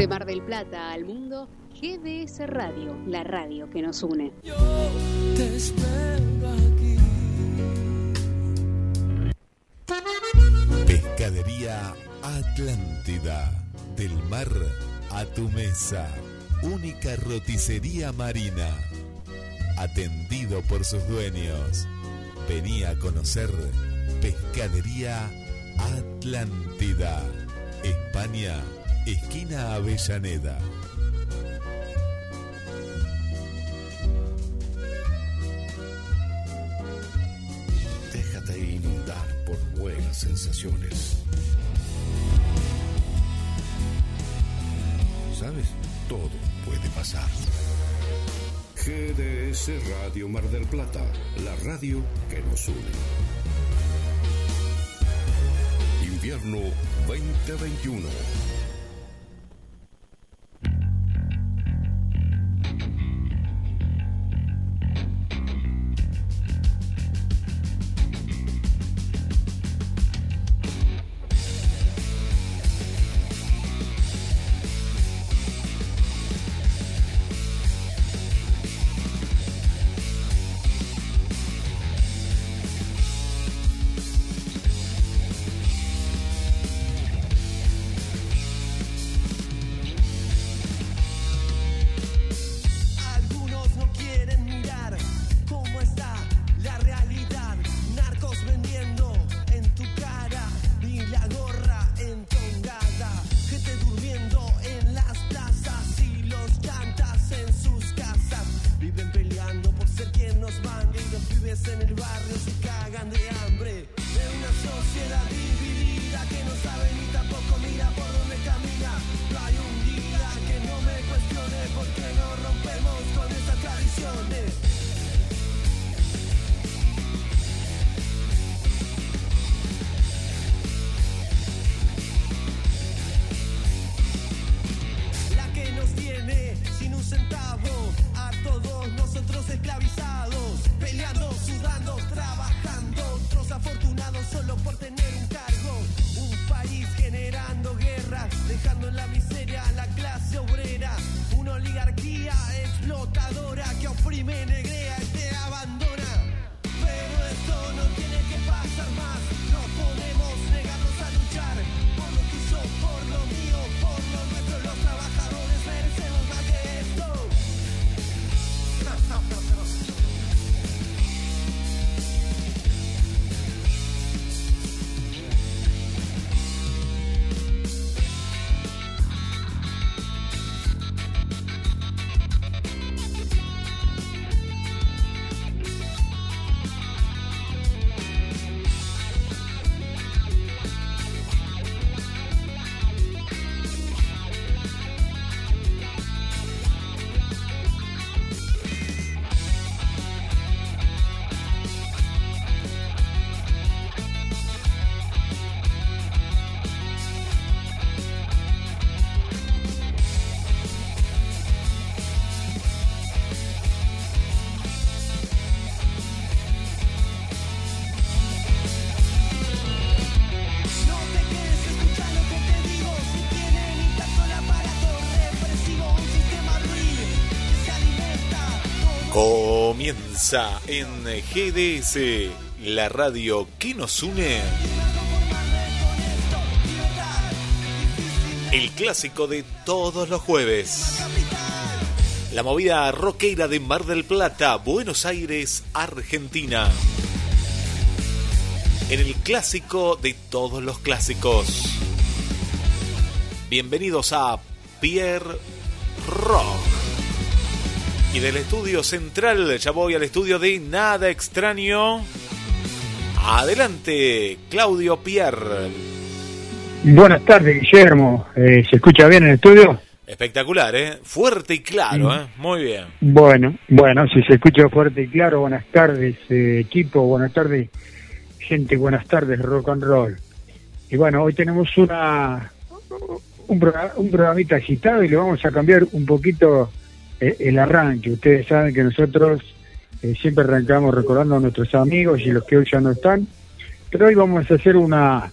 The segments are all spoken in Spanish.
De Mar del Plata al mundo, GDS Radio, la radio que nos une. Yo te espero aquí. Pescadería Atlántida. Del mar a tu mesa. Única roticería marina. Atendido por sus dueños. Venía a conocer Pescadería Atlántida. España, esquina Avellaneda. Déjate inundar por buenas sensaciones. ¿Sabes? Todo puede pasar. GDS Radio Mar del Plata, la radio que nos une. Invierno 2021. GDS, la radio que nos une. El clásico de todos los jueves. La movida rockera de Mar del Plata, Buenos Aires, Argentina. En el clásico de todos los clásicos. Bienvenidos a Pierre. Y del estudio central, ya voy al estudio de Nada Extraño. Adelante, Claudio Pierre. Buenas tardes, Guillermo. Eh, ¿Se escucha bien en el estudio? Espectacular, ¿eh? Fuerte y claro, ¿eh? Muy bien. Bueno, bueno, si se escucha fuerte y claro, buenas tardes, eh, equipo, buenas tardes, gente, buenas tardes, rock and roll. Y bueno, hoy tenemos una un, programa, un programita agitado y le vamos a cambiar un poquito el arranque. Ustedes saben que nosotros eh, siempre arrancamos recordando a nuestros amigos y los que hoy ya no están, pero hoy vamos a hacer una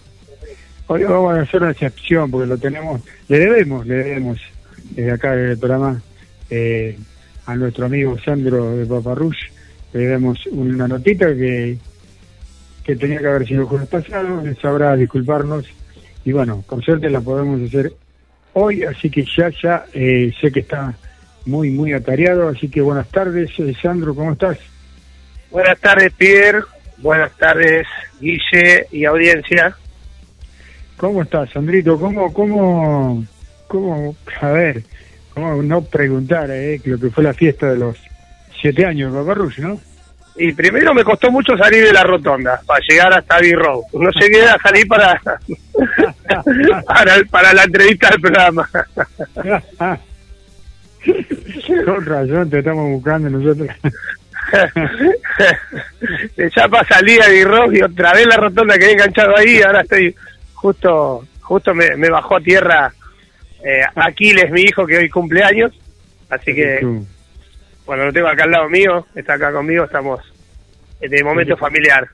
hoy vamos a hacer una excepción porque lo tenemos, le debemos, le debemos desde acá del programa eh, a nuestro amigo Sandro de Paparrush. Le damos una notita que, que tenía que haber sido el jueves pasado, sabrá disculparnos y bueno, con suerte la podemos hacer hoy, así que ya, ya eh, sé que está muy, muy atareado, así que buenas tardes, Sandro, ¿cómo estás? Buenas tardes, Pierre. Buenas tardes, Guille y audiencia. ¿Cómo estás, Sandrito? ¿Cómo, cómo, cómo, a ver, cómo no preguntar, eh, lo que fue la fiesta de los siete años de Paparrush, ¿no? Y primero me costó mucho salir de la rotonda para llegar hasta B-Row. No llegué a salir para, para, para la entrevista del programa. Con razón, te estamos buscando nosotros. ya para salir a B-Row y otra vez la rotonda quedé enganchado ahí. Ahora estoy justo justo me, me bajó a tierra eh, Aquiles, mi hijo, que hoy cumpleaños. Así que, bueno, lo tengo acá al lado mío, está acá conmigo, estamos de momento Feliz. familiar.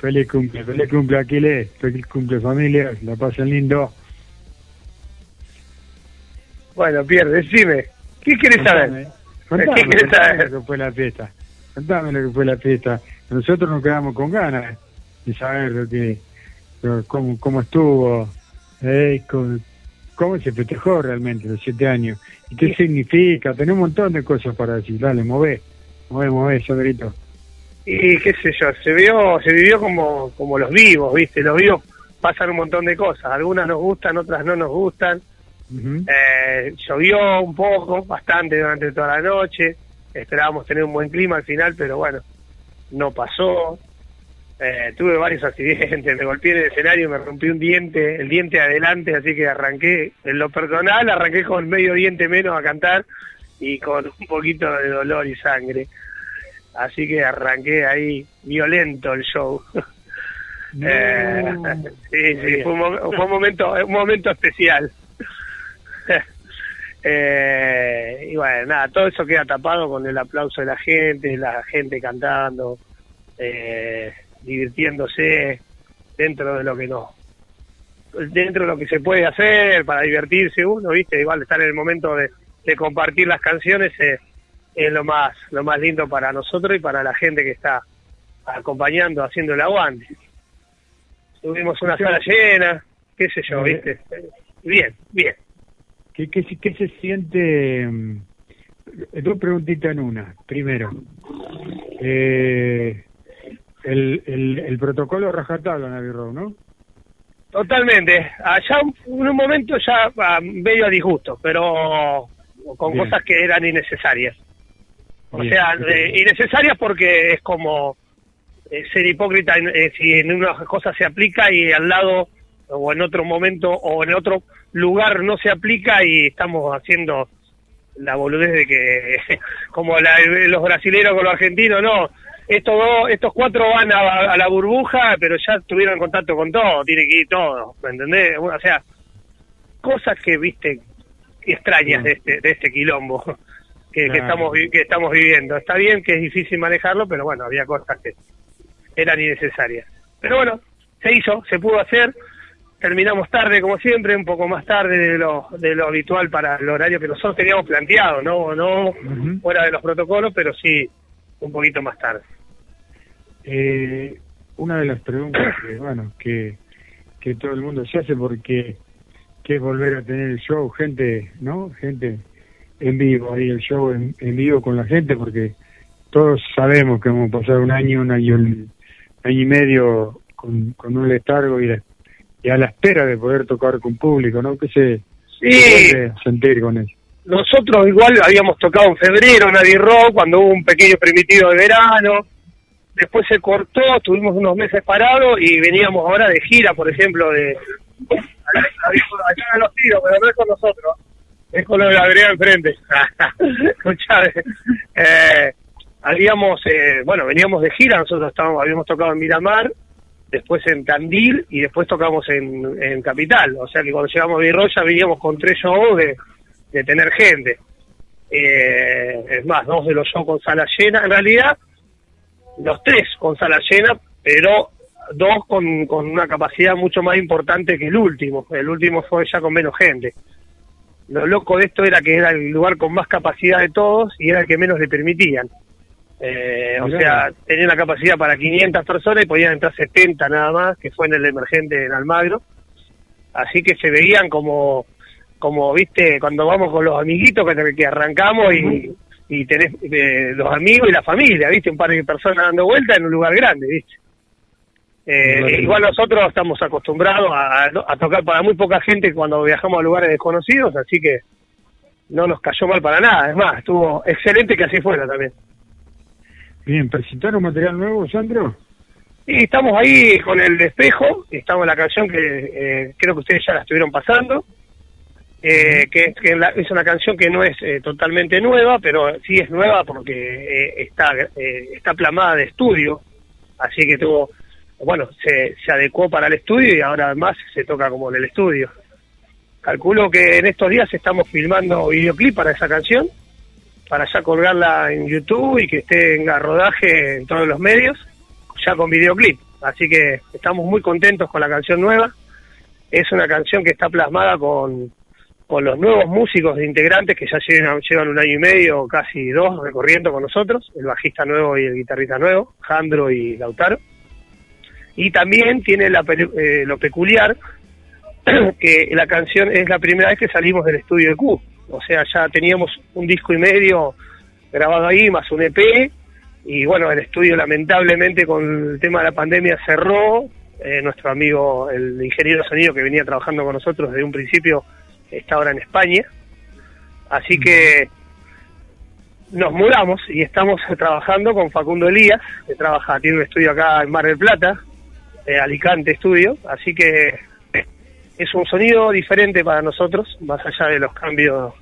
Feliz cumple, feliz cumple Aquiles, feliz cumple familia, la pasen lindo. Bueno, Pierre, decime, ¿qué quieres saber? Contame, ¿Qué contame saber? lo que fue la fiesta. Contame lo que fue la fiesta. Nosotros nos quedamos con ganas de saber lo que, lo- cómo, cómo estuvo, eh, cómo, cómo se festejó realmente los siete años. ¿Y qué significa? Tenemos un montón de cosas para decir. Dale, mové, mové, mové, Sandrito. Y qué sé yo, se vio, se vivió como, como los vivos, ¿viste? Los vivos pasan un montón de cosas. Algunas nos gustan, otras no nos gustan. Eh, llovió un poco, bastante durante toda la noche. Esperábamos tener un buen clima al final, pero bueno, no pasó. Eh, tuve varios accidentes, me golpeé en el escenario, me rompí un diente, el diente adelante, así que arranqué, en lo personal, arranqué con medio diente menos a cantar y con un poquito de dolor y sangre. Así que arranqué ahí violento el show. No. Eh, sí, sí, fue un, fue un momento, un momento especial. Eh, y bueno, nada, todo eso queda tapado con el aplauso de la gente, la gente cantando, eh, divirtiéndose dentro de lo que no, dentro de lo que se puede hacer para divertirse uno, viste, igual estar en el momento de, de compartir las canciones eh, es lo más, lo más lindo para nosotros y para la gente que está acompañando, haciendo el aguante. Tuvimos una sala llena, qué sé yo, viste, bien, bien. ¿Qué, qué, qué se siente? mm, Dos preguntitas en una. Primero, eh, el, el, el protocolo rajatabla en Road, ¿no? Totalmente. Allá en un momento ya ah, medio a disgusto, pero con Bien. cosas que eran innecesarias. O Bien. sea, innecesarias porque es como eh, ser hipócrita en- eh, si en una cosa se aplica y al lado o en otro momento o en otro lugar no se aplica y estamos haciendo la boludez de que como la- los brasileños con los argentinos, no, estos dos, estos cuatro van a, a la burbuja, pero ya tuvieron contacto con todo, tiene que ir todo, ¿me entendés? O sea, cosas que viste extrañas de este, de este quilombo que, que estamos que estamos viviendo. Está bien que es difícil manejarlo, pero bueno, había cosas que eran innecesarias. Pero bueno, se hizo, se pudo hacer. Terminamos tarde, como siempre, un poco más tarde de lo, de lo habitual para el horario que nosotros teníamos planteado, no, no fuera de los protocolos, pero sí un poquito más tarde. Eh, una de las preguntas que, bueno, que, que todo el mundo se hace porque que es volver a tener el show, gente, ¿no? Gente en vivo, ahí el show en, en vivo con la gente, porque todos sabemos que vamos a pasar un año, un año, un año y medio con, con un letargo y, y a la espera de poder tocar con público, ¿no? ¿Qué se, Sí, se sentir con eso? nosotros igual habíamos tocado en febrero en Abbey Rock, cuando hubo un pequeño primitivo de verano, después se cortó, tuvimos unos meses parados y veníamos ahora de gira, por ejemplo, de allá en los tiros, pero no es con nosotros, es con lo de la vereda enfrente. Escuchá, eh, habíamos, eh, bueno, veníamos de gira, nosotros estábamos, habíamos tocado en Miramar, después en Tandil y después tocamos en, en Capital, o sea que cuando llegamos a Virroya ya veníamos con tres shows de, de tener gente. Eh, es más, dos de los shows con sala llena, en realidad los tres con sala llena, pero dos con, con una capacidad mucho más importante que el último. El último fue ya con menos gente. lo loco de esto era que era el lugar con más capacidad de todos y era el que menos le permitían. Eh, o sea, tenía una capacidad para 500 personas y podían entrar 70 nada más, que fue en el emergente en Almagro. Así que se veían como, como viste, cuando vamos con los amiguitos que, que arrancamos y, y tenés eh, los amigos y la familia, viste, un par de personas dando vueltas en un lugar grande, viste. Eh, igual nosotros estamos acostumbrados a, a tocar para muy poca gente cuando viajamos a lugares desconocidos, así que no nos cayó mal para nada. Es más, estuvo excelente que así fuera también. Bien, ¿presentaron material nuevo, Sandro? Y estamos ahí con el espejo, estamos en la canción que eh, creo que ustedes ya la estuvieron pasando, eh, que, que la- es una canción que no es eh, totalmente nueva, pero sí es nueva porque eh, está eh, está plamada de estudio, así que tuvo, bueno, se, se adecuó para el estudio y ahora además se toca como en el estudio. Calculo que en estos días estamos filmando videoclip para esa canción, para ya colgarla en YouTube y que esté en rodaje en todos los medios ya con videoclip. Así que estamos muy contentos con la canción nueva. Es una canción que está plasmada con, con los nuevos músicos de integrantes que ya llevan, llevan un año y medio, casi dos, recorriendo con nosotros, el bajista nuevo y el guitarrista nuevo, Jandro y Lautaro. Y también tiene la, eh, lo peculiar que la canción es la primera vez que salimos del estudio de Q. O sea, ya teníamos un disco y medio grabado ahí, más un EP, y bueno, el estudio lamentablemente con el tema de la pandemia cerró. Eh, nuestro amigo, el ingeniero de sonido que venía trabajando con nosotros desde un principio, está ahora en España. Así que nos mudamos y estamos trabajando con Facundo Elías, que trabaja, tiene un estudio acá en Mar del Plata, eh, Alicante Estudio. Así que es un sonido diferente para nosotros, más allá de los cambios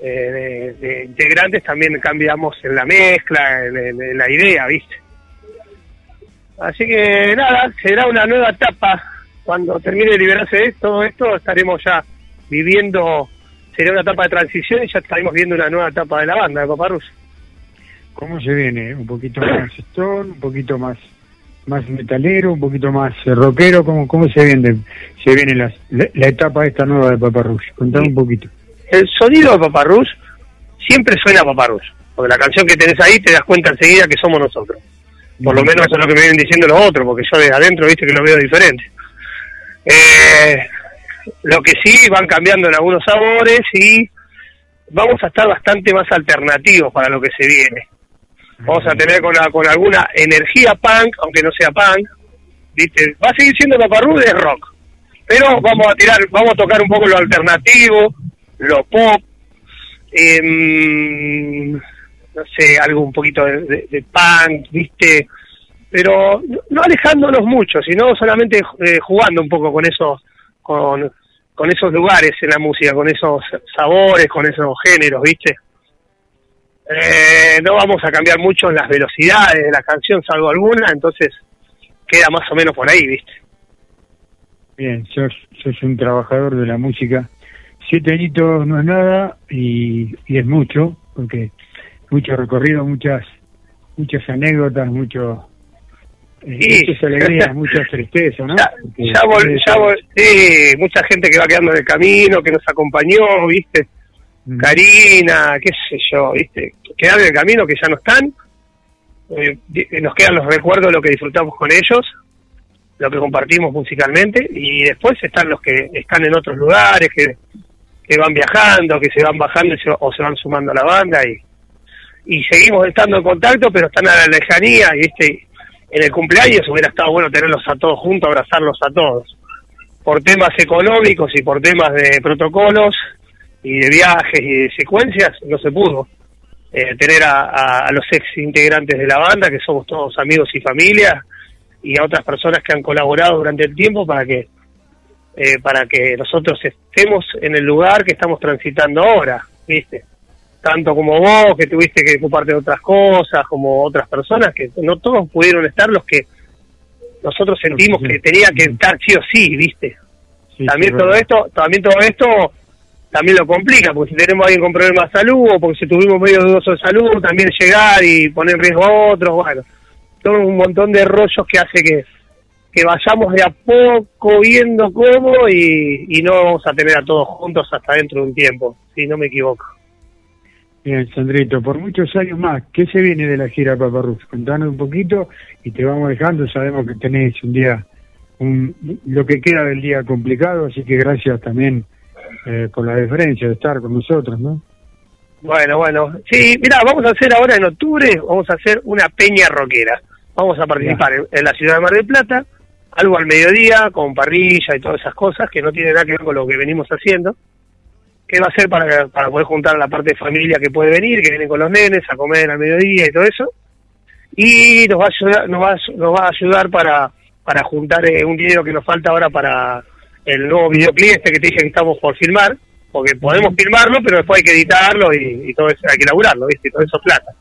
eh, de, integrantes, también cambiamos en la mezcla, en, la idea, ¿viste? Así que nada, será una nueva etapa. Cuando termine de liberarse todo esto, estaremos ya viviendo, será una etapa de transición y ya estaremos viendo una nueva etapa de la banda de Paparrus. ¿Cómo se viene? ¿Un poquito más stone, un poquito más más metalero, un poquito más eh, rockero? ¿Cómo, cómo se viene, se viene la, la etapa esta nueva de Paparrush? Contame un poquito. El sonido de Paparrus siempre suena a Paparrus, porque la canción que tenés ahí te das cuenta enseguida que somos nosotros. Por lo menos eso es lo que me vienen diciendo los otros, porque yo de adentro, viste, que lo veo diferente. Eh, lo que sí, van cambiando en algunos sabores y vamos a estar bastante más alternativos para lo que se viene. Vamos a tener con, la- con alguna energía punk, aunque no sea punk, viste, va a seguir siendo Paparrus de rock, pero vamos a tirar, vamos a tocar un poco lo alternativo, lo pop, em, no sé, algo un poquito de, punk, viste, pero no alejándonos mucho, sino solamente eh, jugando un poco con esos, con, con esos lugares en la música, con esos sabores, con esos géneros, viste. Eh, no vamos a cambiar mucho en las velocidades de la canción, salvo alguna, entonces queda más o menos por ahí, viste. Bien, sos, sos un trabajador de la música. Siete añitos no es nada y, y es mucho, porque mucho recorrido, muchas muchas anécdotas, mucho, eh, Sí. muchas alegrías, muchas tristezas, ¿no? Ya, ya, vol- ya vol- sí, mucha gente que va quedando en el camino, que nos acompañó, viste, Mm. Karina, qué sé yo, viste, quedan en el camino que ya no están, Eh, di- nos quedan los recuerdos de lo que disfrutamos con ellos, lo que compartimos musicalmente, y después están los que están en otros lugares, que, que van viajando, que se van bajando se- o se van sumando a la banda, y, y seguimos estando en contacto, pero están a la lejanía, y viste, en el cumpleaños hubiera estado bueno tenerlos a todos juntos, abrazarlos a todos. Por temas económicos y por temas de protocolos y de viajes y de secuencias, no se pudo eh, tener a, a- a los ex integrantes de la banda, que somos todos amigos y familia, y a otras personas que han colaborado durante el tiempo para que eh, para que nosotros estemos en el lugar que estamos transitando ahora, ¿viste? Tanto como vos, que tuviste que ocuparte de otras cosas, como otras personas, que no todos pudieron estar los que nosotros sentimos que tenía que estar sí o sí, ¿viste? Sí, también todo verdad. esto, también todo esto también lo complica, porque si tenemos a alguien con problemas de salud o porque si tuvimos medio dudoso de salud, también llegar y poner en riesgo a otros, bueno, todo un montón de rollos que hace que, que vayamos de a poco viendo cómo y, y no vamos a tener a todos juntos hasta dentro de un tiempo, si no me equivoco. Bien, Sandrito, por muchos años más, ¿qué se viene de la gira Paparrus? Contanos un poquito y te vamos dejando. Sabemos que tenéis un día, un, lo que queda del día complicado, así que gracias también eh, por la deferencia de estar con nosotros, ¿no? Bueno, bueno. Sí, mira, vamos a hacer ahora en octubre, vamos a hacer una peña rockera. Vamos a participar en, en la ciudad de Mar del Plata, algo al mediodía, con parrilla y todas esas cosas que no tienen nada que ver con lo que venimos haciendo. que va a ser para, para poder juntar a la parte de familia que puede venir, que viene con los nenes a comer al mediodía y todo eso? Y nos va a ayudar, nos va, a- nos va a ayudar para, para juntar eh, un dinero que nos falta ahora para el nuevo videoclip este que te dije que estamos por filmar, porque podemos filmarlo, pero después hay que editarlo y, y todo eso, hay que elaborarlo, ¿viste? Y todo eso es plata.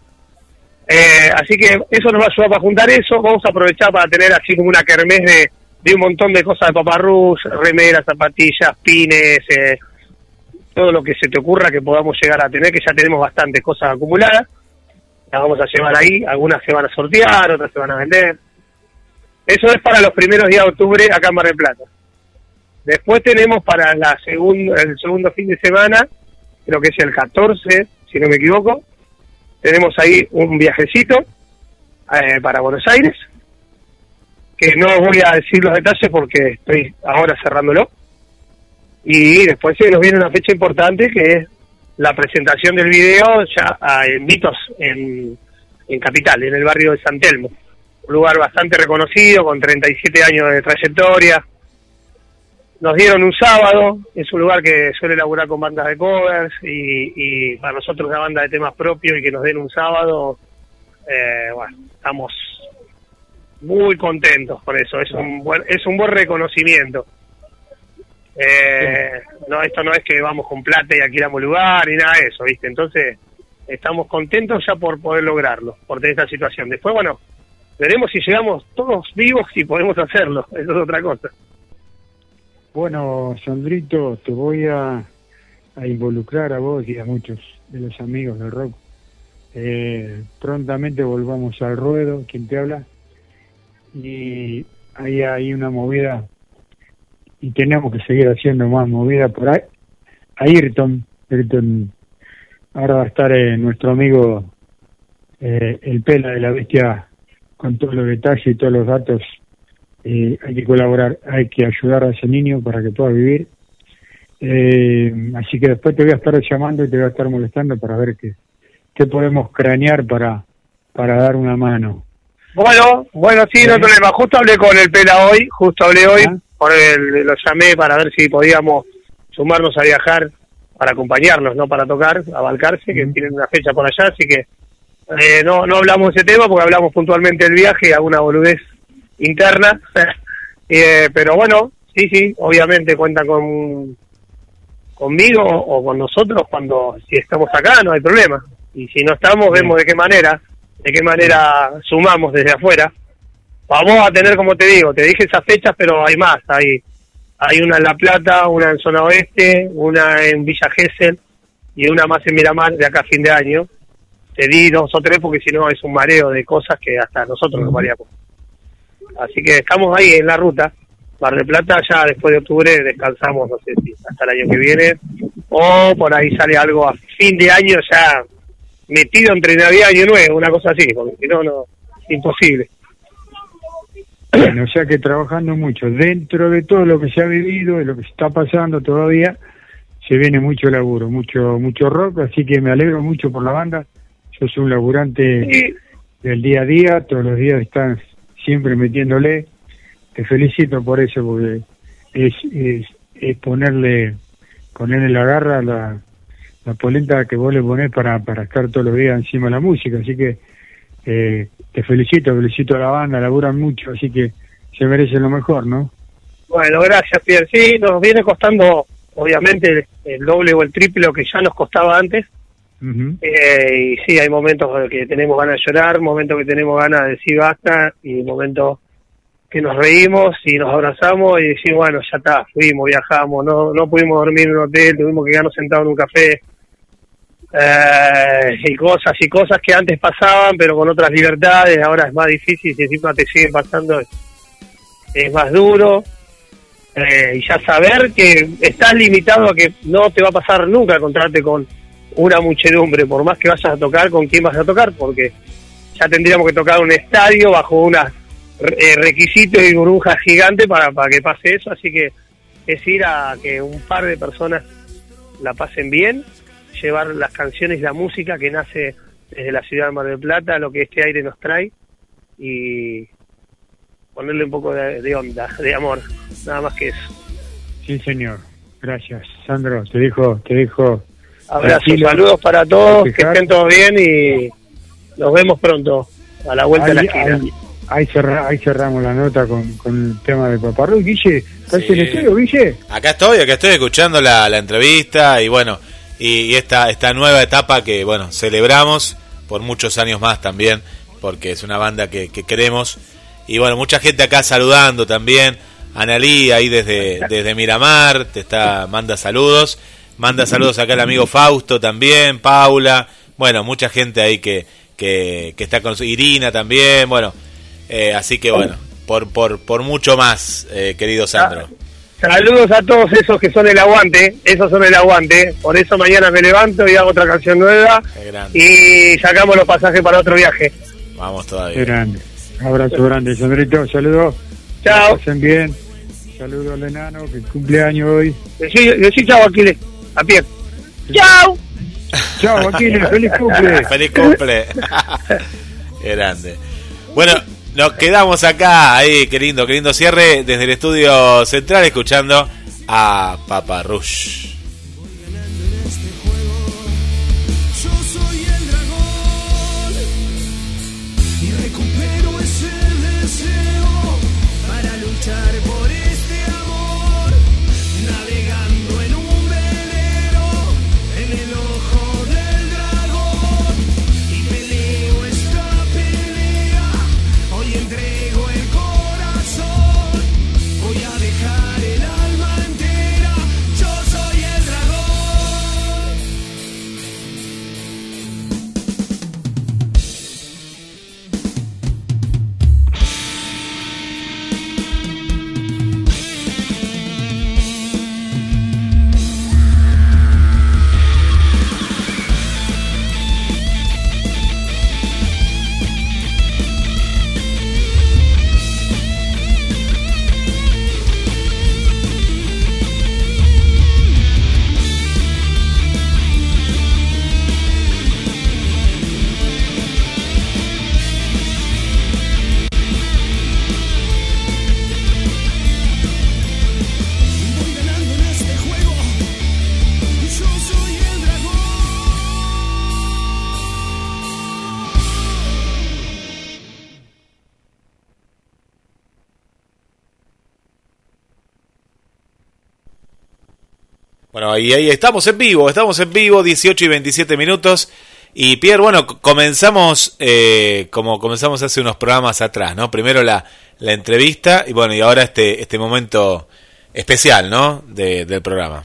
Eh, así que eso nos va a ayudar para juntar eso. Vamos a aprovechar para tener así como una kermés de, de un montón de cosas de paparrús, remeras, zapatillas, pines, eh, todo lo que se te ocurra que podamos llegar a tener, que ya tenemos bastantes cosas acumuladas. Las vamos a llevar ahí, algunas se van a sortear, otras se van a vender. Eso es para los primeros días de octubre acá en Mar del Plata. Después tenemos para la segun- el segundo fin de semana, creo que es el 14, si no me equivoco, tenemos ahí un viajecito eh, para Buenos Aires, que no voy a decir los detalles porque estoy ahora cerrándolo. Y después se nos viene una fecha importante que es la presentación del video ya a, en Mitos, en, en Capital, en el barrio de San Telmo. Un lugar bastante reconocido, con 37 años de trayectoria. Nos dieron un sábado, es un lugar que suele laburar con bandas de covers y, y para nosotros una banda de temas propios y que nos den un sábado, eh, bueno, estamos muy contentos por eso, es un buen, es un buen reconocimiento. Eh, no, esto no es que vamos con plata y alquilamos lugar ni nada de eso, ¿viste? Entonces, estamos contentos ya por poder lograrlo, por tener esta situación. Después, bueno, veremos si llegamos todos vivos y podemos hacerlo, eso es otra cosa. Bueno, Sandrito, te voy a, a involucrar a vos y a muchos de los amigos del rock. Eh, prontamente volvamos al ruedo, quien te habla. Y ahí hay una movida y tenemos que seguir haciendo más movida por ahí. Ayrton, Ayrton, ahora va a estar eh, nuestro amigo eh, el Pela de la Bestia con todos los detalles y todos los datos eh, hay que colaborar, hay que ayudar a ese niño para que pueda vivir. Eh, así que después te voy a estar llamando y te voy a estar molestando para ver qué, qué podemos cranear para, para dar una mano. Bueno, bueno, sí, no hay problema. Justo hablé con el Pela hoy, justo hablé hoy, Ah. por el, lo llamé para ver si podíamos sumarnos a viajar para acompañarnos, no para tocar, a Balcarce, que tienen una fecha por allá, así que eh, no, no hablamos de ese tema porque hablamos puntualmente del viaje y alguna boludez interna. Eh, pero bueno, sí, sí, obviamente cuenta con conmigo o con nosotros cuando si estamos acá no hay problema. Y si no estamos vemos de qué manera de qué manera sumamos desde afuera. Vamos a tener como te digo te dije esas fechas pero hay más hay hay una en La Plata una en zona oeste una en Villa Gesell y una más en Miramar de acá a fin de año. Te di dos o tres porque si no es un mareo de cosas que hasta nosotros nos mareamos así que estamos ahí en la ruta Mar del Plata ya después de octubre descansamos, no sé si hasta el año que viene, o por ahí sale algo a fin de año ya metido entre Navidad y Año Nuevo, una cosa así, porque si no, no, imposible. Bueno, o sea que trabajando mucho. Dentro de todo lo que se ha vivido y lo que se está pasando todavía, se viene mucho laburo, mucho mucho rock, así que me alegro mucho por la banda. Sos un laburante del día a día, todos los días estás siempre metiéndole. Te felicito por eso, porque es, es, es ponerle, ponerle la garra, la, la polenta que vos le ponés para, para estar todos los días encima de la música. Así que eh, te felicito, felicito a la banda, laburan mucho, así que se merecen lo mejor, ¿no? bueno, gracias, Pierre. Sí, nos viene costando, obviamente, el, el doble o el triple lo que ya nos costaba antes. Eh, y sí, hay momentos en que tenemos ganas de llorar, momentos que tenemos ganas de decir basta, y momentos que nos reímos y nos abrazamos y decimos, bueno, ya está, fuimos, viajamos, no, no pudimos dormir en un hotel, tuvimos que quedarnos sentados en un café, eh, y cosas y cosas que antes pasaban, pero con otras libertades, ahora es más difícil y encima te siguen pasando. Es más duro. eh, y ya saber que estás limitado a que no te va a pasar nunca encontrarte con una muchedumbre, por más que vayas a tocar, con quién vas a tocar, porque ya tendríamos que tocar un estadio bajo unas eh, requisitos y burbujas gigantes para, para que pase eso, así que es ir a que un par de personas la pasen bien, llevar las canciones la música que nace desde la ciudad de Mar del Plata, lo que este aire nos trae, y ponerle un poco de, de onda, de amor, nada más que eso. Sí, señor. Gracias. Sandro, te dejo, te dejo. Abrazos, tranquilo. saludos para todos, que estén todos bien y nos vemos pronto a la vuelta de la Ahí, esquina. ahí- ahí cerra- ahí cerramos la nota con, con el tema de Paparrú. Guille, ¿estás Sí. en el estudio, Guille? Acá estoy, acá estoy escuchando la, la entrevista y bueno, y, y esta, esta nueva etapa que, bueno, celebramos por muchos años más también, porque es una banda que, que queremos. Y bueno, mucha gente acá saludando también. Analí ahí desde, desde Miramar, te está, manda saludos. Manda saludos acá el amigo Fausto también, Paula. Bueno, mucha gente ahí que, que, que está con su- Irina también, bueno. eh, así que bueno, por, por, por mucho más, eh, querido Sandro. Saludos a todos esos que son el aguante, esos son el aguante. Por eso mañana me levanto y hago otra canción nueva Qué grande. y sacamos los pasajes para otro viaje. Vamos Qué todavía. grande. Abrazo grande, Sandrito. Saludos. Chao. Pasen bien. Saludos al enano que cumpleaños hoy. Decí, decí chao, Aquiles. A pie. Chao. Chao, Aquiles. Feliz cumple. Feliz cumple. Grande. Bueno, nos quedamos acá, ahí, qué lindo, qué lindo cierre desde el estudio central escuchando a Papa Rush. Y ahí estamos en vivo, estamos en vivo, 18 y 27 minutos. Y Pierre, bueno, comenzamos eh, como comenzamos hace unos programas atrás, ¿no? Primero la, la entrevista y bueno, y ahora este, este momento especial, ¿no? De- del programa.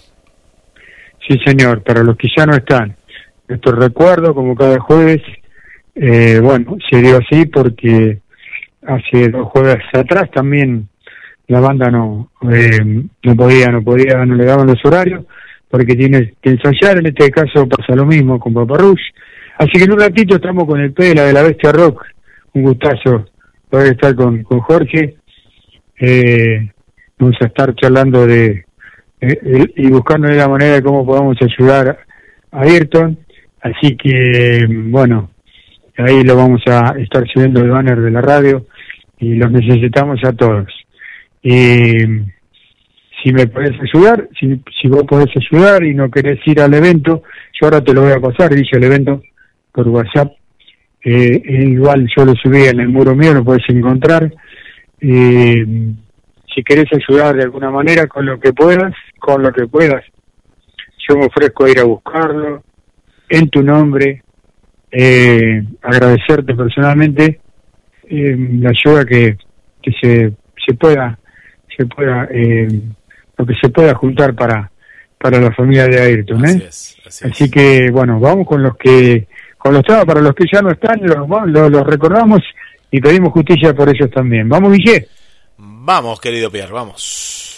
Sí, señor. Para los que ya no están. Nuestro recuerdo, como cada jueves, eh, bueno, se dio así porque hace dos jueves atrás también la banda no eh, no podía, no podía, no le daban los horarios porque tiene que ensayar. En este caso pasa lo mismo con Paparrush. Así que en un ratito estamos con el Pela de la Bestia Rock. Un gustazo poder estar con, Jorge. Eh, vamos a estar charlando de eh, eh, y buscando la manera de cómo podamos ayudar a Ayrton. Así que, bueno, ahí lo vamos a estar subiendo el banner de la radio y los necesitamos a todos. Y si me podés ayudar, si, si vos podés ayudar y no querés ir al evento, yo ahora te lo voy a pasar, dice el evento por WhatsApp. Eh, igual yo lo subí en el muro mío, lo podés encontrar. Eh, si querés ayudar de alguna manera con lo que puedas, con lo que puedas, yo me ofrezco a ir a buscarlo en tu nombre, eh, agradecerte personalmente eh, la ayuda que, que se, se pueda, se pueda, eh, lo que se pueda juntar para, para la familia de Ayrton, Así ¿eh? es, así es. Que, bueno, vamos con los que, con los para los que ya no están, los, los, los recordamos y pedimos justicia por ellos también. Vamos, Guille. Vamos, querido Pierre, vamos.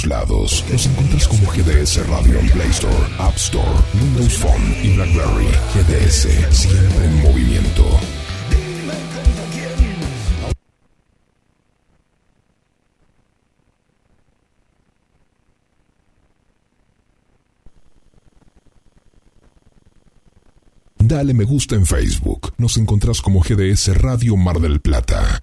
Todos lados. Nos encuentras como GDS Radio en Play Store, App Store, Windows Phone y BlackBerry. GDS, siempre en movimiento. Dale me gusta en Facebook. Nos encontrás como GDS Radio Mar del Plata.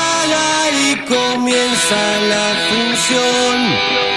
comienza la función.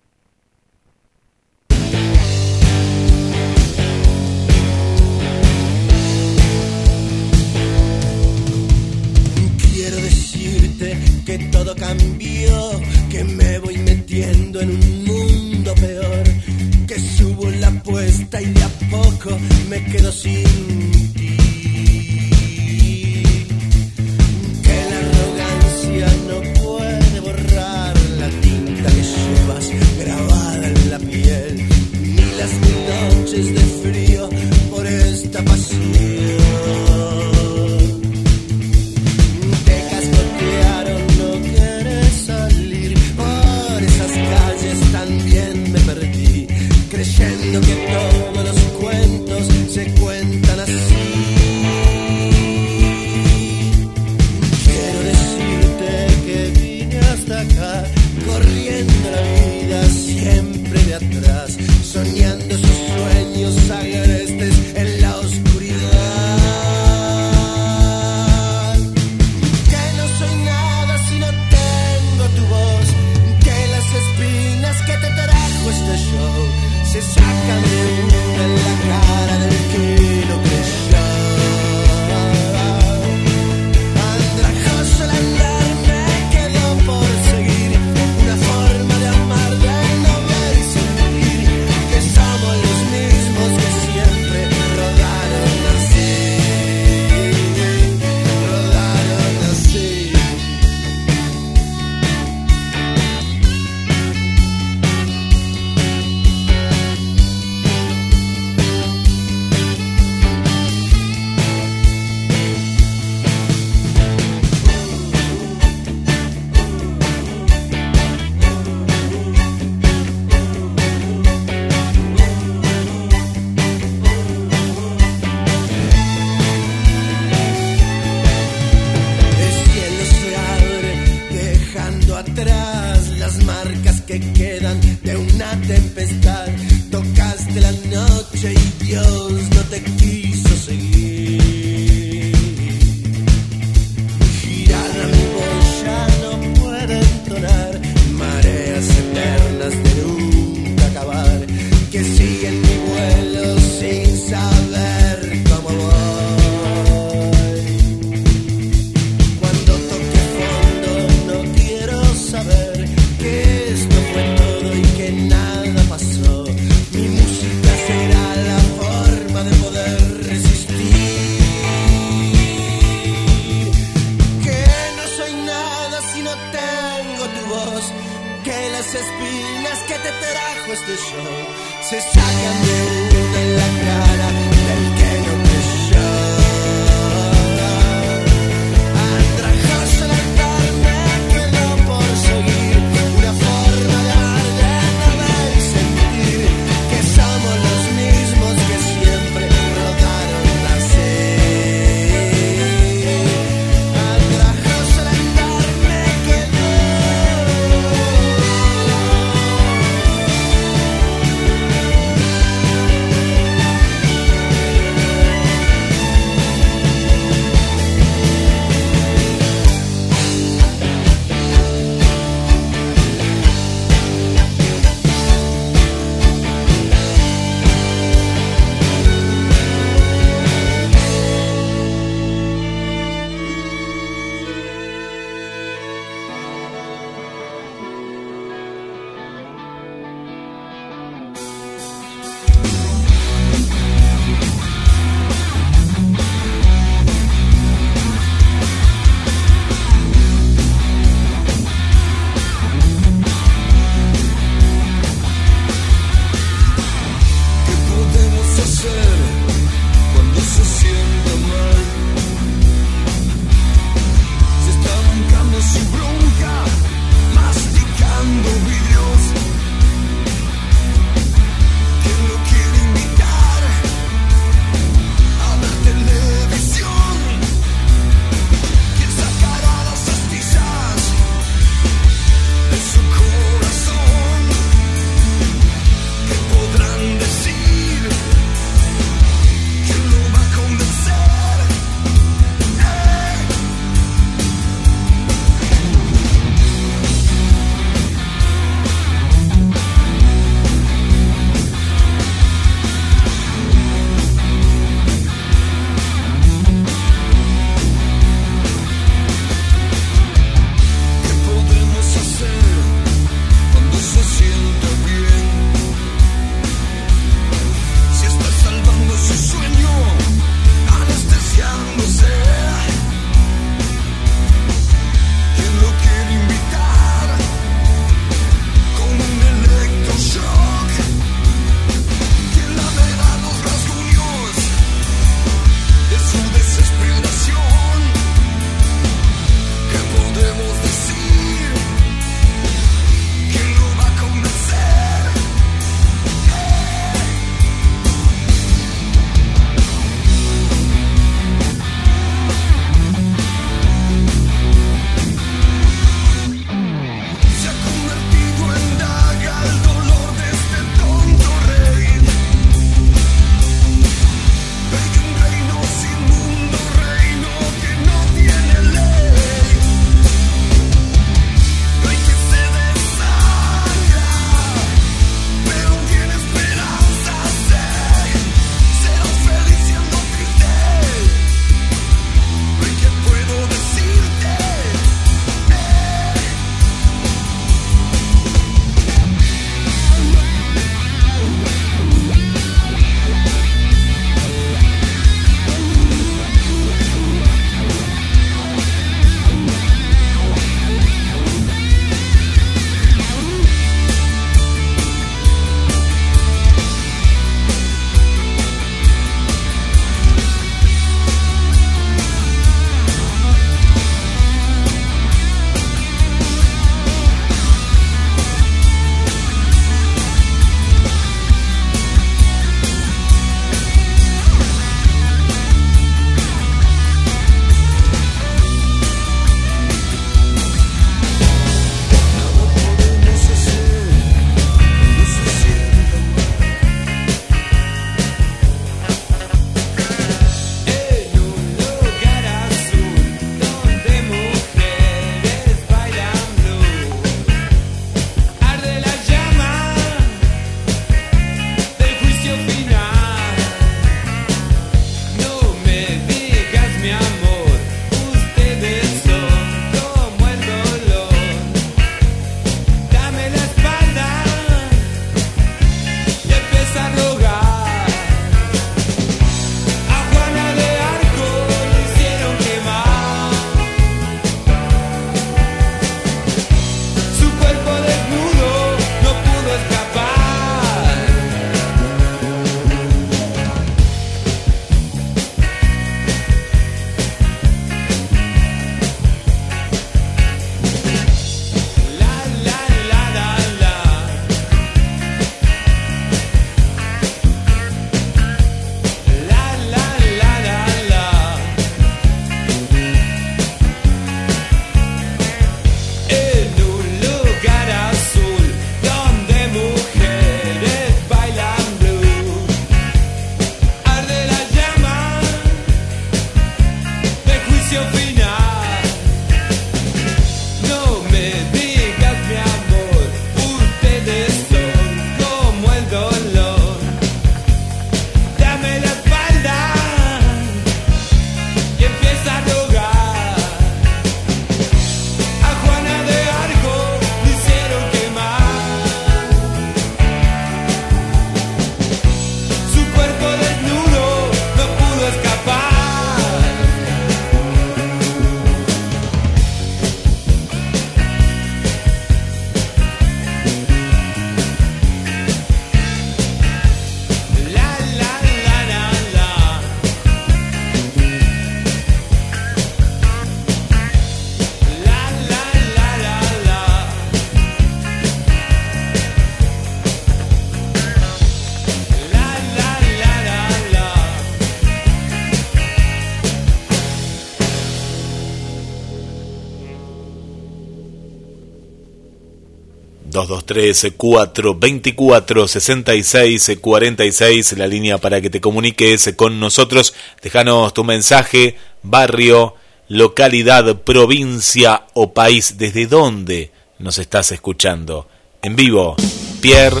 223 424 66 46 la línea para que te comuniques con nosotros. Déjanos tu mensaje, barrio, localidad, provincia o país. ¿Desde dónde nos estás escuchando? En vivo, Pierre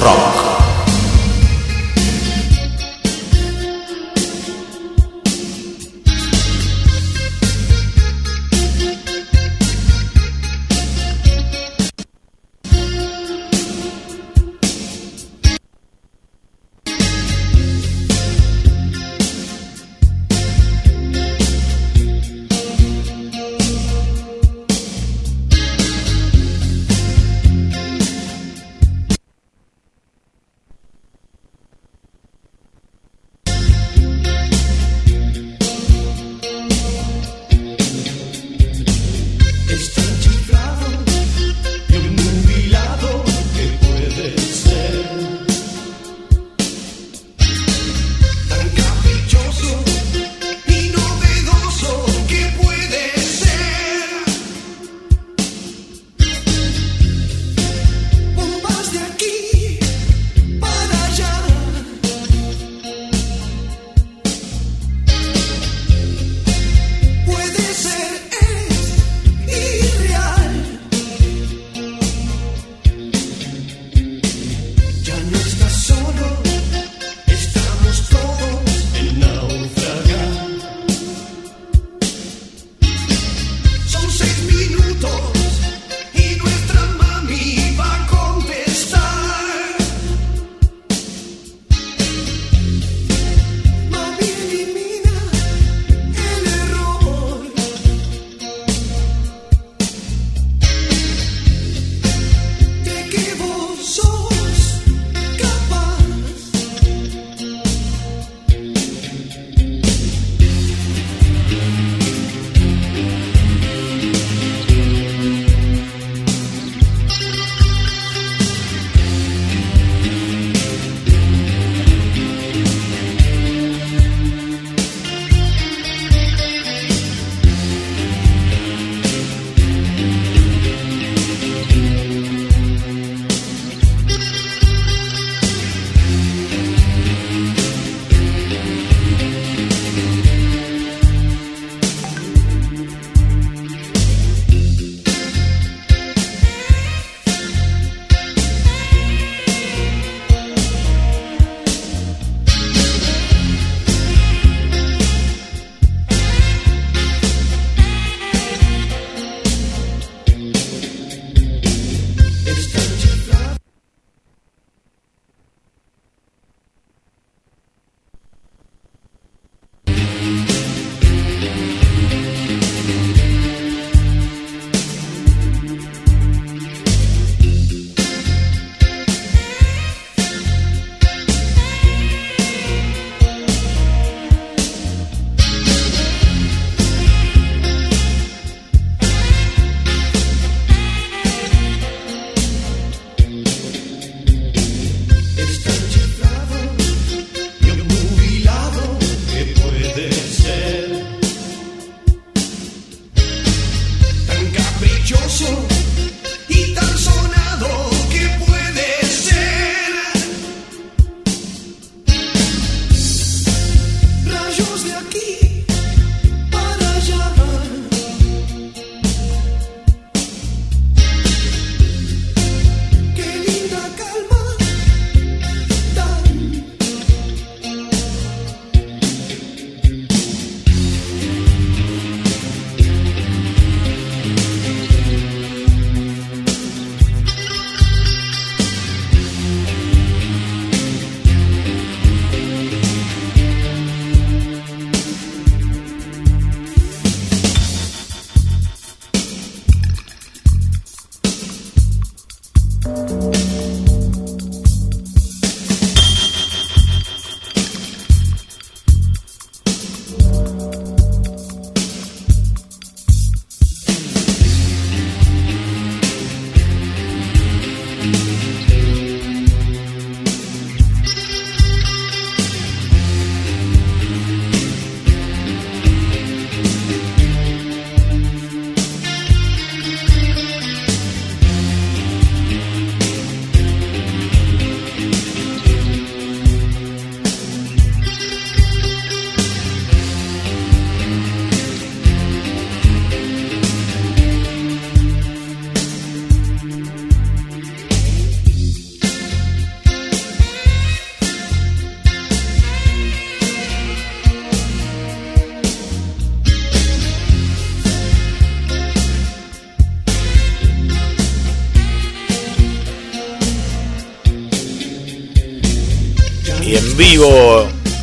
Rock.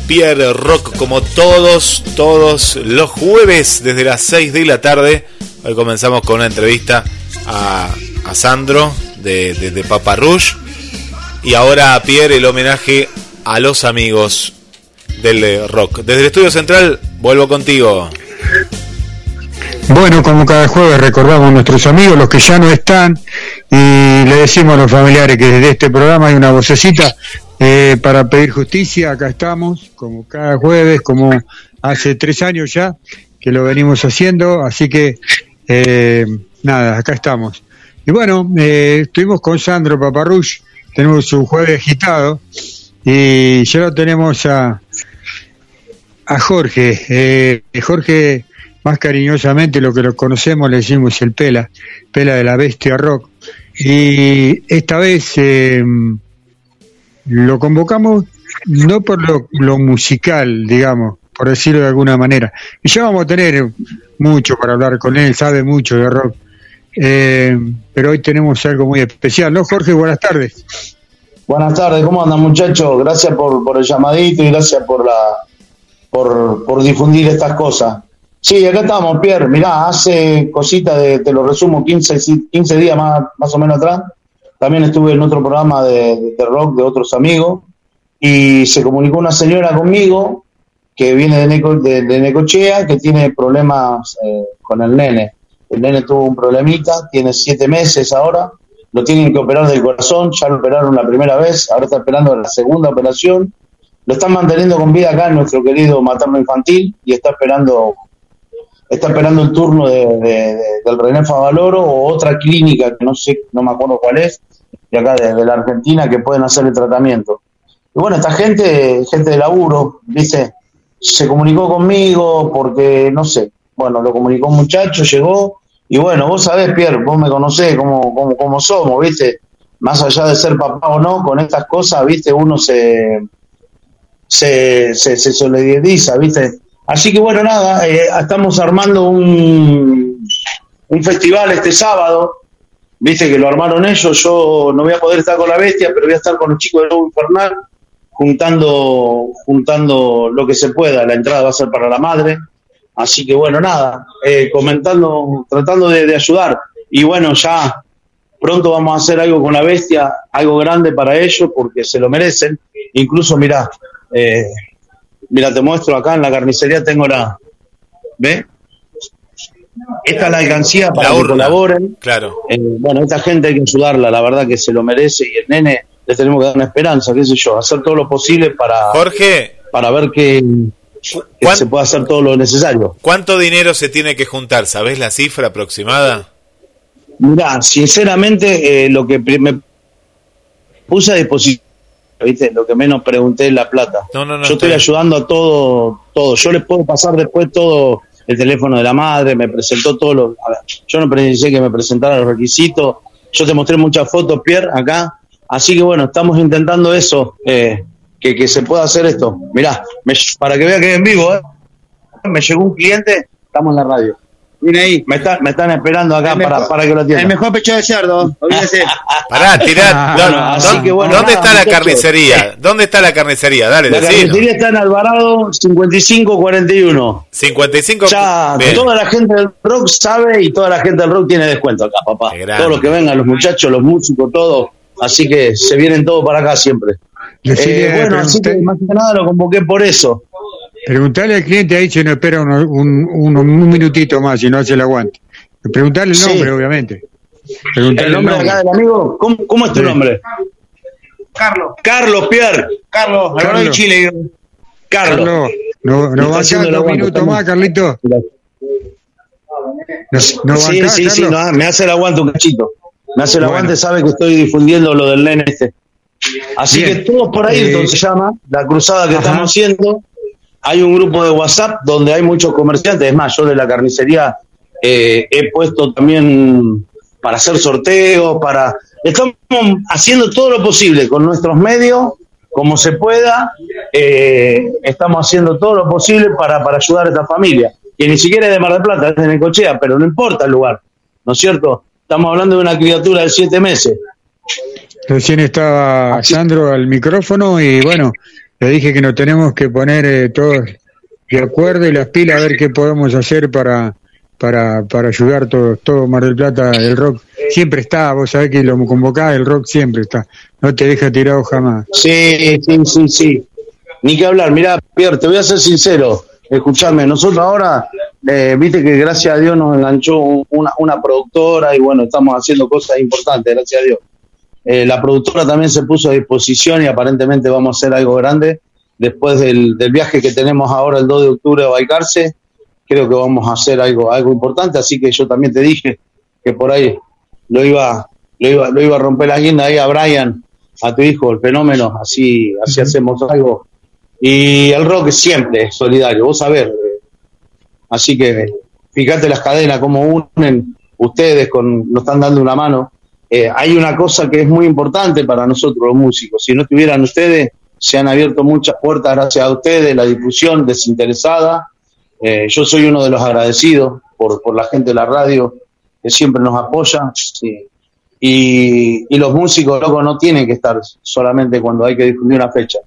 Pierre Rock, como todos, todos los jueves desde las 6 de la tarde. Hoy comenzamos con una entrevista a, Sandro de, de, Papa Rouge. Y ahora a Pierre el homenaje a los amigos del rock. Desde el estudio central vuelvo contigo. Bueno, como cada jueves recordamos a nuestros amigos, los que ya no están, y le decimos a los familiares que desde este programa hay una vocecita eh, para pedir justicia. Acá estamos, como cada jueves, como hace tres años ya que lo venimos haciendo, así que eh, nada, acá estamos. Y bueno, eh, estuvimos con Sandro Paparrush, tenemos un jueves agitado, y ya lo tenemos a, a Jorge. Eh, Jorge, más cariñosamente lo que lo conocemos le decimos el Pela, Pela de la Bestia Rock. Y esta vez eh, lo convocamos no por lo, musical, digamos, por decirlo de alguna manera. Y ya vamos a tener mucho para hablar con él, sabe mucho de rock. Eh, pero hoy tenemos algo muy especial, ¿no, Jorge? Buenas tardes. Buenas tardes, ¿cómo andan muchachos? Gracias por, por el llamadito y gracias por la por, por difundir estas cosas. Sí, acá estamos, Pierre. Mirá, hace cositas de, te lo resumo, 15, 15 días más o menos atrás. También estuve en otro programa de, rock de otros amigos y se comunicó una señora conmigo que viene de, Neco, de, Necochea, que tiene problemas eh, con el nene. El nene tuvo un problemita, tiene siete meses ahora, lo tienen que operar del corazón, ya lo operaron la primera vez, ahora está esperando la segunda operación. Lo están manteniendo con vida acá nuestro querido materno infantil y está esperando está esperando el turno de, de, del René Favaloro o otra clínica que no sé, no me acuerdo cuál es, de acá de, de la Argentina que pueden hacer el tratamiento. Y bueno, esta gente, gente de laburo, ¿viste? Se comunicó conmigo porque, no sé, bueno, lo comunicó un muchacho, llegó, y bueno, vos sabés, Pierre, vos me conocés cómo, cómo, cómo somos, ¿viste? Más allá de ser papá o no, con estas cosas, ¿viste? Uno se, se, se, se solidariza, ¿viste? Así que bueno, nada, eh, estamos armando un, un festival este sábado, viste que lo armaron ellos, yo no voy a poder estar con la bestia, pero voy a estar con los chicos de Lobo Infernal, juntando, juntando lo que se pueda, la entrada va a ser para la madre, así que bueno, nada, eh, comentando, tratando de, ayudar, y bueno, ya pronto vamos a hacer algo con la bestia, algo grande para ellos, porque se lo merecen, incluso mirá, eh, Mira, te muestro acá en la carnicería tengo la. ¿Ve? Esta es la alcancía para La que colaboren. Claro. Eh, bueno, esta gente hay que ayudarla, la verdad que se lo merece y el nene le tenemos que dar una esperanza, qué sé yo, hacer todo lo posible para, Jorge, para ver que, que ¿cuán- se pueda hacer todo lo necesario. ¿cuánto dinero se tiene que juntar? ¿Sabés la cifra aproximada? Mirá, sinceramente, eh, lo que me puse a disposición, ¿viste? Lo que menos pregunté es la plata. No, no, no. Yo estoy ayudando a todo, todo. Yo les puedo pasar después todo el teléfono de la madre, me presentó todos los... yo no precisé que me presentara los requisitos. Yo te mostré muchas fotos, Pierre, acá. Así que bueno, estamos intentando eso, eh, que, que se pueda hacer esto. Mirá, me- para que vea que en vivo, ¿eh? Me llegó un cliente, estamos en la radio. Viene ahí. Me, está- me están esperando acá para, mejor- para que lo atienda. El mejor pecho de cerdo, olvídese. Pará, tirá. Ah, ¿dó- bueno, dó- así que bueno, ¿Dónde nada, está la carnicería? ¿Dónde está la carnicería? Dale, La carnicería está en Alvarado 5541. 55. Ya Bien. toda la gente del rock sabe y toda la gente del rock tiene descuento acá, papá. Todos los que vengan, los muchachos, los músicos, todos. Así que se vienen todos para acá siempre. Eh, bueno, así que más que nada lo convoqué por eso. Preguntarle al cliente ahí si no espera un, un, un minutito más y no hace el aguante. Preguntarle el Sí. nombre, obviamente. Preguntarle El nombre acá del amigo, ¿cómo, cómo es tu Sí. nombre? Carlos. Carlos Pierre. Carlos, Alvarado de Carlos. Chile. Carlos. Carlos, no, no bancás el dos aguante, minutos más, Carlito. No, no sí, bancás, sí, sí, Carlos? no, me hace el aguante un cachito. Me hace el Bueno. aguante, sabe que estoy difundiendo lo del nene este. Así Bien. que todos por ahí, Eh, entonces se llama, la cruzada que Ajá. estamos haciendo. Hay un grupo de WhatsApp donde hay muchos comerciantes. Es más, yo de la carnicería eh, he puesto también para hacer sorteos, para... Estamos haciendo todo lo posible con nuestros medios, como se pueda. eh, estamos haciendo todo lo posible para, para ayudar a esta familia. Que ni siquiera es de Mar del Plata, es de Necochea, pero no importa el lugar. ¿No es cierto? Estamos hablando de una criatura de siete meses. Recién estaba Sandro al micrófono y bueno, le dije que nos tenemos que poner eh, todos de acuerdo y las pilas a ver qué podemos hacer para para, para ayudar todo, todo Mar del Plata, el rock siempre está, vos sabés que lo convocás, el rock siempre está, no te deja tirado jamás. Sí, sí, sí, sí. Ni que hablar. Mirá, Pierre, te voy a ser sincero. Escuchame, nosotros ahora, eh, viste que gracias a Dios nos enganchó un- una, una productora y bueno, estamos haciendo cosas importantes, gracias a Dios. Eh, la productora también se puso a disposición y aparentemente vamos a hacer algo grande. Después del, del viaje que tenemos ahora el 2 de octubre a Baicarse, creo que vamos a hacer algo, algo importante, así que yo también te dije que por ahí lo iba, lo iba, lo iba a romper la guinda ahí a Brian, a tu hijo, el fenómeno, así, así hacemos algo. Y el rock siempre es solidario, vos sabés. Así que fíjate las cadenas, cómo unen ustedes, con, nos están dando una mano. Eh, hay una cosa que es muy importante para nosotros los músicos. Si no estuvieran ustedes, se han abierto muchas puertas gracias a ustedes, la difusión desinteresada. Eh, yo soy uno de los agradecidos por, por la gente de la radio que siempre nos apoya. sí. Y, y los músicos, loco, no tienen que estar solamente cuando hay que difundir una fecha.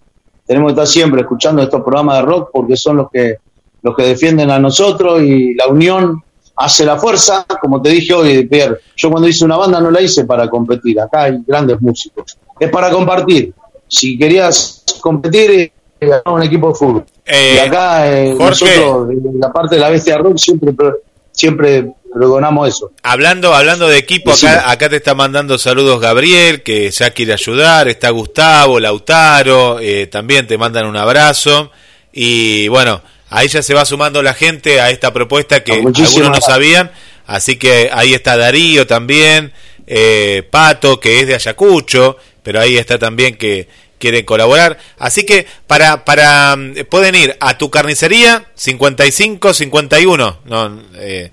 Tenemos que estar siempre escuchando estos programas de rock porque son los que, los que defienden a nosotros y la unión hace la fuerza. Como te dije hoy, Pierre, yo cuando hice una banda no la hice para competir. Acá hay grandes músicos. Es para compartir. Si querías competir, eh, ganar un equipo de fútbol. Eh, y acá eh, nosotros, de la parte de la bestia rock, siempre, siempre pregonamos eso. Hablando, hablando de equipo, acá, acá te está mandando saludos Gabriel, que ya quiere ayudar, está Gustavo, Lautaro, eh, también te mandan un abrazo. Y bueno, ahí ya se va sumando la gente a esta propuesta que Ah, muchísimas algunos no sabían. Así que ahí está Darío también, eh, Pato, que es de Ayacucho, pero ahí está también que quiere colaborar. Así que para, para mm, pueden ir a tu carnicería 55 51, no, eh,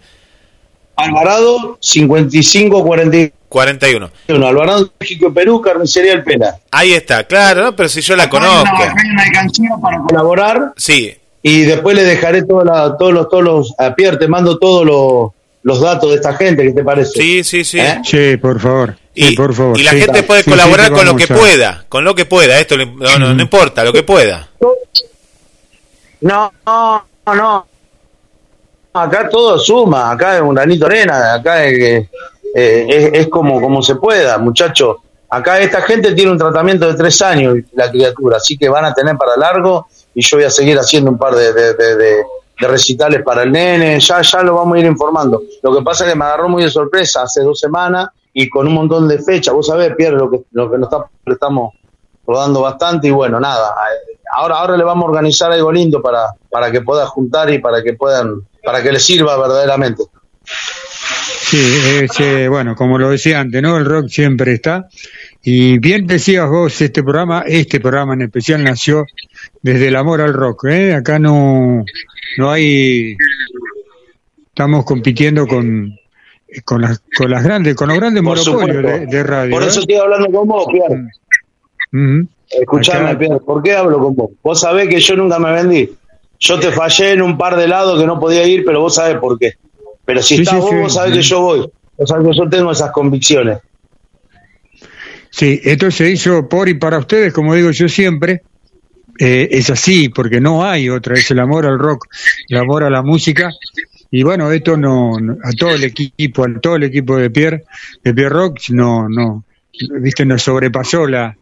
Alvarado 5541. 41. Alvarado México Perú, Carnicería El Pena. Ahí está, claro, ¿no? pero si yo la conozco. Hay una alcancía para colaborar Sí, y después le dejaré toda la- todos los, todos los, a Pierre te mando todos los, los datos de esta gente, ¿qué te parece? sí, sí, sí. ¿Eh? Sí, por favor, sí, Y, por favor. y la sí. gente puede Sí, colaborar sí, con lo que a- pueda, con lo que pueda, esto le- no, no, no importa, lo que pueda. No, no, no. Acá todo suma, acá es un granito de arena, acá es, eh, es, es como, como se pueda, muchachos. Acá esta gente tiene un tratamiento de tres años, la criatura, así que van a tener para largo y yo voy a seguir haciendo un par de, de, de- recitales para el nene, ya, ya lo vamos a ir informando. Lo que pasa es que me agarró muy de sorpresa hace dos semanas y con un montón de fechas. Vos sabés, Pierre, lo que, lo que nos está, estamos rodando bastante y bueno, nada, eh, ahora, ahora le vamos a organizar algo lindo para, para que pueda juntar y para que puedan, para que les sirva verdaderamente. Sí, eh, bueno, como lo decía antes, ¿no? El rock siempre está. Y bien decías vos, este programa, este programa en especial nació desde el amor al rock, ¿eh? Acá no, no hay, estamos compitiendo con, con las, con las grandes, con los grandes monopolios de, de radio. Por eso ¿eh? estoy hablando con vos, Pierre. Escuchame, Acá- Pierre, ¿por qué hablo con vos? Vos sabés que yo nunca me vendí. Yo te fallé en un par de lados que no podía ir, pero vos sabés por qué. Pero si Sí, estás sí, vos, sí. vos sabés que yo voy. Vos sabés que yo tengo esas convicciones. Sí, esto se hizo por y para ustedes, como digo yo siempre. Eh, es así, porque no hay otra, es el amor al rock, el amor a la música. Y bueno, esto no, no- a todo el equipo, a todo el equipo de Pierre, de Pierre Rock, no, no, viste, nos sobrepasó la,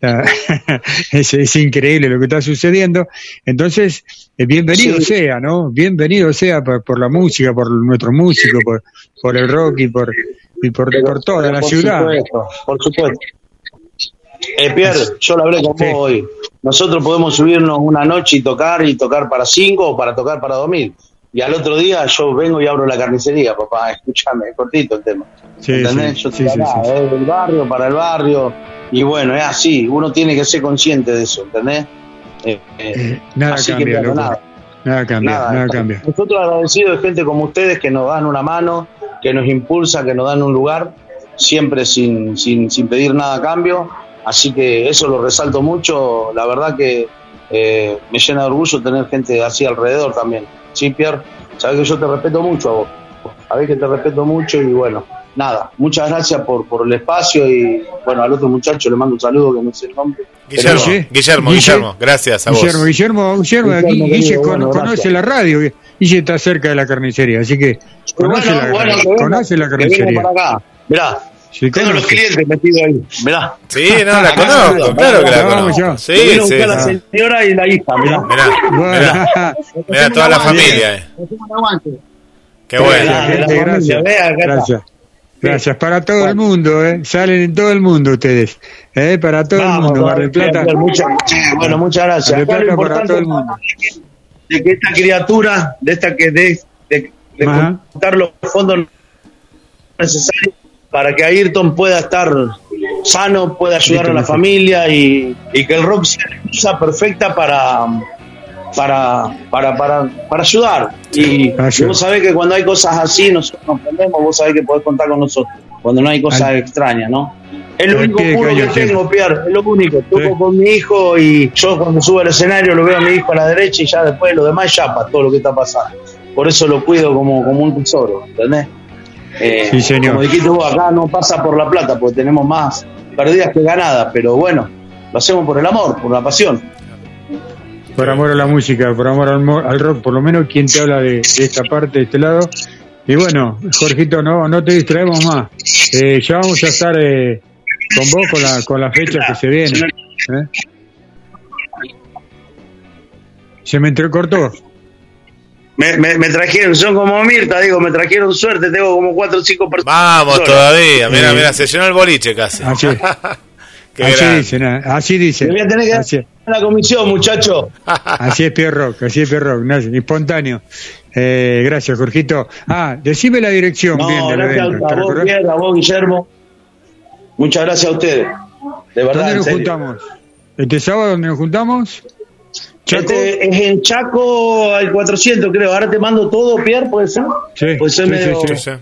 la- es, es increíble lo que está sucediendo. Entonces, eh, bienvenido Sí. sea, ¿no? Bienvenido sea por, por la música, por nuestro músico, por, por el rock y por, y por, por toda la por ciudad. Supuesto, por supuesto. Eh, Pierre, yo lo hablé con Sí. vos hoy. Nosotros podemos subirnos una noche y tocar y tocar para cinco o para tocar para dos mil. Y al otro día yo vengo y abro la carnicería, papá. Escúchame, es cortito el tema. Sí, ¿Entendés? sí, yo estoy acá, eh, del barrio para el barrio. Y bueno, es así. Uno tiene que ser consciente de eso, ¿entendés? Eh, eh, Eh, nada así que, cambia, bueno, loco. nada. Nada cambia, Nada, nada, cambia. Nosotros agradecidos de gente como ustedes que nos dan una mano, que nos impulsa, que nos dan un lugar, siempre sin, sin, sin pedir nada a cambio. Así que eso lo resalto mucho. La verdad que eh, me llena de orgullo tener gente así alrededor también. Sí, Pierre, sabes que yo te respeto mucho a vos. Sabés que te respeto mucho y bueno, nada, muchas gracias por, por el espacio y bueno, al otro muchacho le mando un saludo que no sé el nombre. Guillermo, Guille- Guillermo, Guille- Guillermo, gracias a vos. Guillermo, Guillermo, Guillermo, aquí Guillermo, Guille querido, con- bueno, conoce gracias. la radio. Guille está cerca de la carnicería, así que conoce, Bueno, la, bueno, venga- conoce la carnicería. Mirá, tengo los clientes metidos ahí. Mirá. Sí, no, la conozco, claro que la conozco. Sí, a sí, buscar la sí. señora y la hija, mirá. Mirá, mirá, mirá toda la familia. eh. Qué bueno. La- la gracias. Gracias. Gracias. Para todo el mundo, ¿eh? Salen en todo el mundo ustedes. ¿eh? Para todo el mundo. Mar del Plata. Bueno, muchas gracias. Mar del Acá lo Plata para todo el mundo. de que esta criatura, de esta que de, de, de los fondos necesarios para que Ayrton pueda estar sano, pueda ayudar a la familia y, y que el rock sea la excusa perfecta para para para para, para ayudar y, Ayuda. vos sabés que cuando hay cosas así nosotros nos prendemos vos sabés que podés contar con nosotros cuando no hay cosas extrañas ¿no? Es lo único puro que tengo, Pierre, es lo único. Toco Sí. con mi hijo y yo cuando subo al escenario lo veo a mi hijo a la derecha y ya después lo demás ya para todo lo que está pasando. Por eso lo cuido como, como un tesoro, ¿entendés? Eh, Sí, señor. Como dijiste vos, acá no pasa por la plata porque tenemos más perdidas que ganadas, pero bueno, lo hacemos por el amor, por la pasión. Por amor a la música, por amor al, al rock, por lo menos quien te habla de, de esta parte, de este lado. Y bueno, Jorgito, no, no te distraemos más. Eh, ya vamos a estar eh, con vos con, la, con las fechas que se vienen. ¿eh? Se me entrecortó. Me, me, me trajeron, son como Mirta, digo, me trajeron suerte, tengo como cuatro o cinco personas. Vamos todavía, mira, mira, se llenó el boliche casi. Así, Qué así dicen, ¿eh? así dicen. Me voy a tener que dar Así, la comisión, muchacho. así es Pierre Rock, así es Pierre Rock, no, espontáneo. Eh, gracias, Jorgito. Ah, decime la dirección No, bien gracias evento. a ¿te vos? Pierre, a vos, Guillermo. Muchas gracias a ustedes. De verdad, ¿Dónde nos serio. juntamos? ¿Este sábado dónde nos juntamos? ¿Chaco? Este, es en Chaco al 400, creo. Ahora te mando todo, Pierre, ¿puede ser? Sí, Pues soy sí, medio- sí, Sí. Ahí,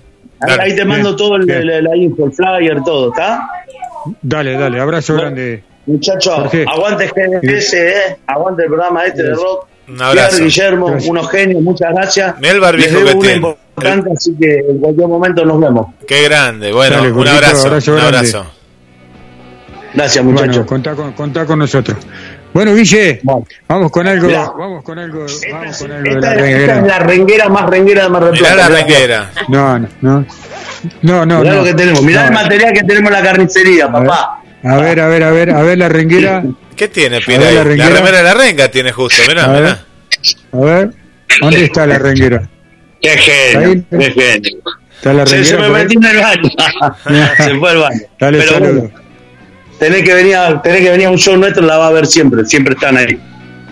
Dale. ahí te mando Bien, todo el, bien. el- la info, el flyer, todo, ¿está? Dale, dale, abrazo Bueno. grande. Muchachos, aguante GDS, ¿eh? Aguante el programa este de rock. Un abrazo. Pierre, Guillermo, Gracias. unos genios, muchas gracias. Mirá el barbijo Les debo que tiene. importante, así que en cualquier momento nos vemos. Qué grande. Bueno, Dale, un abrazo, abrazo un grande. abrazo. Gracias, Bueno, muchachos. contá con, contá con nosotros. Bueno, Guille, Bueno. vamos con algo, Mirá. vamos con algo, Esta, vamos es, con algo de la esta es renguera. la renguera más renguera de Mar del Mirá la renguera. No, no, no. No, no, Mirá no. lo que tenemos. Mirá No. el material que tenemos en la carnicería, A ver, papá. A ver, a ver, a ver, a ver la renguera. ¿Qué tiene, Pira? la La, renguera. remera de la renga tiene justo, mirá, A ver. mirá. A ver, ¿dónde está la renguera? Qué Ahí. genio, qué genio. ¿Está la Se, se renguera? me metió en el baño. se fue al baño. Dale Pero saludo. Tenés que venir a, tenés que venir a un show nuestro, la va a ver siempre. Siempre están ahí.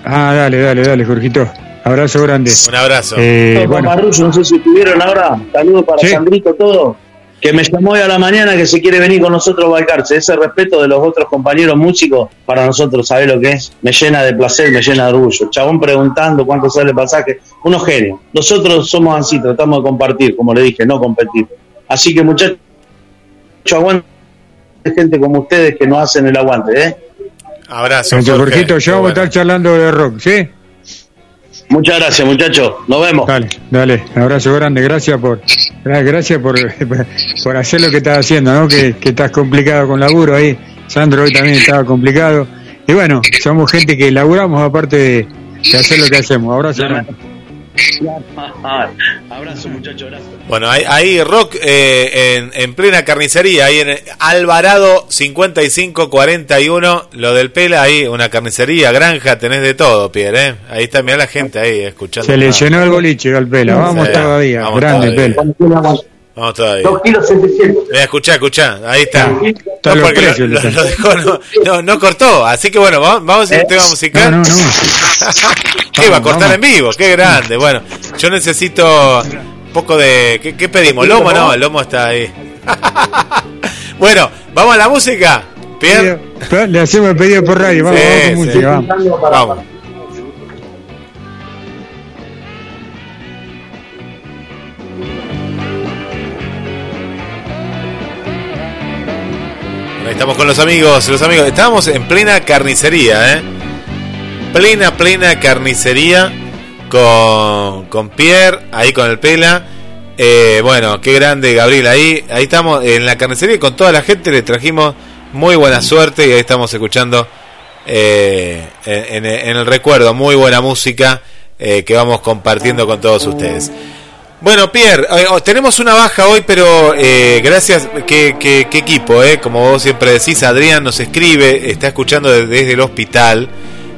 Ah, dale, dale, dale, Jorgito. Abrazo grande. Un abrazo. Eh, bueno, no sé si estuvieron ahora. Saludos para Sí. Sandrito, todo. Que me llamó hoy a la mañana que se quiere venir con nosotros a Balcarce. Ese respeto de los otros compañeros músicos, para nosotros, ¿sabés lo que es? Me llena de placer, me llena de orgullo. Chabón preguntando cuánto sale el pasaje. Unos genios. Nosotros somos así, tratamos de compartir, como le dije, no competir. Así que, muchachos, aguante gente como ustedes que nos hacen el aguante, ¿eh? Abrazo. Jorge. Jorgito, ya vamos a estar charlando de rock, ¿sí? Muchas gracias, muchachos. Nos vemos. Dale, dale, abrazo grande, gracias por gra- gracias por, por hacer lo que estás haciendo, ¿no? Que, que estás complicado con laburo ahí. Sandro hoy también estaba complicado. Y bueno, somos gente que laburamos aparte de, de hacer lo que hacemos. Abrazo grande. Abrazo, muchachos. Gracias. Bueno, ahí, ahí rock eh, en, en plena carnicería, ahí en Alvarado 5541, lo del Pela, ahí una carnicería, granja, tenés de todo, Pierre, ¿eh? Ahí está, mirá la gente ahí escuchando. Se le llenó el boliche al Pela. Vamos Sí, todavía, vamos grande todavía. Pela. Vamos todavía. Dos kilos 700. Mira, escuchá, escuchá, ahí está. Está No, lo, precios, lo- dejó, no, no, no cortó, así que bueno, vamos, vamos a ir a un tema No, musical. no, no. ¿Qué va a cortar vamos. en vivo? Qué grande. Bueno, yo necesito un poco de. ¿Qué, qué pedimos? ¿Lomo? No, el lomo está ahí. bueno, vamos a la música. Pierre. Le hacemos el pedido por radio. Vamos, Sí, vamos con sí. música, vamos. Vamos. Estamos con los amigos, los amigos. Estábamos en plena carnicería, ¿eh? Plena, plena carnicería con, con Pierre, ahí con el Pela. Eh, bueno, qué grande Gabriel ahí. Ahí estamos en la carnicería con toda la gente le trajimos muy buena suerte y ahí estamos escuchando eh, en, en el recuerdo muy buena música eh, que vamos compartiendo con todos ustedes. Bueno, Pierre, eh, oh, tenemos una baja hoy, pero eh, gracias, qué, equipo, eh, como vos siempre decís, Adrián nos escribe, está escuchando desde, el hospital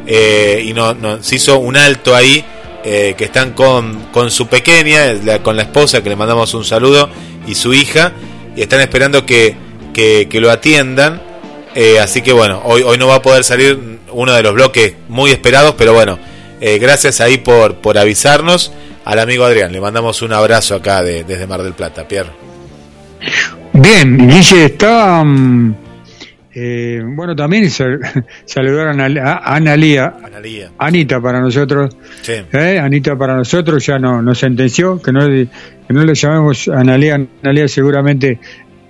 eh, y no- nos hizo un alto ahí, eh, que están con, con su pequeña, con la esposa, que le mandamos un saludo, y su hija, y están esperando que, que, que lo atiendan, así que bueno, hoy, hoy no va a poder salir uno de los bloques muy esperados, pero bueno, gracias ahí por, por avisarnos al amigo Adrián. Le mandamos un abrazo acá de- desde Mar del Plata, Pierre. Bien, Guille está. mm, eh, bueno, también sal- saludaron a, Analía, Analía. Anita para nosotros. Sí. ¿eh? Anita para nosotros ya no, nos sentenció que no, que no le llamemos Analía. Analía seguramente.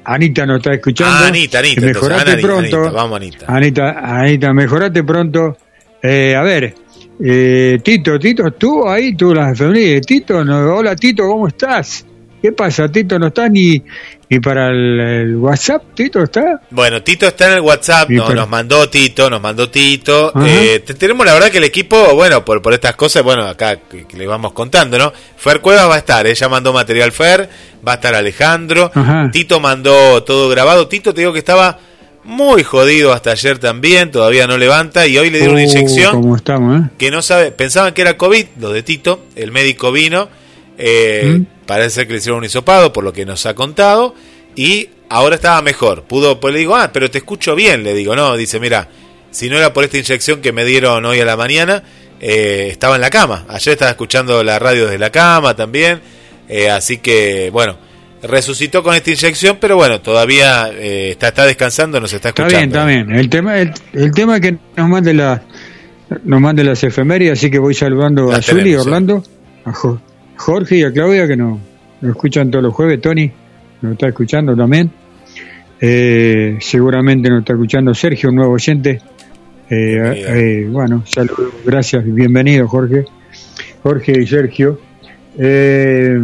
Anita nos está escuchando. Ah, Anita, Anita. Que entonces, mejorate Anita, pronto. Anita, vamos, Anita. Anita, Anita, mejorate pronto. Eh, a ver, eh, Tito, Tito, tú ahí, tú las. Tito, no, hola Tito, ¿cómo estás? ¿Qué pasa, Tito? ¿No estás ni, ni para el, el WhatsApp? ¿Tito está? Bueno, Tito está en el WhatsApp, no, nos mandó Tito, nos mandó Tito. Eh, te- tenemos la verdad que el equipo, bueno, por, por estas cosas, bueno, acá le vamos contando, ¿no? Fer Cuevas va a estar, ella mandó material Fer, va a estar Alejandro, Ajá. Tito mandó todo grabado. Tito te digo que estaba muy jodido hasta ayer también, todavía no levanta y hoy le dieron una Uh, inyección ¿Cómo estamos, eh? que no sabe, pensaban que era COVID, lo de Tito, el médico vino, eh, ¿Mm? parece que le hicieron un hisopado, por lo que nos ha contado, y ahora estaba mejor. Pudo, pues le digo, ah, pero te escucho bien, le digo, no, dice, mira, si no era por esta inyección que me dieron hoy a la mañana, eh, estaba en la cama. Ayer estaba escuchando la radio desde la cama también, eh, así que, bueno, resucitó con esta inyección, pero bueno, todavía eh, está, está descansando, nos está Está escuchando. bien, está bien. El tema, el, el tema es que nos mande la, nos mande las efemérides, así que voy saludando a Las Zuli, a tenemos, sí. Orlando, a Jo- Jorge y a Claudia que nos, nos escuchan todos los jueves, Tony nos está escuchando también. Eh, seguramente nos está escuchando Sergio, un nuevo oyente. Eh, eh, bueno, saludos, gracias, bienvenido Jorge. Jorge y Sergio. Eh,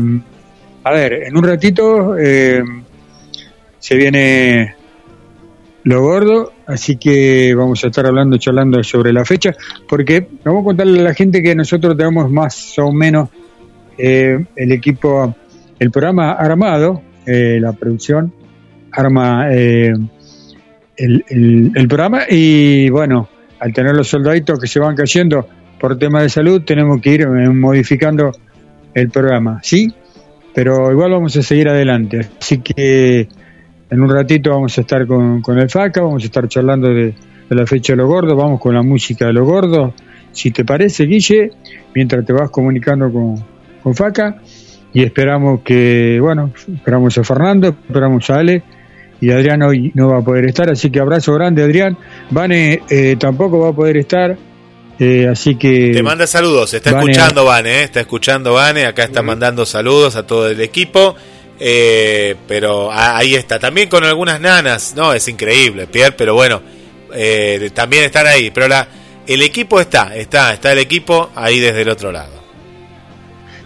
a ver, en un ratito eh, se viene lo gordo, así que vamos a estar hablando, charlando sobre la fecha, porque vamos a contarle a la gente que nosotros tenemos más o menos eh, el equipo, el programa armado, eh, la producción arma eh, el, el- el programa y bueno, al tener los soldaditos que se van cayendo por temas de salud, tenemos que ir modificando el programa, ¿sí? Pero igual vamos a seguir adelante, así que en un ratito vamos a estar con, con el FACA, vamos a estar charlando de, la fecha de los gordos, vamos con la música de los gordos, si te parece, Guille, mientras te vas comunicando con, con FACA, y esperamos que, bueno, esperamos a Fernando, esperamos a Ale, y Adrián hoy no va a poder estar, así que abrazo grande, Adrián. Vane eh, tampoco va a poder estar, eh, así que... Te manda saludos, está Vane, escuchando Vane, ¿eh? está escuchando Vane, acá está mandando saludos a todo el equipo, eh, pero ahí está, también con algunas nanas, no, es increíble, Pierre, pero bueno, también están ahí, pero la, el equipo está, está, está el equipo ahí desde el otro lado.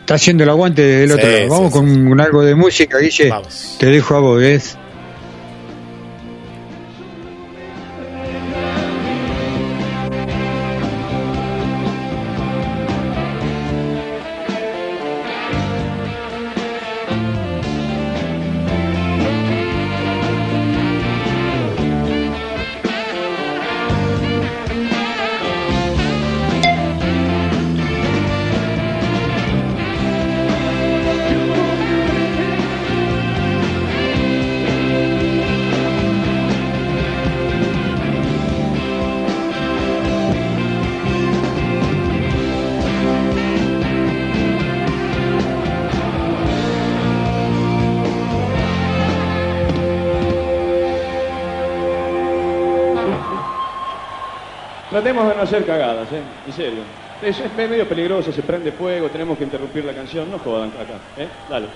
Está haciendo el aguante desde el Sí, otro lado. Vamos sí, con, algo de música, Guille. Vamos. Te dejo a vos, ¿ves? Hacer cagadas, ¿eh? En serio. Es, es medio peligroso, se prende fuego, tenemos que interrumpir la canción. No jodan acá, ¿eh? Dale.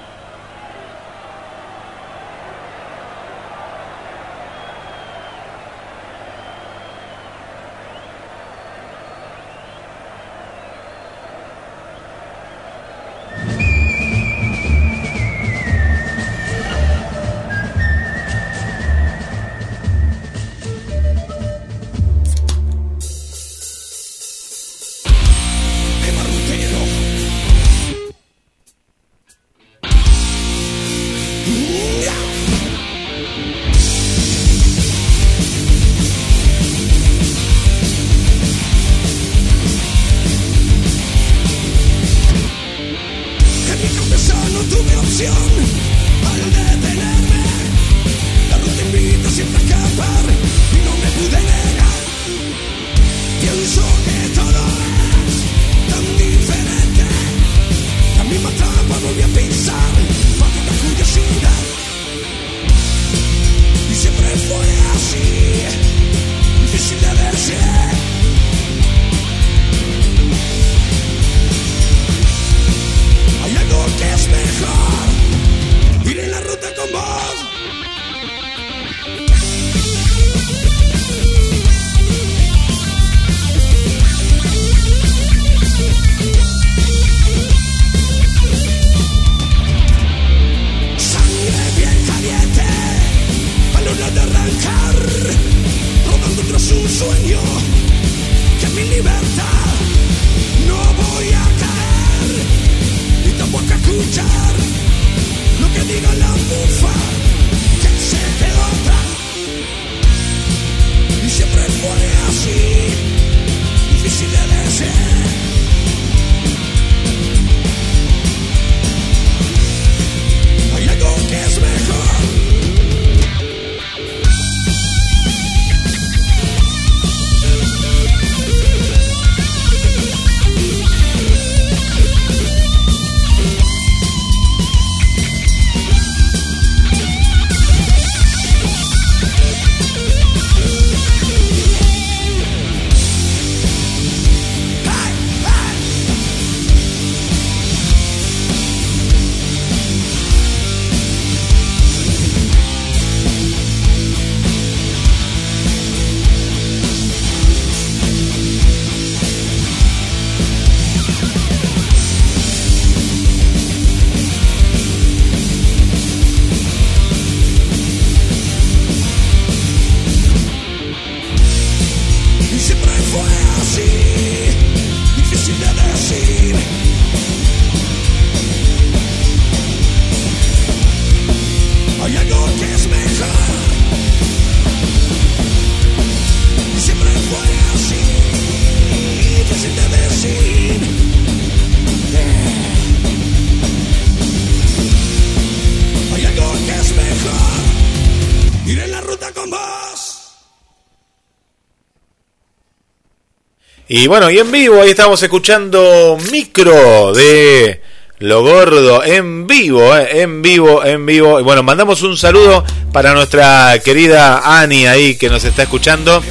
Y bueno, y en vivo, ahí estamos escuchando Micro de Lo Gordo, en vivo, eh, en vivo, en vivo. Y bueno, mandamos un saludo para nuestra querida Ani ahí que nos está escuchando.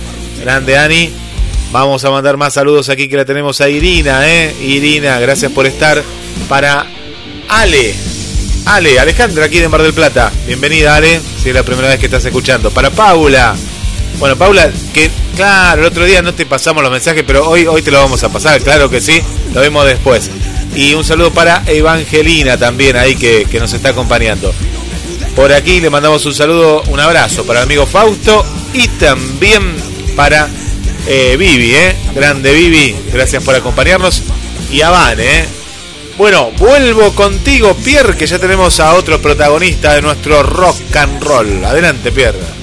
Grande Ani. Vamos a mandar más saludos aquí que la tenemos a Irina, ¿eh? Irina, gracias por estar. Para Ale, Ale, Alejandra aquí de Mar del Plata. Bienvenida Ale, si es la primera vez que estás escuchando. Para Paula. Bueno, Paula, que claro, el otro día no te pasamos los mensajes, pero hoy, hoy te lo vamos a pasar, claro que sí, lo vemos después. Y un saludo para Evangelina también ahí que, que nos está acompañando. Por aquí le mandamos un saludo, un abrazo para el amigo Fausto y también para eh, Vivi, ¿eh? Grande Vivi, gracias por acompañarnos. Y a Van, ¿eh? Bueno, vuelvo contigo, Pierre, que ya tenemos a otro protagonista de nuestro rock and roll. Adelante, Pierre.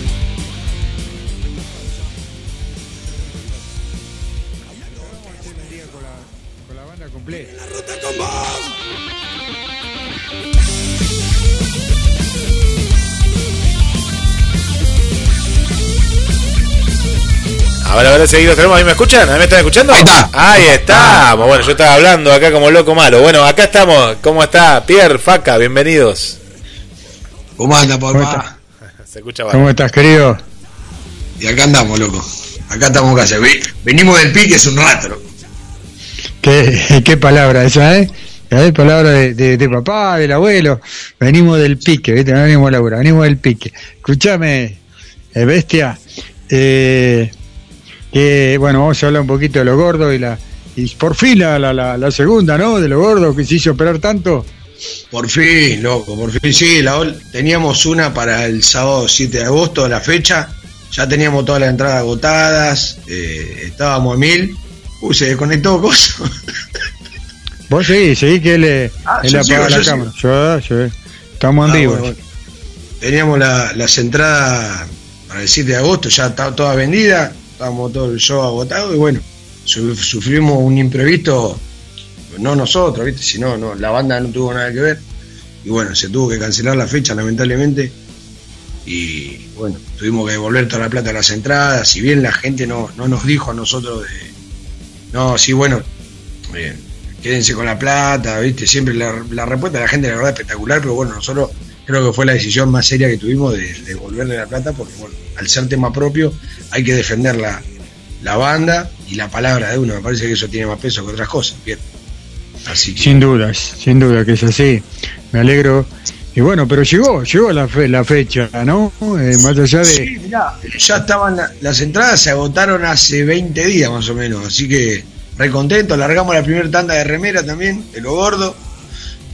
Ahora, ahora seguidos tenemos, ¿ahí me escuchan? ¿Ahí me están escuchando? Ahí está. Ahí estamos. Bueno, yo estaba hablando acá como loco malo. Bueno, acá estamos. ¿Cómo está? Pierre, Faca, bienvenidos. ¿Cómo anda, papá? Se escucha ¿Cómo estás, querido? Y acá andamos, loco. Acá estamos casi. Ve- Venimos del pique es un rato. ¿Qué, qué palabra esa, ¿eh? ¿Eh? Palabra de, de- de papá, del abuelo. Venimos del pique, ¿viste? No venimos a laburar, venimos del pique. Escúchame, eh, bestia. Eh, que, bueno, vamos a hablar un poquito de lo gordo y la. Y por fin la, la, la, la segunda, ¿no? De lo gordo que se hizo operar tanto. Por fin, loco, por fin. Sí, la, ol- teníamos una para el sábado 7 de agosto, la fecha. Ya teníamos todas las entradas agotadas. eh, estábamos a mil. Uy, se desconectó cosa. Vos seguís, seguís que él, le- Ah, él apaga la yo cámara. Yo, yo, estamos en Ah, vivo. bueno, bueno. Teníamos la- las entradas para el 7 de agosto, ya estaba toda vendida, estábamos todo el show agotado y bueno, su- sufrimos un imprevisto, no nosotros, ¿viste? sino no, la banda no tuvo nada que ver y bueno, se tuvo que cancelar la fecha lamentablemente y bueno, tuvimos que devolver toda la plata a las entradas, si bien la gente no, no nos dijo a nosotros de, no, sí, bueno, eh, quédense con la plata, ¿viste? Siempre la, la respuesta de la gente, la verdad, espectacular, pero bueno, nosotros creo que fue la decisión más seria que tuvimos de de devolverle la plata, porque bueno, al ser tema propio hay que defender la, la banda y la palabra de uno, me parece que eso tiene más peso que otras cosas, bien. Así que, Sin dudas, sin duda que es así. Me alegro. Y bueno, pero llegó, llegó la, fe- la fecha, ¿no? Eh, más allá de... Sí, mirá, ya estaban la- las entradas, se agotaron hace 20 días más o menos, así que recontento, largamos la primera tanda de remera también, de lo gordo.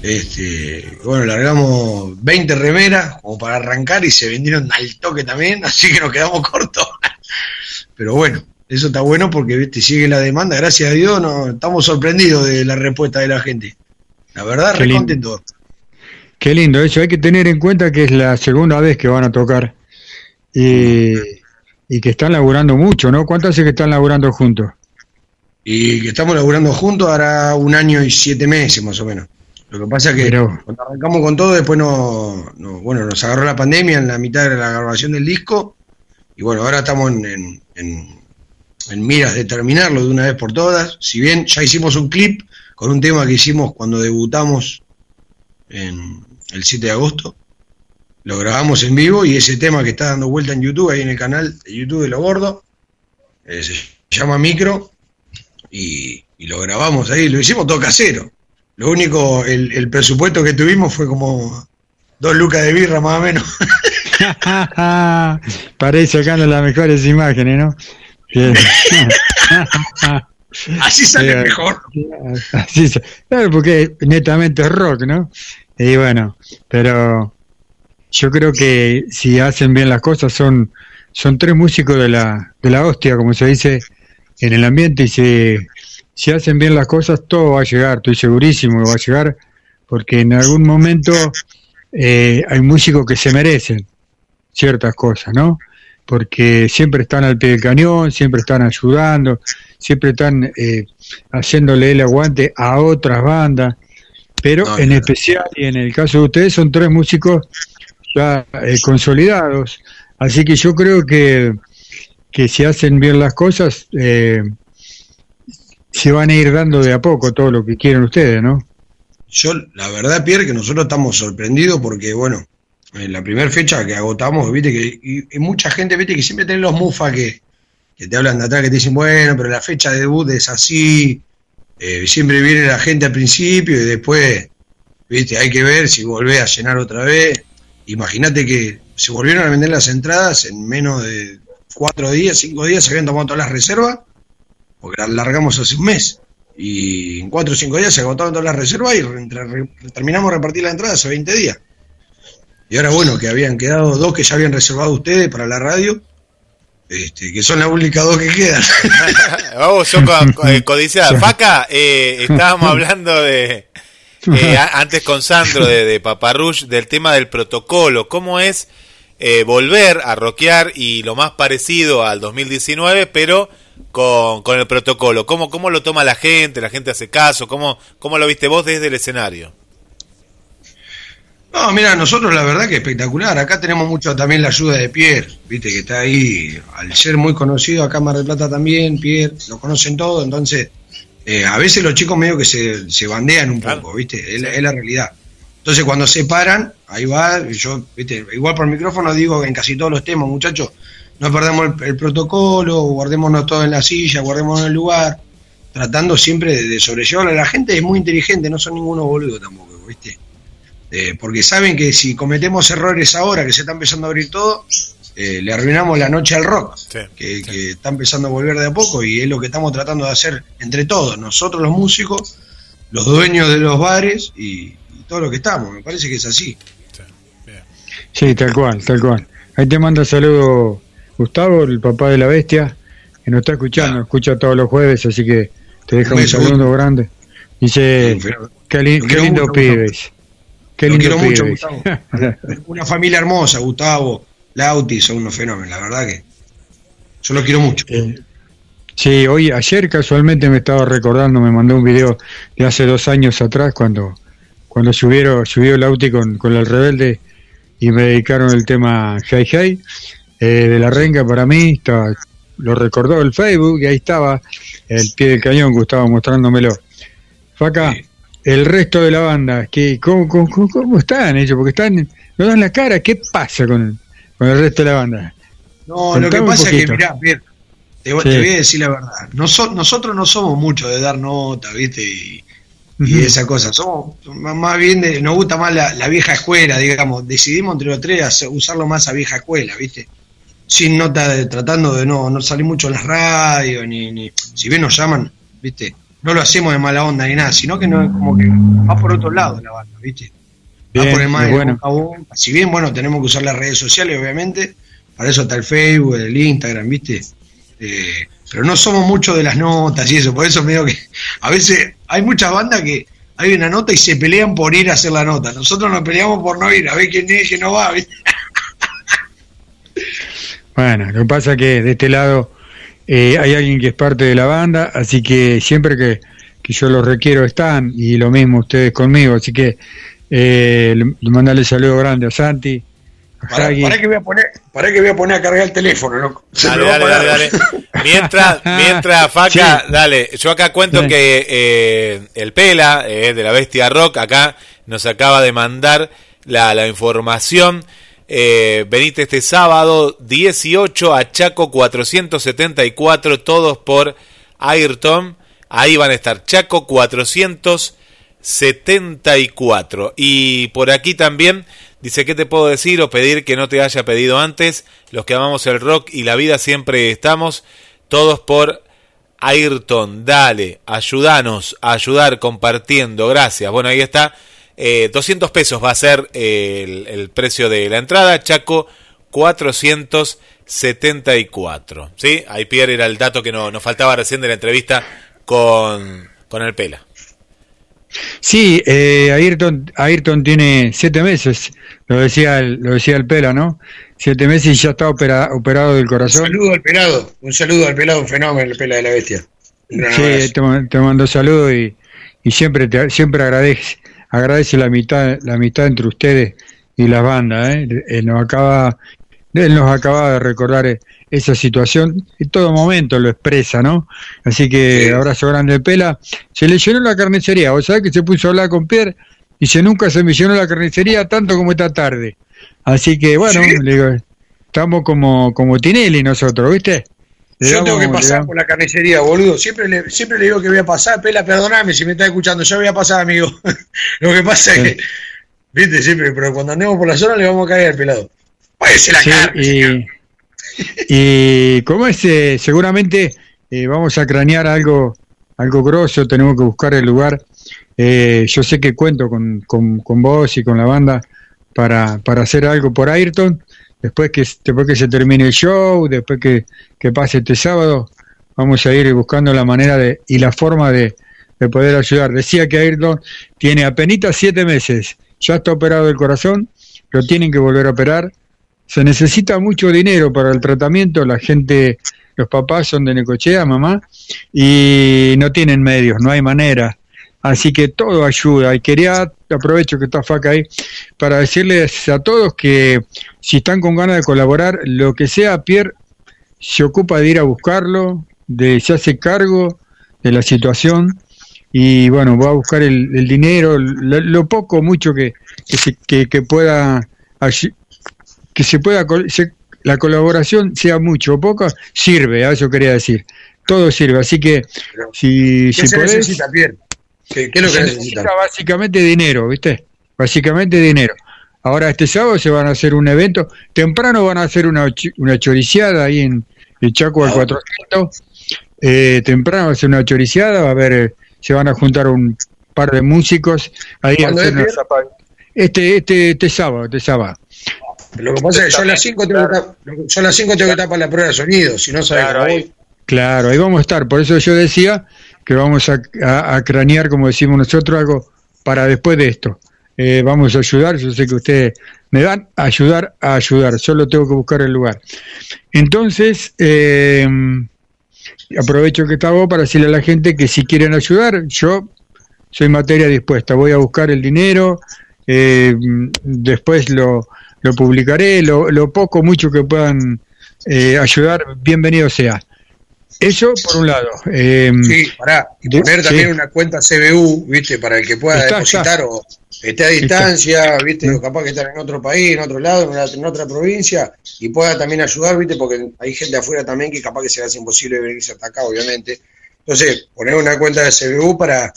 Este, bueno, largamos 20 remeras como para arrancar y se vendieron al toque también, así que nos quedamos cortos. Pero bueno, eso está bueno porque ¿viste? sigue la demanda, gracias a Dios, no, estamos sorprendidos de la respuesta de la gente. La verdad, Qué lindo. recontento. Qué lindo eso. Hay que tener en cuenta que es la segunda vez que van a tocar. Y, y que están laburando mucho, ¿no? ¿Cuánto hace que están laburando juntos? Y que estamos laburando juntos ahora un año y siete meses más o menos. Lo que pasa es que Pero- cuando arrancamos con todo, después no, no- bueno, nos agarró la pandemia en la mitad de la grabación del disco. Y bueno, ahora estamos en, en- en- en miras de terminarlo de una vez por todas. Si bien ya hicimos un clip con un tema que hicimos cuando debutamos en el 7 de agosto. Lo grabamos en vivo y ese tema que está dando vuelta en YouTube, ahí en el canal de YouTube de Lo Gordo, eh, se llama Micro y, y lo grabamos ahí, lo hicimos todo casero. Lo único, el, el presupuesto que tuvimos fue como dos lucas de birra más o menos. Para ir sacando las mejores imágenes, ¿no? Bien. Así sale mejor. Así se- claro, porque netamente es rock, ¿no? Y bueno, pero yo creo que si hacen bien las cosas son son tres músicos de la de la hostia, como se dice en el ambiente y si si hacen bien las cosas todo va a llegar, estoy segurísimo que va a llegar porque en algún momento eh, hay músicos que se merecen ciertas cosas, ¿no? Porque siempre están al pie del cañón, siempre están ayudando, siempre están eh, haciéndole el aguante a otras bandas, pero No, en especial y en el caso de ustedes son tres músicos ya eh, consolidados, así que yo creo que, que si hacen bien las cosas, eh, se van a ir dando de a poco todo lo que quieren ustedes, ¿no? Yo, la verdad, Pierre, que nosotros estamos sorprendidos porque, bueno, en la primera fecha que agotamos, viste que y, y mucha gente, viste que siempre tienen los mufas que, que te hablan de atrás, que te dicen, bueno, pero la fecha de debut es así, eh, siempre viene la gente al principio y después, viste, hay que ver si volvés a llenar otra vez. Imagínate que se volvieron a vender las entradas en menos de cuatro días, cinco días, se habían tomado todas las reservas, porque largamos hace un mes. Y en cuatro o cinco días se agotaron todas las reservas y re- re- terminamos de repartir las entradas hace 20 días. Y ahora, bueno, que habían quedado dos que ya habían reservado ustedes para la radio, este, que son las únicas dos que quedan. Vamos, yo co- co- eh, codiciada. Faca, eh, estábamos hablando de. eh, a- antes con Sandro de, de Paparrush, del tema del protocolo. ¿Cómo es eh, volver a rockear y lo más parecido al 2019, pero con, con el protocolo? ¿Cómo, ¿Cómo lo toma la gente? ¿La gente hace caso? ¿Cómo, ¿Cómo lo viste vos desde el escenario? No, mira, nosotros la verdad que espectacular. Acá tenemos mucho también la ayuda de Pierre, viste, que está ahí, al ser muy conocido acá en Mar del Plata también, Pierre, lo conocen todo, entonces eh, a veces los chicos medio que se, se bandean un poco, viste, es, la- es la realidad. Entonces cuando se paran, ahí va, yo, viste, igual por micrófono digo en casi todos los temas, muchachos, no perdemos el, el protocolo, guardémonos todo en la silla, guardémonos en el lugar, tratando siempre de, de sobrellevarlo. La gente es muy inteligente, no son ninguno boludo tampoco, viste. Eh, porque saben que si cometemos errores ahora que se está empezando a abrir todo, eh, le arruinamos la noche al rock, que, que está empezando a volver de a poco y es lo que estamos tratando de hacer entre todos, nosotros los músicos, los dueños de los bares y, y todo lo que estamos, me parece que es así. Sí, tal cual, tal cual. Ahí te manda saludo Gustavo, el papá de la bestia, que nos está escuchando, escucha todos los jueves, así que te deja Un saludo grande. Dice, qué, li- qué lindo mucho, pibes. Qué lindo quiero mucho. Gustavo. Una familia hermosa, Gustavo, Lauti, son unos fenómenos, la verdad que yo los quiero mucho. Sí, hoy, ayer casualmente me estaba recordando, me mandó un video de hace dos años atrás cuando, cuando subieron, subió el Auti con, con el rebelde y me dedicaron el tema Hey Hey eh, de la renga para mí, estaba- lo recordó el Facebook y ahí estaba el pie del cañón, Gustavo mostrándomelo. Faca, el resto de la banda, que ¿cómo, cómo, están ellos? Porque están, no dan la cara, ¿qué pasa con, con el resto de la banda? No, lo que pasa es que, mirá, Pierre, te, voy- Sí. te voy a decir la verdad. Noso- nosotros no somos mucho de dar nota, ¿viste? Y, y esa cosa. Somos más más bien, de, nos gusta más la, la vieja escuela, digamos. Decidimos entre los tres hacer- usarlo más a vieja escuela, ¿viste? Sin nota, de- tratando de no, no salir mucho en las radios, ni, ni. Si bien nos llaman, ¿viste? No lo hacemos de mala onda ni nada, sino que no es como que va por otro lado la banda, ¿viste? Va Bien, por el más bueno. boca a boca. Si bien, bueno, tenemos que usar las redes sociales, obviamente, para eso está el Facebook, el Instagram, ¿viste? Eh, pero no somos mucho de las notas y eso, por eso medio que a veces hay muchas bandas que hay una nota y se pelean por ir a hacer la nota. Nosotros nos peleamos por no ir, a ver quién es, quién no va, ¿viste? Bueno, lo que pasa es que de este lado eh, hay alguien que es parte de la banda, así que siempre que, que yo los requiero están, y lo mismo ustedes conmigo, así que eh, le, le mandarle saludo grande a Santi, a Para, Jaggy. que voy a poner, para que voy a poner a cargar el teléfono, loco. Dale, dale, dale, dale. Mientras, mientras, Faca, Sí. dale. Yo acá cuento Sí. que eh, el Pela, eh, de la Bestia Rock, acá nos acaba de mandar la, la información. Eh, venite este sábado 18 a Chaco 474, todos por Ayrton. Ahí van a estar Chaco 474. Y por aquí también dice, ¿qué te puedo decir o pedir que no te haya pedido antes? Los que amamos el rock y la vida siempre estamos, todos por Ayrton. Dale, ayúdanos a ayudar compartiendo. Gracias. Bueno, ahí está. Eh, 200 pesos va a ser eh, el, el precio de la entrada. Chaco 474. ¿Sí? Ahí Pierre era el dato que no- nos faltaba recién de la entrevista con, con el Pela. Sí, eh, Ayrton, Ayrton tiene siete meses, lo decía el, lo decía el Pela, ¿no? Siete meses y ya está opera- operado del Un corazón. saludo al pelado, un saludo al pelado, un fenómeno, el pela de la bestia. Un Sí, te, ma- te mando saludos y, y siempre te, siempre agradece agradece la mitad la mitad entre ustedes y las bandas. ¿eh? Él nos acaba él nos acaba de recordar eh, esa situación, en todo momento lo expresa, ¿no? Así que abrazo grande de Pela. Se le llenó la carnicería, o sea que se puso a hablar con Pierre y se nunca se me llenó la carnicería tanto como esta tarde. Así que bueno, le digo, estamos como, como Tinelli nosotros, ¿viste? Yo tengo que pasar por la carnicería, boludo. Siempre le, siempre le digo que voy a pasar. Pela, perdoname si me estás escuchando. Ya voy a pasar, amigo. Lo que pasa es que, viste, siempre, pero cuando andemos por la zona le vamos a caer al pelado. Váyase la Sí, carne. y, y como es, eh, seguramente eh, vamos a cranear algo, algo grosso, tenemos que buscar el lugar. Eh, yo sé que cuento con, con, con vos y con la banda para, para hacer algo por Ayrton. Después que, después que se termine el show, después que, que pase este sábado, vamos a ir buscando la manera de, y la forma de, de poder ayudar. Decía que Ayrton tiene apenas siete meses, ya está operado del corazón, lo tienen que volver a operar. Se necesita mucho dinero para el tratamiento, la gente, los papás son de Necochea, mamá, y no tienen medios, no hay manera. Así que todo ayuda. Y quería, aprovecho que está Faca ahí, para decirles a todos que si están con ganas de colaborar, lo que sea, Pierre se ocupa de ir a buscarlo, de se hace cargo de la situación y bueno, va a buscar el, el dinero, lo, lo poco, mucho que, que, se- que, que pueda que se pueda se- la colaboración sea mucho o poco, sirve, a eso quería decir. Todo sirve, así que si, ¿Qué si se podés, necesita, Pierre? ¿Qué, qué es lo que necesita? necesita básicamente dinero, ¿viste? Básicamente dinero. Ahora este sábado se van a hacer un evento, temprano van a hacer una, una choriciada ahí en el Chaco al 400, eh, temprano va a ser una choriciada, va a haber, eh, se van a juntar un par de músicos ahí a ¿Cuándo hacer este, este, este sábado, este sábado. Lo que pasa es que yo a las 5 tengo, que estar- yo a las 5 tengo que estar para la prueba de sonido, si no sabes Claro, cómo ahí- voy. Claro, ahí vamos a estar. Por eso yo decía que vamos a, cranear, como decimos nosotros, algo para después de esto. Eh, vamos a ayudar, yo sé que ustedes me van a ayudar a ayudar, solo tengo que buscar el lugar. Entonces, eh, aprovecho que está para decirle a la gente que si quieren ayudar, yo soy materia dispuesta, voy a buscar el dinero, eh, después lo, lo publicaré, lo, lo poco, mucho que puedan eh, ayudar, bienvenido sea. Eso por un lado. eh, Sí, pará. Y poner sí. también una cuenta CBU, ¿viste? Para el que pueda Está, depositar está. o esté a distancia, ¿viste? O capaz que estar en otro país, en otro lado, en, una- en otra provincia y pueda también ayudar, ¿viste? Porque hay gente afuera también que capaz que se le hace imposible venirse hasta acá, obviamente. Entonces, poner una cuenta de CBU para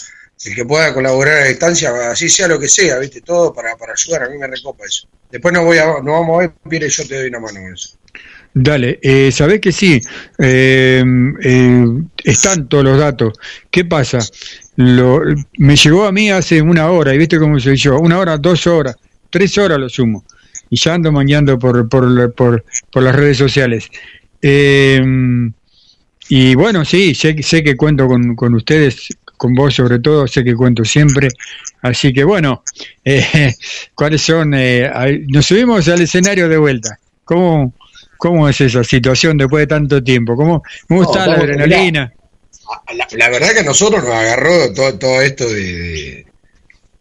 el que pueda colaborar a distancia, así sea lo que sea, ¿viste? Todo para, para ayudar, a mí me recopa eso. Después nos, voy a, nos vamos a ver, Pierre, yo te doy una mano con eso. Dale, eh, sabés que sí, eh, eh, están todos los datos. ¿Qué pasa? Lo, me llegó a mí hace una hora, y viste cómo soy yo, una hora, dos horas, tres horas lo sumo, y ya ando mañando por, por, por, por las redes sociales. Eh, y bueno, sí, sé, sé que cuento con, con ustedes, con vos sobre todo, sé que cuento siempre. Así que bueno, eh, ¿cuáles son? Eh, nos subimos al escenario de vuelta. ¿Cómo, ¿Cómo es esa situación después de tanto tiempo? ¿Cómo, cómo No, está la adrenalina? La, la verdad que a nosotros nos agarró todo, todo esto de, de,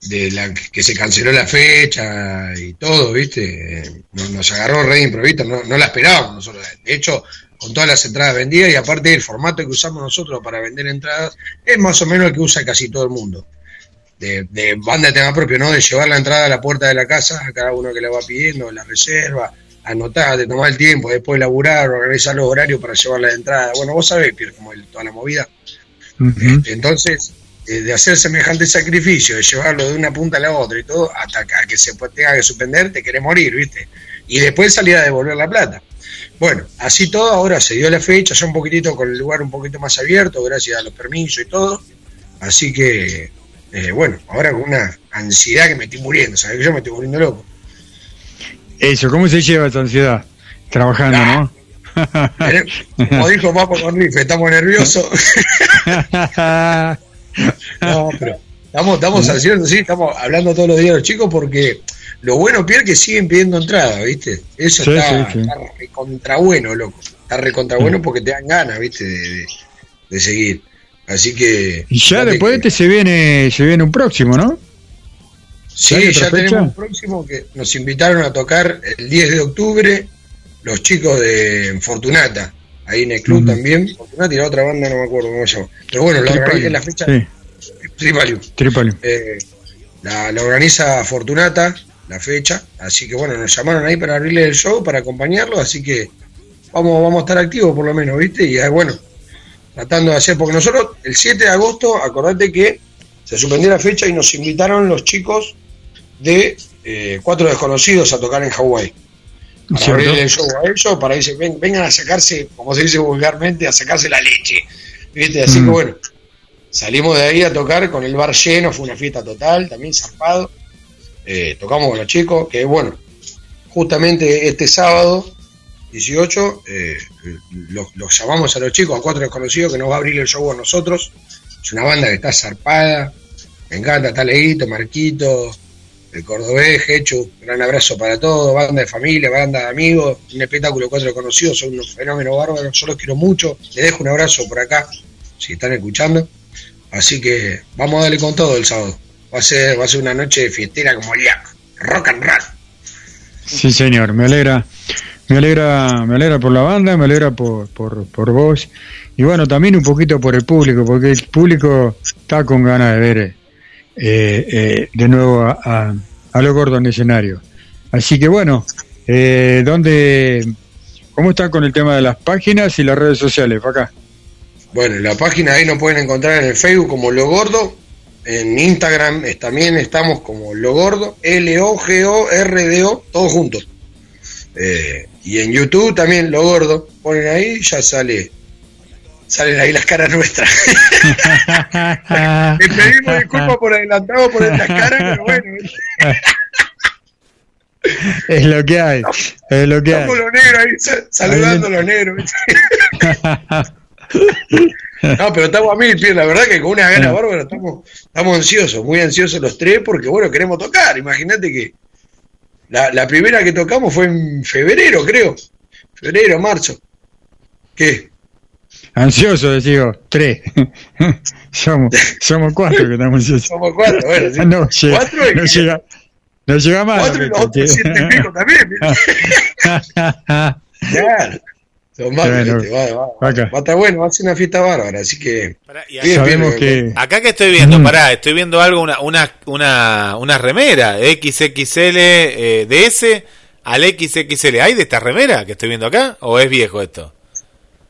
de la que se canceló la fecha y todo, ¿viste? Nos, nos agarró re de improviso, no, no la esperábamos nosotros. De hecho, con todas las entradas vendidas y aparte el formato que usamos nosotros para vender entradas es más o menos el que usa casi todo el mundo. De, de banda de tema propio, ¿no? De llevar la entrada a la puerta de la casa a cada uno que la va pidiendo, la reserva, anotar, de tomar el tiempo, después laburar, organizar los horarios para llevar la entrada. Bueno, vos sabés, Pierre, como el- toda la movida. Ujú. Entonces, eh, de hacer semejante sacrificio, de llevarlo de una punta a la otra y todo, hasta que, se tenga que suspender, te querés morir, ¿viste? Y después salir a devolver la plata. Bueno, así todo, ahora se dio la fecha, ya un poquitito con el lugar un poquito más abierto, gracias a los permisos y todo. Así que, eh, bueno, ahora con una ansiedad que me estoy muriendo, ¿sabes? Que yo me estoy muriendo loco. Eso, ¿cómo se lleva esa ansiedad? Trabajando, ¿no? Como dijo Papo con Rife, estamos nerviosos. No, pero estamos, estamos haciendo, sí, estamos hablando todos los días los chicos porque lo bueno, Pierre, que siguen pidiendo entrada, ¿viste? Eso Sí, está, sí, sí. está recontra bueno, loco. Está recontra bueno porque te dan ganas, ¿viste? De, de- de seguir. Así que. y ya después de que- este se viene, se viene un próximo, ¿no? Sí, ¿hay ya fecha? tenemos un próximo que nos invitaron a tocar el 10 de octubre los chicos de Fortunata, ahí en el club también. Fortunata y la otra banda no me acuerdo cómo se llama. Pero bueno, la, organiza- la fecha. Sí, Tripalium. Tripalium. Eh, la, la organiza Fortunata, la fecha. Así que bueno, nos llamaron ahí para abrirle el show, para acompañarlo. Así que vamos, vamos a estar activos por lo menos, ¿viste? Y eh, bueno, tratando de hacer, porque nosotros el 7 de agosto, acordate que se suspendió la fecha y nos invitaron los chicos de eh, Cuatro Desconocidos a tocar en Hawái. Para Cierto. abrirle el show a ellos, para que ven- vengan a sacarse, como se dice vulgarmente, a sacarse la leche. ¿Viste? Así Mm. que bueno, salimos de ahí a tocar con el bar lleno, fue una fiesta total, también zarpado. Eh, tocamos con los chicos, que bueno, justamente este sábado 18 eh, los, los llamamos a los chicos, a cuatro desconocidos, que nos va a abrir el show a nosotros. Es una banda que está zarpada, me encanta, está Leito, Marquito, el Cordobés, Hechu, gran abrazo para todos, banda de familia, banda de amigos, un espectáculo cuatro desconocidos, son unos fenómenos bárbaros, yo los quiero mucho, les dejo un abrazo por acá, si están escuchando. Así que vamos a darle con todo el sábado. Va a ser, va a ser una noche fiestera como el Yak. Rock and roll. Sí, señor, me alegra, me alegra, me alegra por la banda, me alegra por, por, por vos y bueno, también un poquito por el público, porque el público está con ganas de ver eh, eh, de nuevo a, a, lo gordo en el escenario. Así que bueno, eh, ¿dónde, cómo está con el tema de las páginas y las redes sociales? Acá. Bueno, la página ahí nos pueden encontrar en el Facebook como Lo Gordo. En Instagram también estamos como Lo Gordo, L-O-G-O-R-D-O, todos juntos. Eh, y en YouTube también Lo Gordo. Ponen ahí ya sale. Salen ahí las caras nuestras. Le pedimos disculpas por adelantado por estas caras, pero bueno. Es lo que hay, es lo que hay. Estamos los negros ahí sa- saludando a los negros. No, pero estamos a mil pies, la verdad que con una gana bárbara estamos, estamos ansiosos, muy ansiosos los tres, porque bueno, queremos tocar. Imagínate que la, la primera que tocamos fue en febrero, creo. Febrero, marzo. ¿Qué? Ansioso, decía tres. somos, somos cuatro que estamos ansiosos. Somos cuatro, bueno, sí. no, llega, Cuatro no, llega, no llega más. Cuatro y los otros siete y pico también. Claro. Son más, Bueno, ¿viste? va, va, va, va a estar bueno, va a ser una fiesta bárbara, así que. Bien, Sabemos bien, que Acá que estoy viendo, Mm. pará, estoy viendo algo, una, una, una, una remera XXL eh, de S al XXL. ¿Hay de esta remera que estoy viendo acá? ¿O es viejo esto?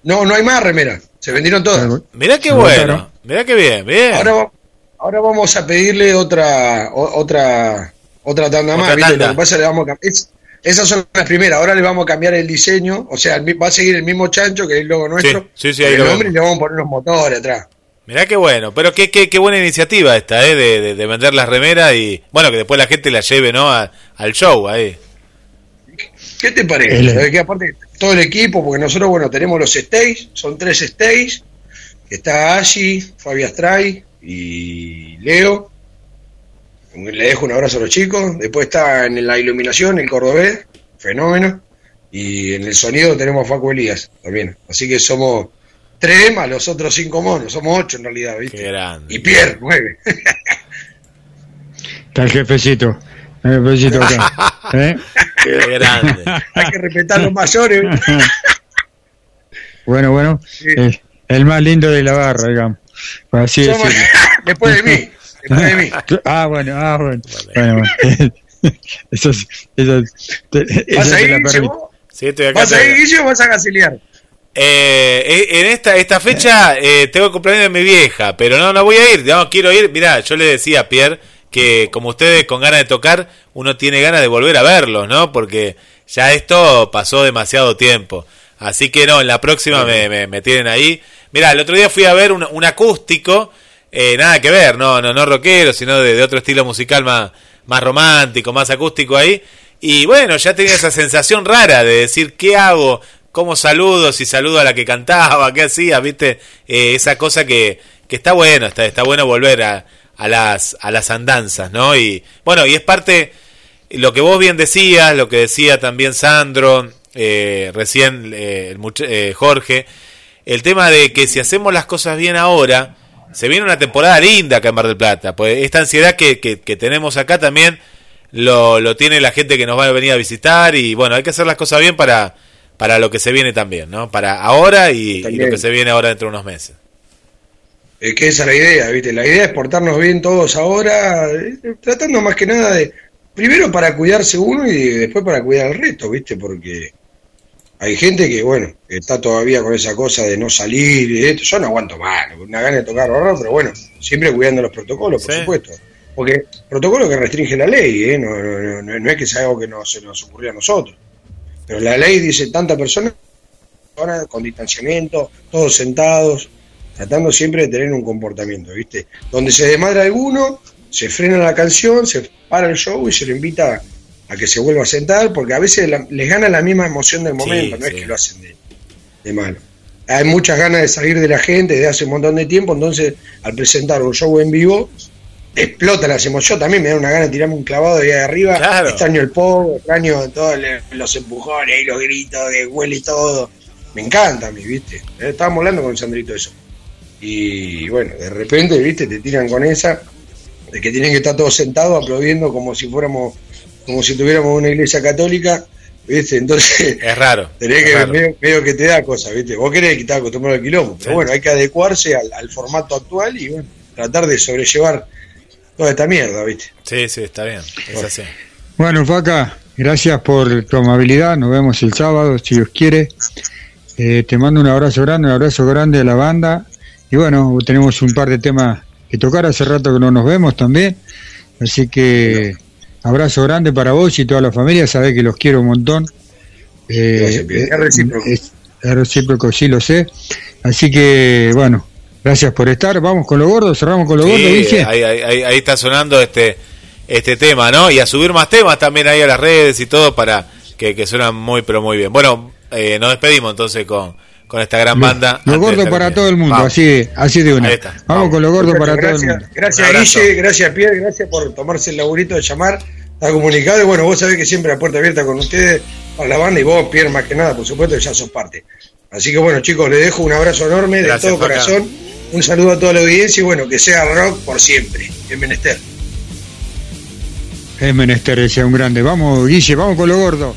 No, no hay más remera. Se vendieron todas. Mirá qué bueno, mirá qué bien, bien. Ahora, ahora vamos a pedirle otra otra otra tanda Otra más. tanda. Lo que pasa es que le vamos a cam- es- esas son las primeras. Ahora le vamos a cambiar el diseño. O sea, el mi- va a seguir el mismo chancho que es el logo nuestro. sí, sí, ahí el lo nombre y le vamos a poner los motores atrás. Mirá qué bueno, pero qué, qué, qué buena iniciativa esta, ¿eh? De, de, de vender las remeras y, bueno, que después la gente la lleve, ¿no? A- al show ahí. ¿Qué te parece? El- que aparte todo el equipo, porque nosotros, bueno, tenemos los stage, son tres stage. Está Ashi, Fabi Astray y Leo. Le dejo un abrazo a los chicos. Después está en la iluminación el cordobés, fenómeno. Y en el sonido tenemos a Facu Elías también. Así que somos tres más los otros cinco monos. Somos ocho en realidad, ¿viste? Qué grande. Y Pierre, nueve. está el jefecito. El jefecito acá. ¿eh? Qué grande. Hay que respetar a los mayores. Bueno, bueno, el, el más lindo de la barra, digamos. Así Somos- decirlo. después de mí. Después de mí. Ah, bueno, ah, bueno. bueno, bueno. Eso es, eso es- eso ¿Vas permito. vos? Sí, estoy acá. ¿Vas ahí, acá. Guille, o vas a gasilear? Eh, eh, en esta esta fecha eh, tengo el cumpleaños de mi vieja, pero no, no voy a ir, no quiero ir. Mirá, yo le decía a Pierre que como ustedes con ganas de tocar, uno tiene ganas de volver a verlos, ¿no? Porque ya esto pasó demasiado tiempo. Así que no, en la próxima me, me, me tienen ahí. Mirá, el otro día fui a ver un, un acústico, eh, nada que ver, no, no, no rockero, sino de, de otro estilo musical más, más romántico, más acústico ahí. Y bueno, ya tenía esa sensación rara de decir, ¿qué hago? ¿Cómo saludo? Si saludo a la que cantaba, ¿qué hacía? ¿Viste? Eh, esa cosa que, que está bueno, está, está bueno volver a, a, las, a las andanzas, ¿no? Y bueno, y es parte, lo que vos bien decías, lo que decía también Sandro, eh, recién eh, el eh, Jorge, el tema de que si hacemos las cosas bien ahora, se viene una temporada linda acá en Mar del Plata. Pues esta ansiedad que, que, que tenemos acá también lo, lo tiene la gente que nos va a venir a visitar y bueno, hay que hacer las cosas bien para, para lo que se viene también, ¿no? Para ahora y, y lo que se viene ahora dentro de unos meses. Es que esa es la idea, ¿viste? La idea es portarnos bien todos ahora, eh, tratando más que nada de, primero para cuidarse uno y después para cuidar al resto, ¿viste? Porque hay gente que, bueno, está todavía con esa cosa de no salir y esto. Yo no aguanto más, una gana de tocar horror, pero bueno, siempre cuidando los protocolos, por Sí. supuesto. Porque protocolo que restringe la ley, ¿eh? No, no, no, no- es que sea algo que no se nos ocurrió a nosotros. Pero la ley dice tanta persona con distanciamiento, todos sentados, tratando siempre de tener un comportamiento, ¿viste? Donde se desmadra alguno, se frena la canción, se para el show y se lo invita a que se vuelva a sentar, porque a veces la- les gana la misma emoción del momento, no es que lo hacen de, de malo. Hay muchas ganas de salir de la gente desde hace un montón de tiempo, entonces al presentar un show en vivo, explota las emociones. Yo también me da una gana de tirarme un clavado de ahí arriba, extraño el pogo, extraño todos los empujones y los gritos de huele y todo. Me encanta a mí, ¿viste? Eh, Estábamos hablando con Sandrito de eso. Y bueno, de repente, ¿viste? Te tiran con esa, de que tienen que estar todos sentados aplaudiendo como si fuéramos, como si tuviéramos una iglesia católica, ¿viste? Entonces, Es raro. tenés es que, raro. medio, medio que te da cosas, ¿viste? Vos querés que estás acostumbrado al quilombo, pero Sí. bueno, hay que adecuarse al, al formato actual y bueno, tratar de sobrellevar toda esta mierda, ¿viste? Sí, sí, está bien. Es así. Bueno, Faca, gracias por tu amabilidad. Nos vemos el sábado, si Dios quiere. Eh, te mando un abrazo grande, un abrazo grande a la banda. Y bueno, tenemos un par de temas que tocar. Hace rato que no nos vemos también. Así que abrazo grande para vos y toda la familia. Sabés que los quiero un montón. Eh. Es recíproco. es- es recíproco, sí lo sé. Así que, bueno, gracias por estar. Vamos con lo gordo, cerramos con lo gordo, Sí, dice. ahí, ahí- ahí- ahí está sonando este este tema, ¿no? Y a subir más temas también ahí a las redes y todo para que, que suenan muy, pero muy bien. Bueno, eh, nos despedimos entonces con, con esta gran banda. Lo gordo para todo el mundo, Vamos. así, así de una. Ahí está. Vamos, con lo gordo para todo el gracias, mundo. Gracias. Guille, gracias Pierre, gracias por tomarse el laburito de llamar, está comunicado y bueno, vos sabés que siempre la puerta abierta con ustedes para la banda y vos, Pierre, más que nada, por supuesto, ya sos parte. Así que bueno, chicos, les dejo un abrazo enorme Gracias, de todo Faca. corazón, un saludo a toda la audiencia y bueno, que sea rock por siempre, en menester. Es menester, decía un grande. Vamos, Guille, vamos con lo gordo.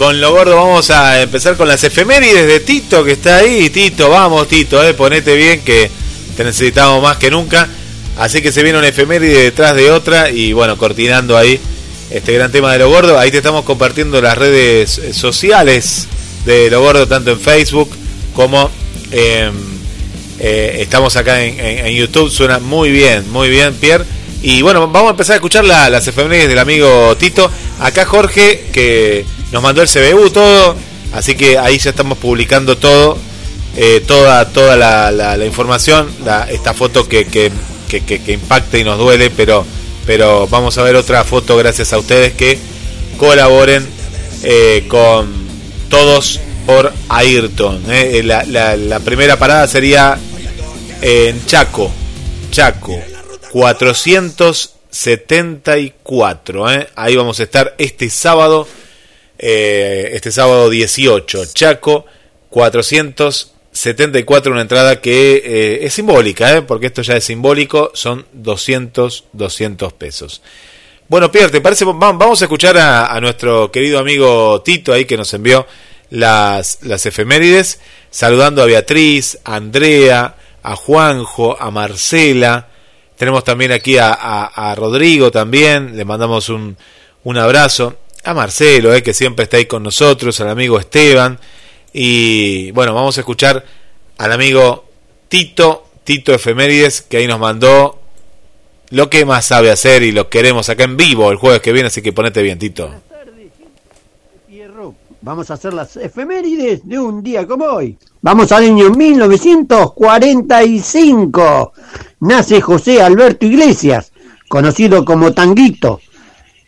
Con lo gordo vamos a empezar con las efemérides de Tito, que está ahí. Tito, vamos, Tito, eh, ponete bien que te necesitamos más que nunca. Así que se viene una efeméride detrás de otra y bueno, cortinando ahí este gran tema de lo gordo. Ahí te estamos compartiendo las redes eh, sociales de lo gordo, tanto en Facebook como en eh, estamos acá en, YouTube, suena muy bien, muy bien, Pierre. Y bueno, vamos a empezar a escuchar la- las efemérides del amigo Tito. Acá Jorge, que nos mandó el CBU, todo. Así que ahí ya estamos publicando todo, eh, toda, toda la, información, la- esta foto que, que, que, que- impacta y nos duele, pero, pero vamos a ver otra foto gracias a ustedes que colaboren eh, con todos por Ayrton. ¿eh? La, primera parada sería en Chaco. Chaco. 474. ¿eh? Ahí vamos a estar este sábado. Eh, este sábado 18. Chaco. 474. Una entrada que eh, es simbólica. ¿eh? Porque esto ya es simbólico. Son 200, 200 pesos. Bueno, Pierre, ¿te parece? Va- Vamos a escuchar a, nuestro querido amigo Tito ahí que nos envió las, las efemérides, saludando a Beatriz, a Andrea, a Juanjo, a Marcela. Tenemos también aquí a, a- a Rodrigo también, le mandamos un, un abrazo. A Marcelo, eh, que siempre está ahí con nosotros, al amigo Esteban. Y bueno, vamos a escuchar al amigo Tito, Tito Efemérides, que ahí nos mandó lo que más sabe hacer y lo queremos acá en vivo el jueves que viene, así que ponete bien, Tito. Vamos a hacer las efemérides de un día como hoy. Vamos al año 1945. Nace José Alberto Iglesias, conocido como Tanguito.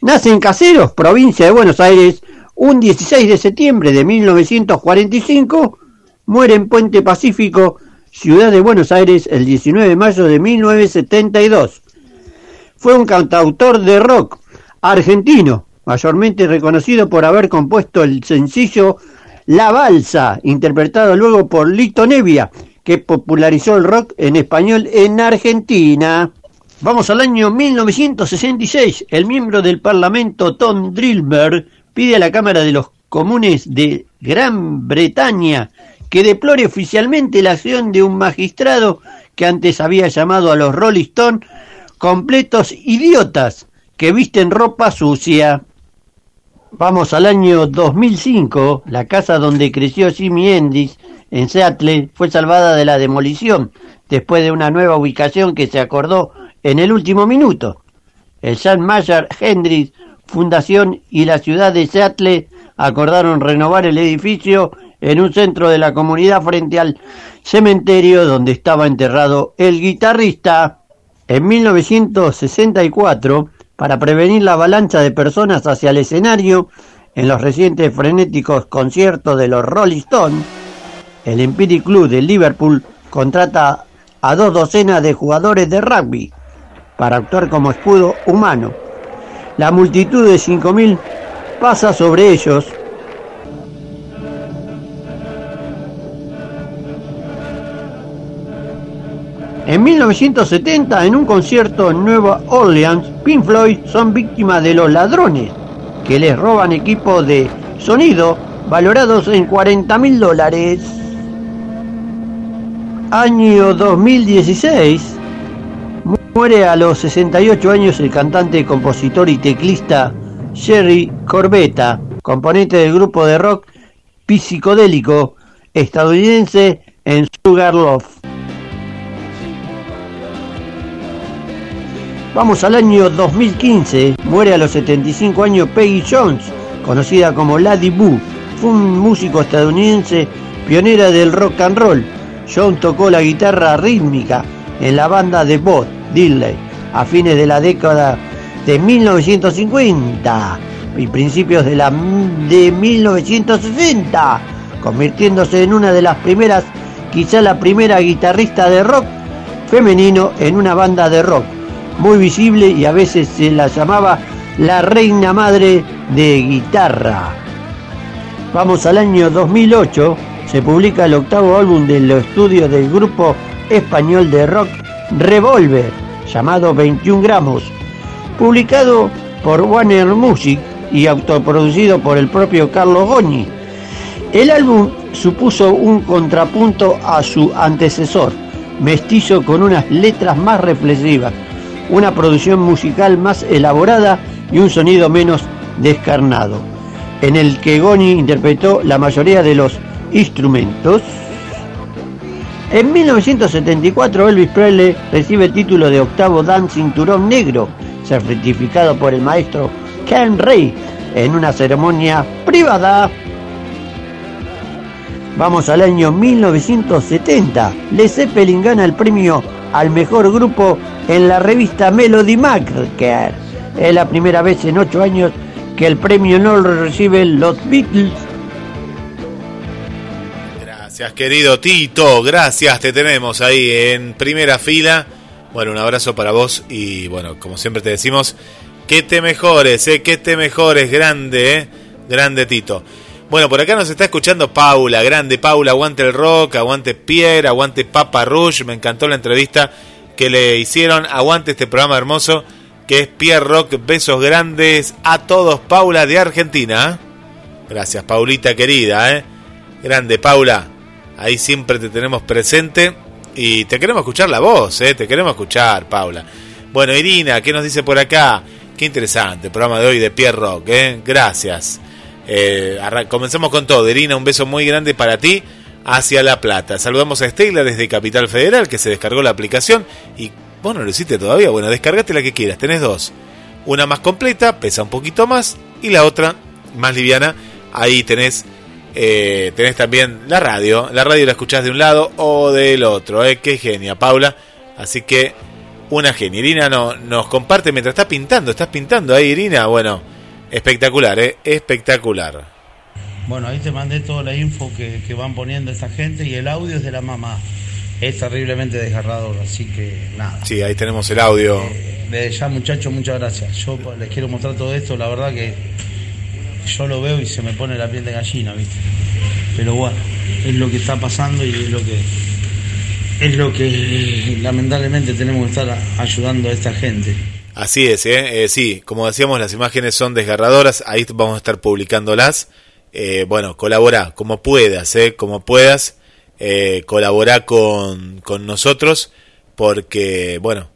Nace en Caseros, provincia de Buenos Aires, un 16 de septiembre de 1945. Muere en Puente Pacífico, ciudad de Buenos Aires, el 19 de mayo de 1972. Fue un cantautor de rock argentino, mayormente reconocido por haber compuesto el sencillo La Balsa, interpretado luego por Lito Nevia, que popularizó el rock en español en Argentina. Vamos al año 1966. El miembro del Parlamento Tom Drillberg pide a la Cámara de los Comunes de Gran Bretaña que deplore oficialmente la acción de un magistrado que antes había llamado a los Rolling Stone completos idiotas que visten ropa sucia. Vamos al año 2005. La casa donde creció Jimi Hendrix en Seattle fue salvada de la demolición después de una nueva ubicación que se acordó en el último minuto. El Jan Mayer Hendrix Fundación y la ciudad de Seattle acordaron renovar el edificio en un centro de la comunidad frente al cementerio donde estaba enterrado el guitarrista. En 1964, para prevenir la avalancha de personas hacia el escenario en los recientes frenéticos conciertos de los Rolling Stones, el Empire Club de Liverpool contrata a dos docenas de jugadores de rugby para actuar como escudo humano. La multitud de 5.000 pasa sobre ellos. En 1970, en un concierto en Nueva Orleans, Pink Floyd son víctimas de los ladrones que les roban equipos de sonido valorados en 40 mil dólares. Año 2016, muere a los 68 años el cantante, compositor y teclista Jerry Corbetta, componente del grupo de rock psicodélico estadounidense en Sugarloaf. Vamos al año 2015, muere a los 75 años Peggy Jones, conocida como Lady Boo. Fue un músico estadounidense pionera del rock and roll. Jones tocó la guitarra rítmica en la banda de Bob Dylan a fines de la década de 1950 y principios de la de 1960, convirtiéndose en una de las primeras, quizá la primera guitarrista de rock femenino en una banda de rock muy visible y a veces se la llamaba la reina madre de guitarra. Vamos al año 2008, se publica el octavo álbum de los estudios del grupo español de rock Revolver, llamado 21 gramos, publicado por Warner Music y autoproducido por el propio Carlos Goñi. El álbum supuso un contrapunto a su antecesor, mestizo con unas letras más reflexivas, una producción musical más elaborada y un sonido menos descarnado, en el que Goni interpretó la mayoría de los instrumentos. En 1974 Elvis Presley recibe el título de octavo Dan Cinturón Negro, certificado por el maestro Ken Ray en una ceremonia privada. Vamos al año 1970. Led Zeppelin gana el premio al mejor grupo en la revista Melody Maker. Es la primera vez en ocho años que el premio no lo reciben los Beatles. Querido Tito. Gracias, te tenemos ahí en primera fila. Bueno, un abrazo para vos y bueno, como siempre te decimos, que te mejores, eh, que te mejores, grande, eh, grande Tito. Bueno, por acá nos está escuchando Paula, grande Paula, aguante el rock, aguante Pierre, aguante Papa Rouge, me encantó la entrevista que le hicieron, aguante este programa hermoso que es Pierre Rock, besos grandes a todos, Paula de Argentina. Gracias, Paulita querida, ¿eh? grande Paula, ahí siempre te tenemos presente y te queremos escuchar la voz, ¿eh? te queremos escuchar, Paula. Bueno, Irina, ¿qué nos dice por acá? Qué interesante programa de hoy de Pierre Rock, ¿eh? gracias. Eh, comenzamos con todo. Irina, un beso muy grande para ti hacia La Plata. Saludamos a Estela desde Capital Federal que se descargó la aplicación y vos no lo hiciste todavía. Bueno, descargate la que quieras. Tenés dos. Una más completa, pesa un poquito más y la otra más liviana. Ahí tenés eh, tenés también la radio. La radio la escuchás de un lado o del otro. ¿eh? Qué genia, Paula. Así que una genia. Irina no, nos comparte mientras está pintando. ¿Estás pintando ahí, Irina? Bueno, Espectacular, ¿eh? Espectacular. Bueno, ahí te mandé toda la info que, que, van poniendo esa gente y el audio es de la mamá. Es terriblemente desgarrador, así que nada. Sí, ahí tenemos el audio. Eh, ya, muchachos, muchas gracias. Yo les quiero mostrar todo esto, la verdad que yo lo veo y se me pone la piel de gallina, ¿viste? Pero bueno, es lo que está pasando y es lo que es lo que lamentablemente tenemos que estar ayudando a esta gente. Así es, ¿eh? ¿eh? sí, como decíamos, las imágenes son desgarradoras, ahí vamos a estar publicándolas. Eh, bueno, colabora como puedas, ¿eh? como puedas, eh, colabora con, con nosotros, porque, bueno,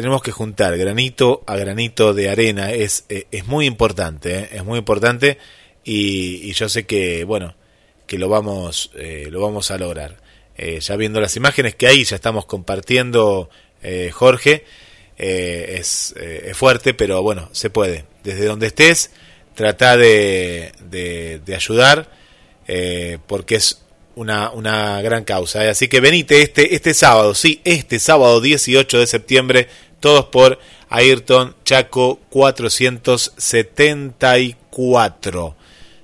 tenemos que juntar granito a granito de arena, es, es muy importante, es muy importante, y, yo sé que, bueno, que lo vamos, lo vamos a lograr. ya viendo las imágenes que ahí ya estamos compartiendo, Jorge, eh, es, eh, es, fuerte, pero bueno, se puede. Desde donde estés, trata de, de, ayudar, eh, porque es una, una gran causa. Así que venite este, este sábado, sí, este sábado 18 de septiembre, todos por Ayrton Chaco 474.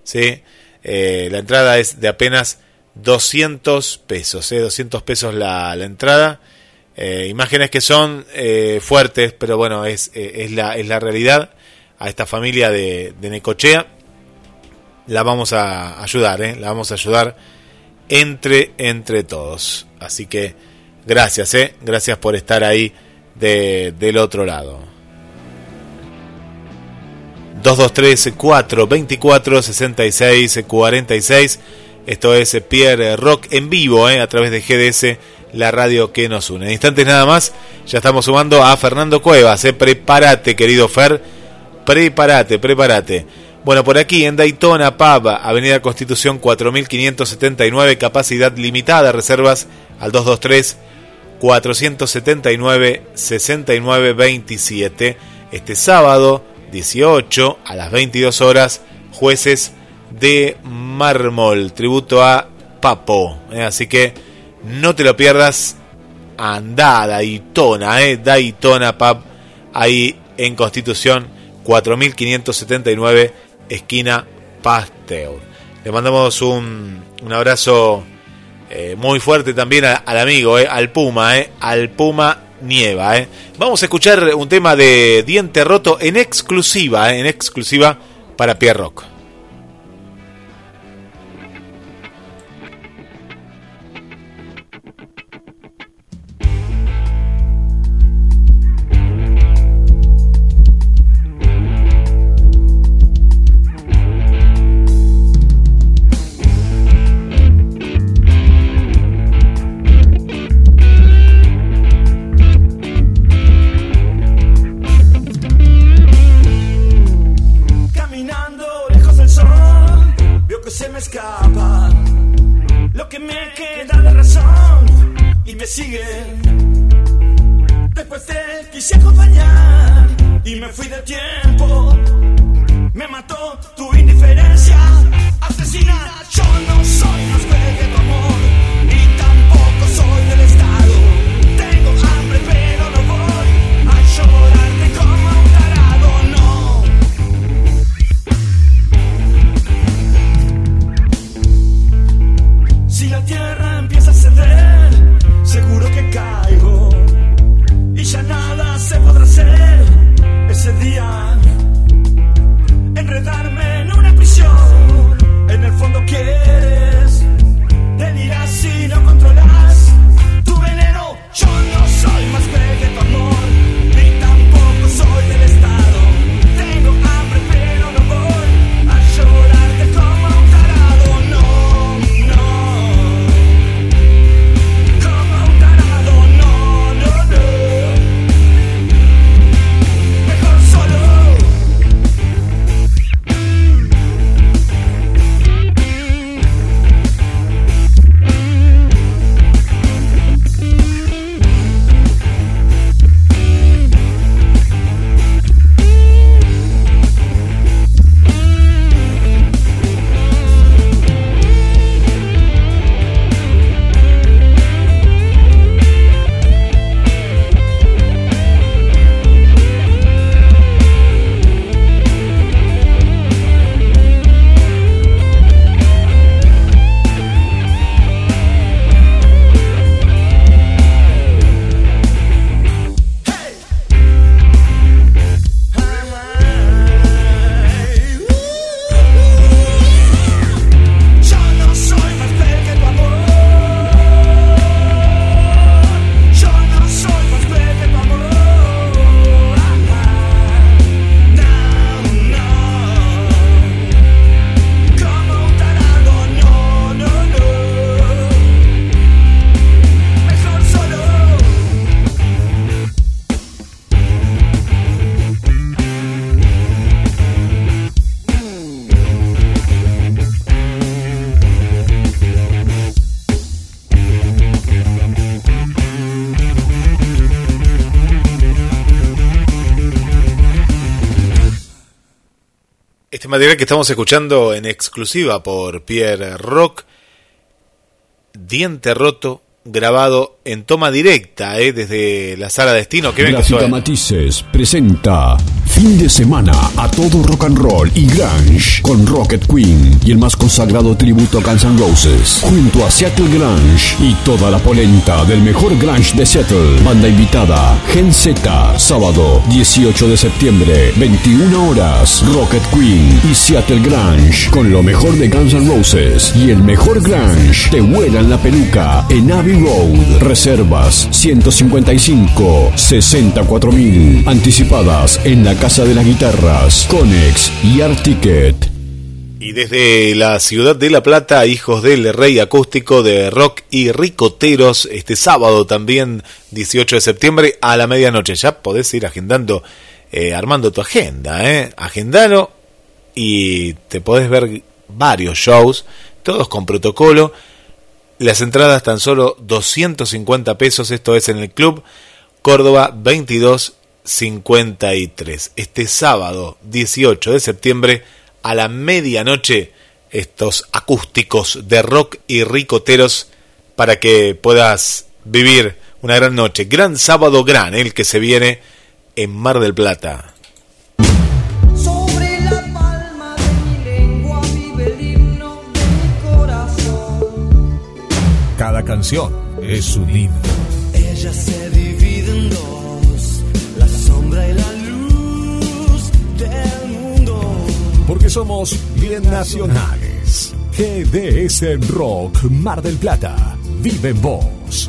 ¿sí? la entrada es de apenas 200 pesos, 200 pesos la, entrada. Eh, imágenes que son eh, fuertes, pero bueno, es, eh, la, es la realidad. A esta familia de, de Necochea la vamos a ayudar, la vamos a ayudar entre, entre todos. Así que gracias, gracias por estar ahí de, del otro lado. 223 424 66 46 Esto es Pierre Rock en vivo a través de GDS la radio que nos une. En instantes nada más, ya estamos sumando a Fernando Cuevas. ¿eh? Prepárate, querido Fer. Prepárate, prepárate. Bueno, por aquí en Daytona Pub, Avenida Constitución 4579, capacidad limitada, reservas al 223 479 6927. Este sábado 18 a las 22 horas, jueces de mármol, tributo a Papo. ¿eh? Así que no te lo pierdas. Anda Daytona, eh, Daytona Pub, ahí en Constitución 4579, esquina Pasteur. Le mandamos un, un abrazo eh, muy fuerte también al amigo, eh, al Puma, eh, al Puma Nieva. Eh. Vamos a escuchar un tema de Diente Roto en exclusiva, en exclusiva para Pierre sigue. Después te quise acompañar y me fui de tiempo. Me mató tu indiferencia. Asesina, yo no soy más que que estamos escuchando en exclusiva por Pierre Rock, Diente Roto, grabado en toma directa eh, desde la sala Destino. Que Gráfica. Matices presenta Fin de semana a todo rock and roll y grunge con Rocket Queen y el más consagrado tributo a Guns N' Roses junto a Seattle Grunge y toda la polenta del mejor grunge de Seattle. Banda invitada Gen Z, sábado 18 de septiembre, 21 horas. Rocket Queen y Seattle Grunge con lo mejor de Guns N' Roses y el mejor grunge te vuelan la peluca en Abbey Road. Reservas 155 64 mil. Anticipadas en la Casa de las Guitarras, Conex y Art Ticket. Y desde la ciudad de La Plata, hijos del rey acústico de rock y ricoteros, este sábado también, 18 de septiembre, a la medianoche. Ya podés ir agendando, eh, armando tu agenda, ¿eh? Agendalo y te podés ver varios shows, todos con protocolo. Las entradas tan solo 250 pesos, esto es en el club Córdoba 2253. Este sábado 18 de septiembre a la medianoche estos acústicos de rock y ricoteros para que puedas vivir una gran noche. Gran sábado gran, el que se viene en Mar del Plata. Canción es un himno. Ella se divide en dos, la sombra y la luz del mundo. Porque somos bien nacionales. GDS Rock Mar del Plata. Vive en vos.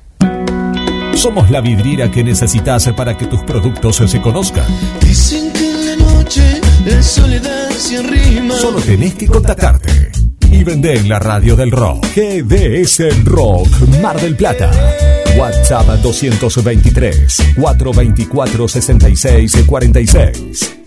Somos la vidriera que necesitas para que tus productos se conozcan. Dicen que en la noche la soledad se arrima. Solo tenés que contactarte y vender en la radio del rock. GDS Rock Mar del Plata. WhatsApp 223 424 66 46.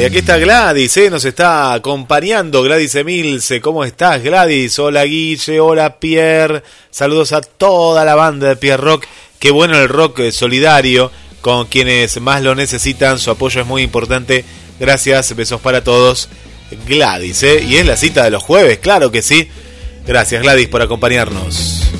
Y aquí está Gladys, ¿eh? nos está acompañando Gladys Emilce. ¿Cómo estás, Gladys? Hola, Guille, hola, Pierre. Saludos a toda la banda de Pierre Rock. Qué bueno el rock eh, solidario con quienes más lo necesitan. Su apoyo es muy importante. Gracias, besos para todos. Gladys, ¿eh? Y es la cita de los jueves, claro que sí. Gracias, Gladys, por acompañarnos.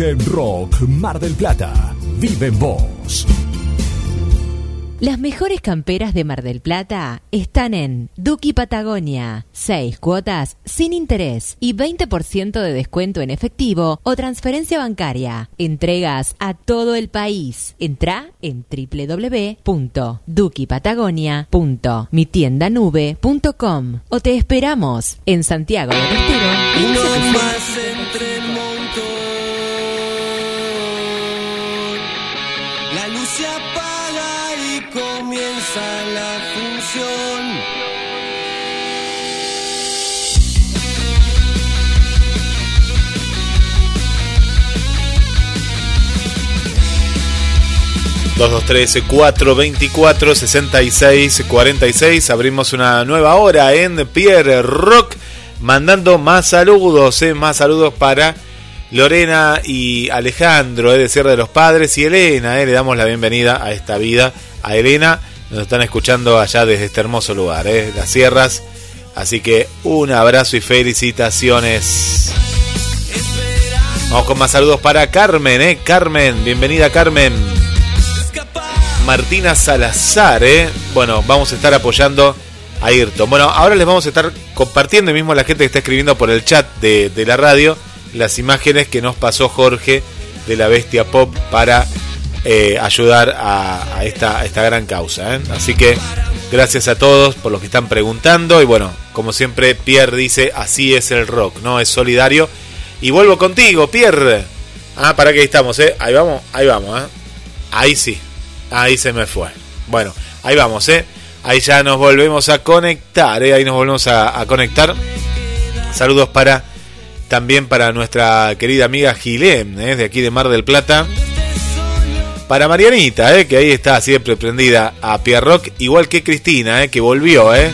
Rock Mar del Plata. Vive en vos. Las mejores camperas de Mar del Plata están en Duki Patagonia. 6 cuotas sin interés y 20% de descuento en efectivo o transferencia bancaria. Entregas a todo el país. Entra en www.dukipatagonia.mitiendanube.com o te esperamos en Santiago del Estero. Uno más 223-424-6646. Abrimos una nueva hora en Pierre Rock. Mandando más saludos, eh, más saludos para Lorena y Alejandro eh, de Sierra de los Padres y Elena. Eh, le damos la bienvenida a esta vida a Elena. Nos están escuchando allá desde este hermoso lugar, eh, las sierras. Así que un abrazo y felicitaciones. Vamos con más saludos para Carmen, ¿eh? Carmen, bienvenida Carmen. Martina Salazar, eh. Bueno, vamos a estar apoyando a Ayrton. Bueno, ahora les vamos a estar compartiendo, mismo la gente que está escribiendo por el chat de, la radio, las imágenes que nos pasó Jorge de la Bestia Pop para eh, ayudar a, esta, esta gran causa. ¿eh? Así que gracias a todos por los que están preguntando. Y bueno, como siempre, Pierre dice: así es el rock, ¿no? Es solidario. Y vuelvo contigo, Pierre. Ah, para que estamos. Ahí vamos, ahí vamos. Ahí sí, ahí se me fue. Bueno, ahí vamos, ¿eh? Ahí ya nos volvemos a conectar, ¿eh? Ahí nos volvemos a, conectar. Saludos para también para nuestra querida amiga Gilén, ¿eh? de aquí de Mar del Plata. Para Marianita, ¿eh? que ahí está siempre prendida a Pierre Rock, igual que Cristina, ¿eh? que volvió, ¿eh?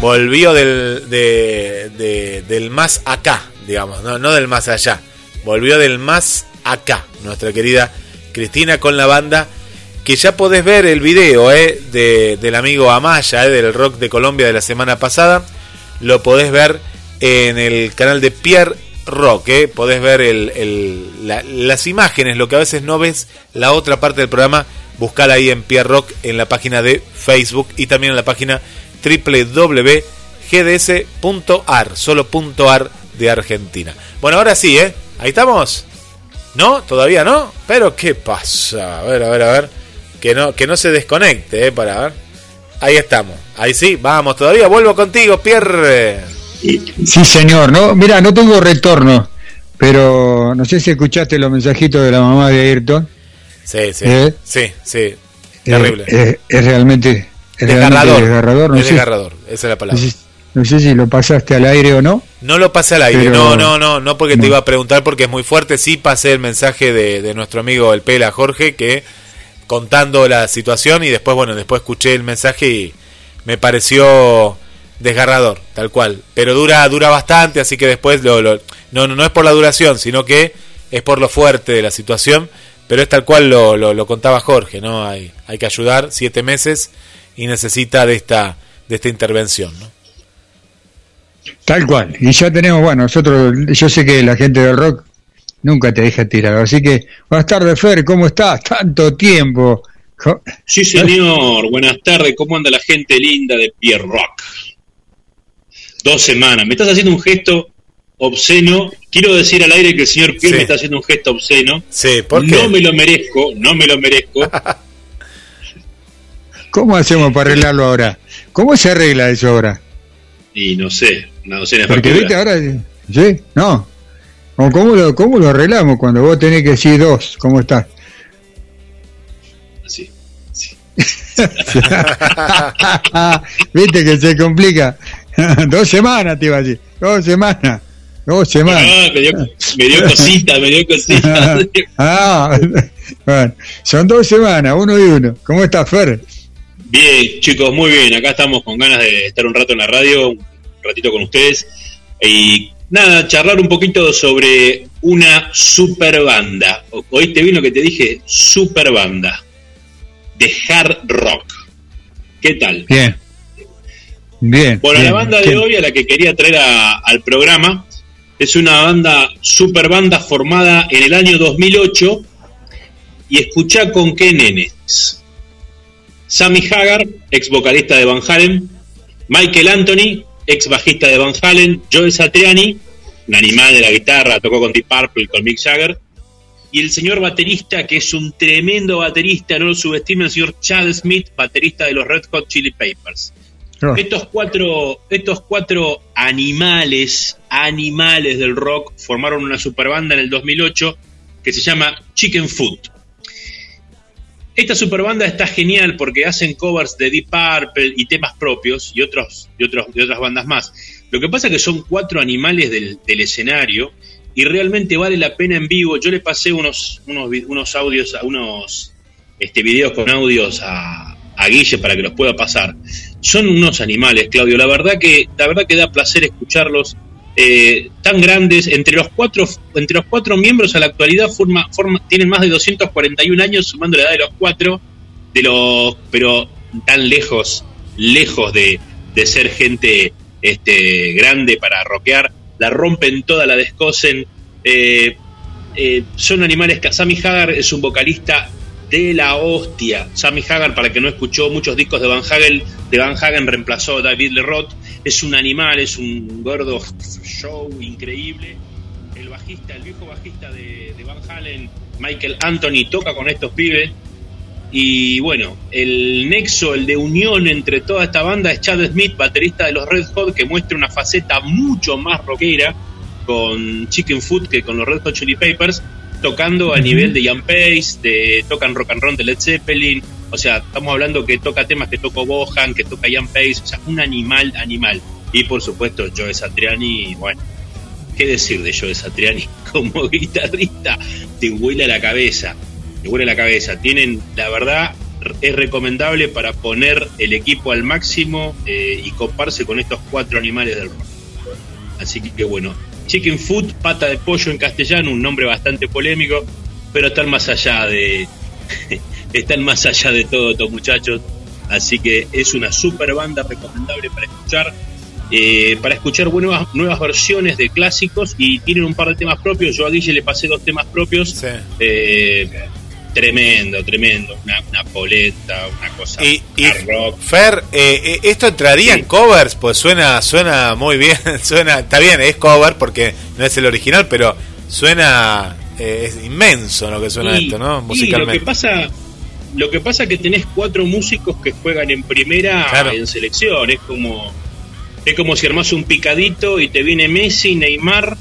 volvió del, de- de- del más acá, digamos, no, no del más allá, volvió del más acá, nuestra querida Cristina con la banda, que ya podés ver el video ¿eh? de, del amigo Amaya, ¿eh? del rock de Colombia de la semana pasada, lo podés ver en el canal de Pierre Rock, ¿eh? podés ver el, el- la- las imágenes, lo que a veces no ves la otra parte del programa, buscala ahí en Pierre Rock en la página de Facebook y también en la página www.gds.ar, solo punto .ar de Argentina. Bueno, ahora sí, ¿eh? Ahí estamos. ¿No? ¿Todavía no? Pero ¿qué pasa? A ver, a ver, a ver. Que no, que no se desconecte, ¿eh? Para ver. Ahí estamos. Ahí sí, vamos todavía. Vuelvo contigo, Pierre. Sí, señor. No, mira, no tengo retorno, pero no sé si escuchaste los mensajitos de la mamá de Ayrton. Sí, sí. ¿Eh? Sí, sí. Terrible. Eh, eh, es realmente, es realmente desgarrador. desgarrador. No es sé, desgarrador. Esa es la no, palabra. sé, no sé si lo pasaste al aire o no. No lo pasé al aire, Pero- no, no, no, no porque te iba a preguntar porque es muy fuerte, sí pasé el mensaje de, de nuestro amigo el Pela Jorge que contando la situación y después, bueno, después escuché el mensaje y me pareció desgarrador, tal cual, pero dura dura bastante, así que después lo, lo- no, no es por la duración, sino que es por lo fuerte de la situación, pero es tal cual lo, lo, lo contaba Jorge, ¿no? Hay, hay que ayudar, siete meses y necesita de esta de esta intervención, ¿no? Tal cual. Y ya tenemos, bueno, nosotros, yo sé que la gente del rock nunca te deja tirar. Así que, buenas tardes, Fer, ¿cómo estás? Tanto tiempo. Sí, señor. Buenas tardes. ¿Cómo anda la gente linda de Pierre Rock? Dos semanas. Me estás haciendo un gesto obsceno. Quiero decir al aire que el señor Pierre Sí. me está haciendo un gesto obsceno. Sí, ¿por qué? No me lo merezco, no me lo merezco. ¿Cómo hacemos para arreglarlo ahora? ¿Cómo se arregla eso ahora? y no sé, una docena de Porque viste facturas. ahora, ¿sí? No. ¿Cómo, cómo lo, ¿Cómo lo arreglamos cuando vos tenés que decir dos? ¿Cómo estás? Sí, viste que se complica. dos semanas te iba a decir. Dos semanas. Dos semanas. Ah, me, dio, me dio cosita, me dio cosita. ah, bueno, son dos semanas, uno y uno. ¿Cómo estás, Fer? Bien, chicos, muy bien. Acá estamos con ganas de estar un rato en la radio, un ratito con ustedes. Y nada, charlar un poquito sobre una super banda. ¿Oíste bien lo que te dije? Super banda. De hard rock. ¿Qué tal? Bien. Bien. Bueno, bien. la banda de ¿Qué- hoy a la que quería traer a- al programa es una banda, super banda formada en el año 2008 y escuchá con qué nenes. Sammy Hagar, ex vocalista de Van Halen, Michael Anthony, ex bajista de Van Halen, Joe Satriani, un animal de la guitarra, tocó con Deep Purple, con Mick Jagger, y el señor baterista, que es un tremendo baterista, no lo subestimen, el señor Chad Smith, baterista de los Red Hot Chili Peppers. Oh. Estos cuatro, estos cuatro animales, animales del rock, formaron una superbanda en el 2008 que se llama Chicken Food. Esta superbanda está genial porque hacen covers de Deep Purple y temas propios y otros y otros y otras bandas más. Lo que pasa es que son cuatro animales del, del escenario y realmente vale la pena en vivo. Yo le pasé unos unos, unos audios, a unos este videos con audios a, a Guille para que los pueda pasar. Son unos animales, Claudio. La verdad que la verdad que da placer escucharlos eh, tan grandes. Entre los cuatro entre los cuatro miembros a la actualidad forma, forma- tienen más de 241 años, sumando la edad de los cuatro, de los pero tan lejos lejos de, de ser gente este grande para rockear. La rompen toda, la descosen. Eh, eh, son animales Sammy Hagar es un vocalista de la hostia. Sammy Hagar, para que no escuchó muchos discos de Van Hagen, de Van Hagen reemplazó a David Leroth. Es un animal, es un gordo show increíble. el bajista, el viejo bajista de, de Van Halen, Michael Anthony, toca con estos pibes. Y bueno, el nexo, el de unión entre toda esta banda es Chad Smith, baterista de los Red Hot, que muestra una faceta mucho más rockera con Chicken Foot que con los Red Hot Chili Peppers, tocando a nivel de Ian Pace, de tocan rock and roll de Led Zeppelin, o sea, estamos hablando que toca temas que tocó Bohan, que toca Ian Pace, o sea, un animal, animal. Y por supuesto, Joe Satriani, bueno, ¿qué decir de Joe Satriani? Como guitarrista, te huele a la cabeza, te huele a la cabeza. Tienen, la verdad, es recomendable para poner el equipo al máximo eh, y coparse con estos cuatro animales del rock. Así que bueno, Chicken Food, pata de pollo en castellano, un nombre bastante polémico, pero están más allá de están más allá de todo estos muchachos. Así que es una super banda recomendable para escuchar. eh, para escuchar nuevas, nuevas versiones de clásicos y tienen un par de temas propios. Yo a Guille le pasé dos temas propios. Eh, tremendo, tremendo. Una, una poleta, una cosa. Y, rock. Fer, eh, eh, ¿esto entraría en covers? Pues suena suena muy bien, suena está bien, es cover porque no es el original, pero suena eh, es inmenso lo que suena Y- esto, ¿no? y lo que Musicalmente. pasa lo que pasa que tenés cuatro músicos que juegan en primera Claro. en selección es como es como si armás un picadito y te viene Messi Neymar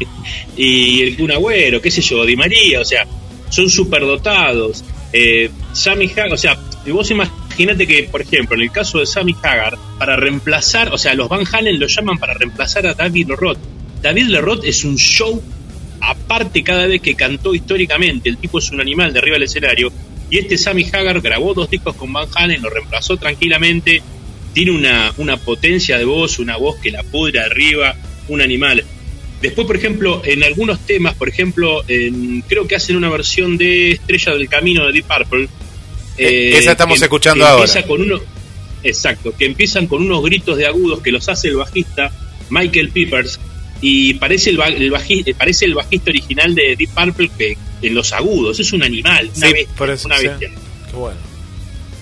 y el Kun Agüero qué sé yo Di María o sea son superdotados eh, Sammy Hagar o sea vos imaginate que por ejemplo en el caso de Sammy Hagar para reemplazar o sea los Van Halen lo llaman para reemplazar a David Lerroth David Lerroth es un show aparte cada vez que cantó históricamente. El tipo es un animal de arriba del escenario. Y este Sammy Hagar grabó dos discos con Van Halen, lo reemplazó tranquilamente. Tiene una, una potencia de voz, una voz que la pudra arriba, un animal. Después, por ejemplo, en algunos temas, por ejemplo, en- creo que hacen una versión de Estrella del Camino de Deep Purple. Eh, esa estamos que- escuchando que ahora. empieza con uno, exacto, que empiezan con unos gritos de agudos que los hace el bajista Michael Peppers y parece el, el baji- eh, parece el bajista original de Deep Purple que en los agudos es un animal, una Sí, bestia, eso, una bestia. Bueno.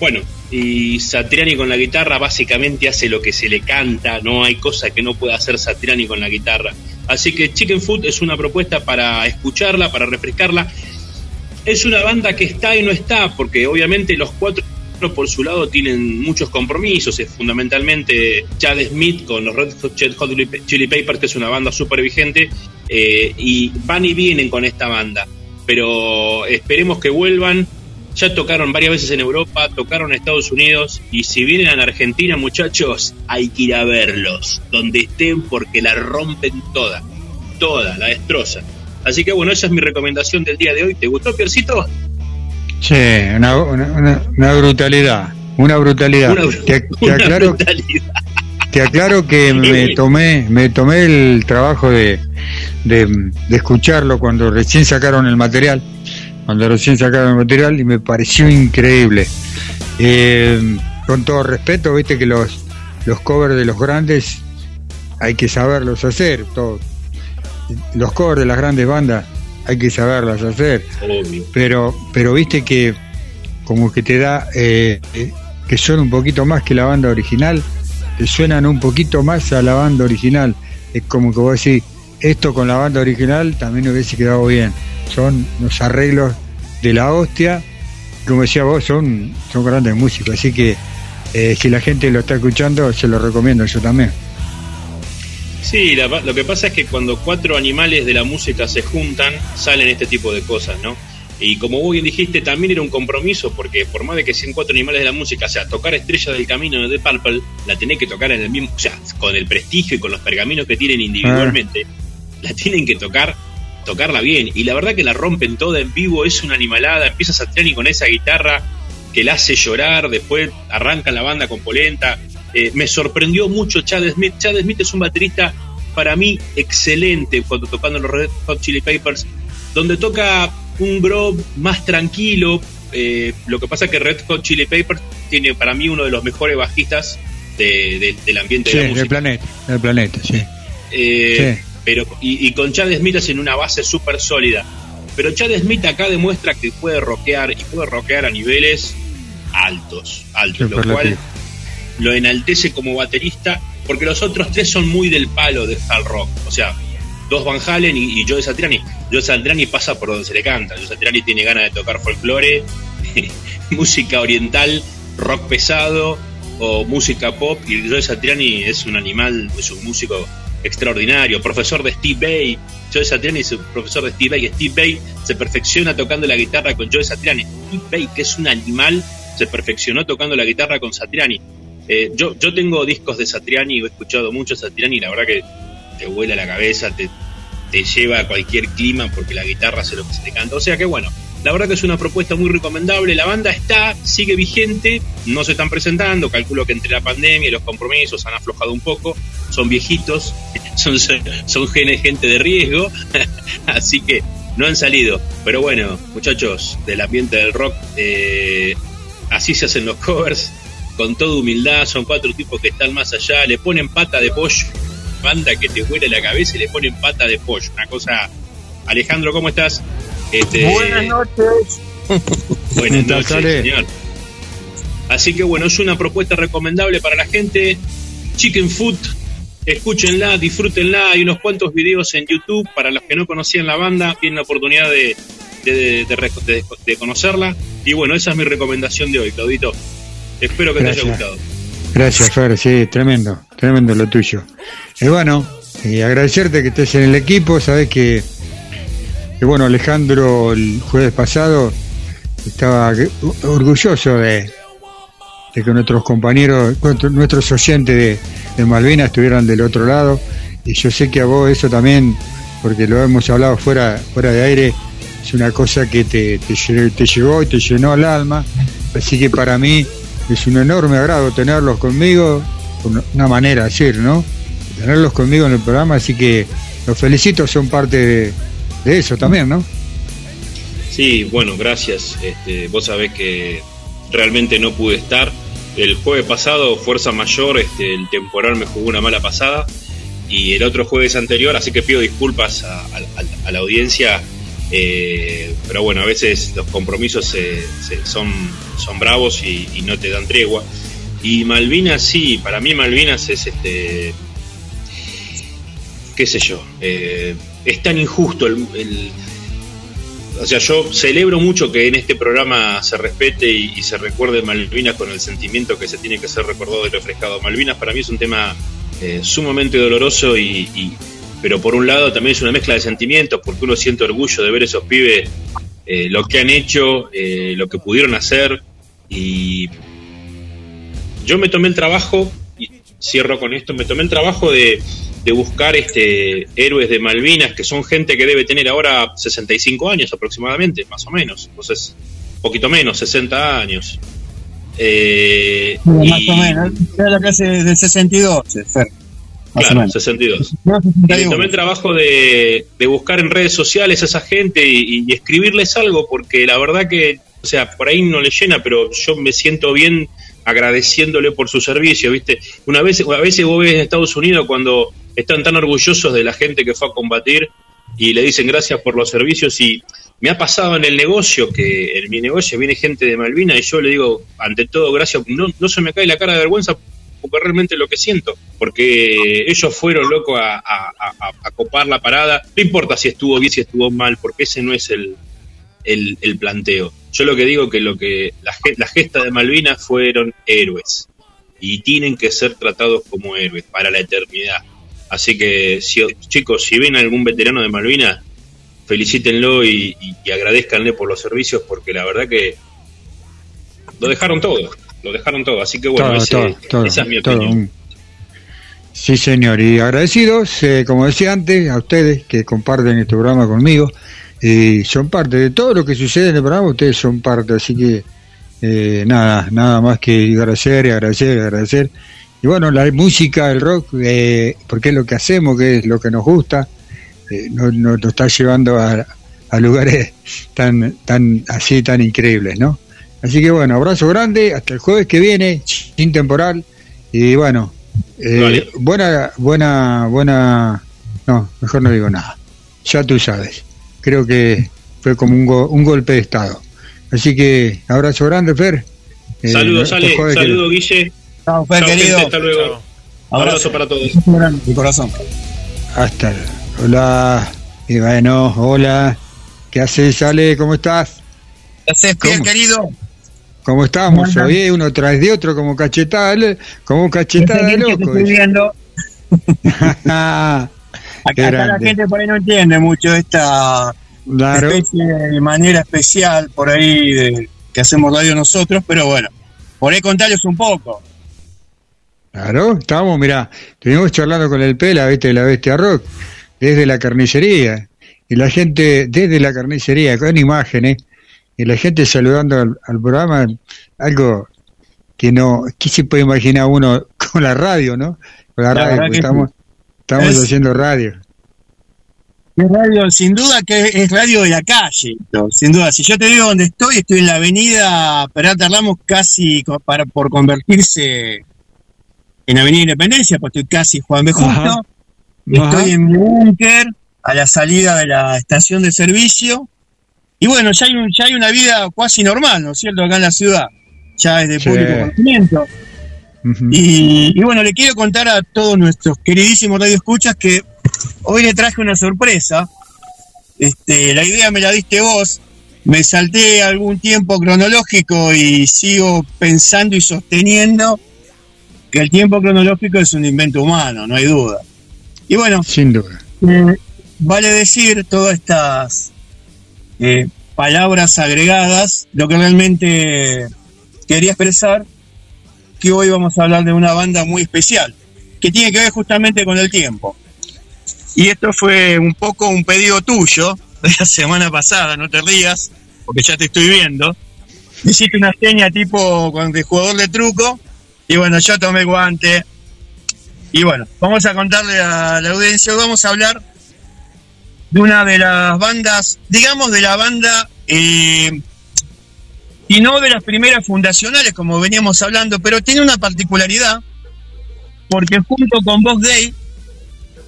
Bueno, y Satriani con la guitarra básicamente hace lo que se le canta, no hay cosa que no pueda hacer Satriani con la guitarra. Así que Chicken Food es una propuesta para escucharla, para refrescarla. Es una banda que está y no está, porque obviamente los cuatro por su lado tienen muchos compromisos, es fundamentalmente Chad Smith con los Red Hot Chili- Peppers, que es una banda súper vigente, eh, y van y vienen con esta banda. Pero esperemos que vuelvan, ya tocaron varias veces en Europa, tocaron en Estados Unidos y si vienen a la Argentina, muchachos, hay que ir a verlos, donde estén porque la rompen toda, toda, la destrozan. Así que bueno, esa es mi recomendación del día de hoy. ¿Te gustó, Piercito? Sí, una, una, una- una brutalidad, una brutalidad. Una bru- te, te una aclaro, brutalidad. te aclaro que me tomé, me tomé el trabajo de, de, de escucharlo cuando recién sacaron el material, cuando recién sacaron el material y me pareció increíble. Eh, con todo respeto, viste que los, los covers de los grandes hay que saberlos hacer, todo. Los covers de las grandes bandas hay que saberlas hacer pero pero viste que como que te da eh, eh, que son un poquito más que la banda original te suenan un poquito más a la banda original es como que vos decís esto con la banda original también hubiese quedado bien son los arreglos de la hostia. Como decía vos son son grandes músicos así que eh, si la gente lo está escuchando se lo recomiendo yo también. Sí, la- lo que pasa es que cuando cuatro animales de la música se juntan, salen este tipo de cosas, ¿no? Y como vos bien dijiste, también era un compromiso, porque por más de que sean cuatro animales de la música, o sea, tocar Estrella del Camino de The Purple, la tenés que tocar en el mismo, o sea, con el prestigio y con los pergaminos que tienen individualmente, la tienen que tocar, tocarla bien. Y la verdad que la rompen toda en vivo, es una animalada, empieza Satriani con esa guitarra que la hace llorar, después arranca la banda con polenta. Eh, me sorprendió mucho Chad Smith. Chad Smith es un baterista para mí excelente cuando tocando los Red Hot Chili Peppers, donde toca un groove más tranquilo. Eh, lo que pasa es que Red Hot Chili Peppers tiene para mí uno de los mejores bajistas de- de- del ambiente sí de la del planeta del planeta sí Eh, Sí. Pero y, y con Chad Smith hacen una base súper sólida. Pero Chad Smith acá demuestra que puede rockear y puede rockear a niveles altos, altos, lo cual lo enaltece como baterista, porque los otros tres son muy del palo de hard rock. O sea, dos Van Halen y, y Joe Satriani. Joe Satriani pasa por donde se le canta. Joe Satriani tiene ganas de tocar folclore, música oriental, rock pesado o música pop. Y Joe Satriani es un animal, es un músico extraordinario, profesor de Steve Bay. Joe Satriani es un profesor de Steve Bay. Steve Bay se perfecciona tocando la guitarra con Joe Satriani. Steve Bay, que es un animal, se perfeccionó tocando la guitarra con Satriani. Eh, yo, yo tengo discos de Satriani, he escuchado mucho Satriani, y la verdad que te vuela la cabeza, te, lleva a cualquier clima porque la guitarra hace lo que se te canta. O sea que bueno, la verdad que es una propuesta muy recomendable. La banda está, sigue vigente, no se están presentando. Calculo que entre la pandemia y los compromisos han aflojado un poco. Son viejitos, son, gente de riesgo, así que no han salido. Pero bueno, muchachos del ambiente del rock, eh, así se hacen los covers, con toda humildad. Son cuatro tipos que están más allá, le ponen pata de pollo. Banda que te huele la cabeza y le ponen pata de pollo. Una cosa. Alejandro, ¿cómo estás? Este, Buenas noches. Buenas noches, señor. Así que bueno, es una propuesta recomendable para la gente. Chicken Food, escúchenla, disfrútenla. Hay unos cuantos videos en YouTube para los que no conocían la banda, tienen la oportunidad de, de- de- de- de- de conocerla. Y bueno, esa es mi recomendación de hoy, Claudito. Espero que te haya gustado. Gracias, Fer, sí, tremendo, tremendo lo tuyo. Y bueno, y agradecerte que estés en el equipo, sabes que, que bueno, Alejandro el jueves pasado estaba orgulloso de, que nuestros compañeros, nuestros oyentes de, de Malvinas estuvieran del otro lado, y yo sé que a vos eso también, porque lo hemos hablado fuera, fuera de aire, es una cosa que te, te, lle- te llegó y te llenó el alma, así que para mí es un enorme agrado tenerlos conmigo, una manera de decir, ¿no? Tenerlos conmigo en el programa, así que los felicito, son parte de, de eso también, ¿no? Sí, bueno, gracias. Este, vos sabés que realmente no pude estar. El jueves pasado, fuerza mayor, este, el temporal me jugó una mala pasada. Y el otro jueves anterior, así que pido disculpas a, la audiencia. eh, pero bueno, a veces los compromisos se- son, son bravos y, y no te dan tregua. Y Malvinas, sí, para mí Malvinas es este. qué sé yo. eh, es tan injusto el- o sea, yo celebro mucho que en este programa se respete y, se recuerde Malvinas con el sentimiento que se tiene que ser recordado y refrescado. Malvinas para mí es un tema eh, sumamente doloroso y, y- pero por un lado también es una mezcla de sentimientos porque uno siente orgullo de ver esos pibes eh, lo que han hecho, eh, lo que pudieron hacer y yo me tomé el trabajo y cierro con esto, me tomé el trabajo de, de buscar este héroes de Malvinas, que son gente que debe tener ahora 65 años aproximadamente, más o menos, entonces, poquito menos, 60 años. Eh, Más y- o menos. Era la clase del 62, Fer. Más o Claro, menos. 62. No, Y me 61. tomé el trabajo de, de buscar en redes sociales a esa gente y, y escribirles algo, porque la verdad que, o sea, por ahí no le llena, pero yo me siento bien agradeciéndole por su servicio, ¿viste? Una vez, a veces vos ves en Estados Unidos cuando están tan orgullosos de la gente que fue a combatir y le dicen gracias por los servicios y me ha pasado en el negocio que en mi negocio viene gente de Malvina y yo le digo, ante todo, gracias, no, no se me cae la cara de vergüenza porque realmente lo que siento, porque ellos fueron locos a, copar la parada, no importa si estuvo bien, si estuvo mal, porque ese no es el, el, planteo. Yo lo que digo que lo que la, la gesta de Malvinas fueron héroes y tienen que ser tratados como héroes para la eternidad. Así que si, chicos, si ven algún veterano de Malvinas, felicítenlo y, y, y agradezcanle por los servicios porque la verdad que lo dejaron todo, lo dejaron todo. Así que bueno, todo, ese- todo, todo, esa es mi opinión. Sí, señor, y agradecidos, eh, como decía antes, a ustedes que comparten este programa conmigo y son parte de todo lo que sucede en el programa, ustedes son parte, así que eh, nada, nada más que agradecer y agradecer y agradecer. Y bueno, la música, el rock, eh, porque es lo que hacemos, que es lo que nos gusta, eh, nos, nos- nos está llevando a, a lugares tan, tan así, tan increíbles, ¿no? Así que bueno, abrazo grande, hasta el jueves que viene, sin temporal, y bueno, eh, Vale. buena, buena, buena, no, mejor no digo nada, ya tú sabes, creo que fue como un, go- un golpe de estado. Así que abrazo grande, Fer. Eh, Saludos, Ale, saludos, Guille. Chao, Fer, Chao, querido. gente, hasta luego. Abrazo para todos. De corazón. Hasta, Hola, y bueno, hola. ¿Qué haces, Ale? ¿Cómo estás? ¿Qué haces, ¿Cómo? querido? ¿Cómo estamos? Oye, uno tras de otro, como cachetada, como cachetada de loco. estoy viendo, acá, acá la gente por ahí no entiende mucho esta Claro. especie de manera especial por ahí de que hacemos radio nosotros, pero bueno, por ahí contarles un poco. Claro, estábamos, mirá, estuvimos charlando con el Pela, viste, de la Bestia Rock, desde la carnicería. Y la gente, desde la carnicería, con imágenes, y la gente saludando al, al programa, algo que no, ¿qué se puede imaginar uno con la radio, no? Con la, La radio, que estamos, estamos Es- haciendo radio. Es radio, sin duda que es radio de la calle, sin duda. Si yo te digo dónde estoy, estoy en la avenida Peralta Ramos, casi para, por convertirse en Avenida Independencia, pues estoy casi Juan B. Justo. Ajá. Estoy Ajá. en mi búnker, a la salida de la estación de servicio. Y bueno, ya hay, un- ya hay una vida casi normal, ¿no es cierto?, acá en la ciudad. Ya es de Sí. público conocimiento. Y, y bueno, le quiero contar a todos nuestros queridísimos radioescuchas que hoy le traje una sorpresa. Este, la idea me la diste vos. Me salté algún tiempo cronológico y sigo pensando y sosteniendo que el tiempo cronológico es un invento humano, no hay duda. Y bueno, Sin duda. eh, vale decir todas estas eh, palabras agregadas, lo que realmente quería expresar, que hoy vamos a hablar de una banda muy especial, que tiene que ver justamente con el tiempo. Y esto fue un poco un pedido tuyo de la semana pasada, no te rías, porque ya te estoy viendo. Hiciste una seña tipo con de jugador de truco, y bueno, yo tomé guante. Y bueno, vamos a contarle a la audiencia, vamos a hablar de una de las bandas, digamos de la banda, eh, y no de las primeras fundacionales como veníamos hablando, pero tiene una particularidad, porque junto con Vox Day,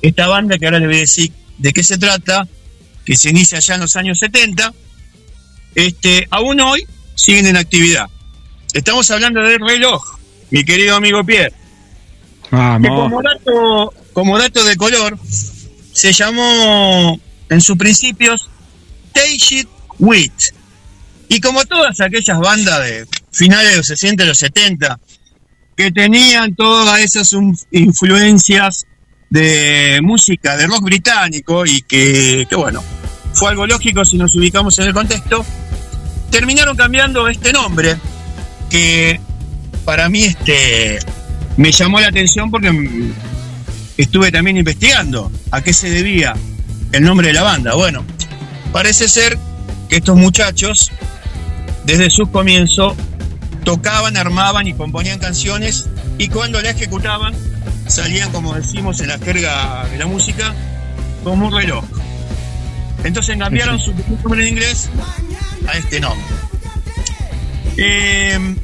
esta banda que ahora le voy a decir de qué se trata, que se inicia ya en los años 70, este, aún hoy siguen en actividad. Estamos hablando del reloj, mi querido amigo Pierre. Que Vamos. como dato, como dato de color, se llamó en sus principios Take It With. Y como todas aquellas bandas de finales de los 60 y los 70, que tenían todas esas influencias de música, de rock británico, y que, que bueno, fue algo lógico si nos ubicamos en el contexto, terminaron cambiando este nombre, que para mí este me llamó la atención porque estuve también investigando a qué se debía el nombre de la banda. Bueno, parece ser que estos muchachos, desde sus comienzos, tocaban, armaban y componían canciones y cuando la ejecutaban salían, como decimos en la jerga de la música, como un reloj. Entonces cambiaron su nombre en inglés a este nombre. Eh,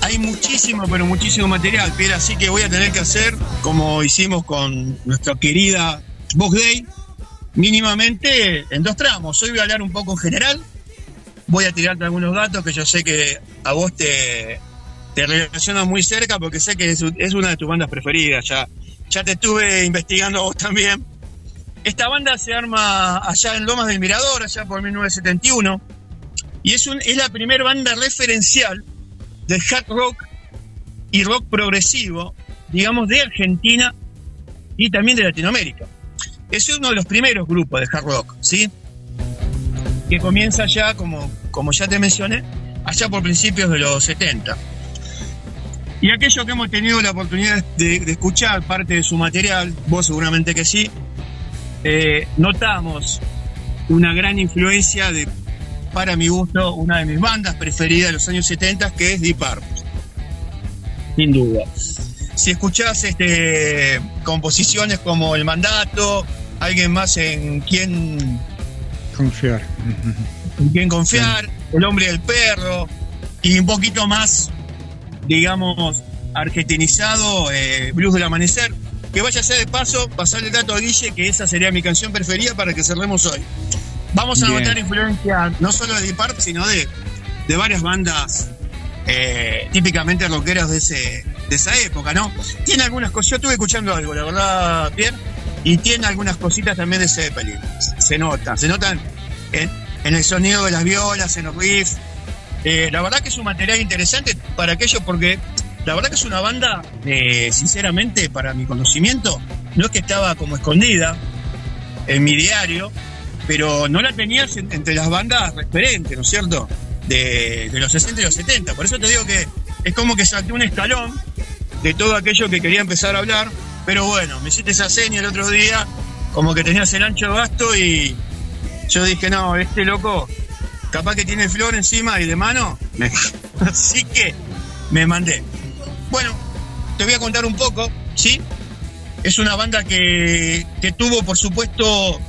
hay muchísimo, pero muchísimo material, Pierre, así que voy a tener que hacer, como hicimos con nuestra querida Vox Day, mínimamente en dos tramos. Hoy voy a hablar un poco en general, voy a tirarte algunos datos que yo sé que a vos te, te relacionan muy cerca porque sé que es, es una de tus bandas preferidas, ya, ya te estuve investigando a vos también. Esta banda se arma allá en Lomas del Mirador, allá por 1971, y es, un, es la primera banda referencial del hard rock y rock progresivo, digamos, de Argentina y también de Latinoamérica. Es uno de los primeros grupos de hard rock, ¿sí? Que comienza ya, como, como ya te mencioné, allá por principios de los 70. Y aquellos que hemos tenido la oportunidad de, de escuchar parte de su material, vos seguramente que sí, eh, notamos una gran influencia de, para mi gusto, una de mis bandas preferidas de los años 70, que es Deep Purple. Sin duda. Si escuchás este, composiciones como El Mandato, alguien más en quien, Confiar. en quien confiar, El Hombre del Perro, y un poquito más, digamos, argentinizado, eh, Blues del Amanecer. Que vaya a ser de paso, pasarle el dato a Guille, que esa sería mi canción preferida para que cerremos hoy. Vamos a Bien. notar influencia no solo de Deep Purple, sino de, de varias bandas eh, típicamente rockeras de, ese, de esa época, ¿no? Tiene algunas cosas. Yo estuve escuchando algo, la verdad, Pierre. y tiene algunas cositas también de Zeppelin. Se notan, se notan en, en el sonido de las violas, en los riffs. Eh, la verdad que es un material interesante para aquello porque la verdad que es una banda, eh, sinceramente, para mi conocimiento, no es que estaba como escondida en mi diario, pero no la tenías en- entre las bandas referentes, ¿no es cierto? De, de los 60 y los 70. Por eso te digo que es como que salté un escalón de todo aquello que quería empezar a hablar, pero bueno, me hiciste esa seña el otro día, como que tenías el ancho de gasto y yo dije, no, este loco, capaz que tiene flor encima y de mano, así que me mandé. Bueno, te voy a contar un poco, ¿sí? Es una banda que, que tuvo, por supuesto,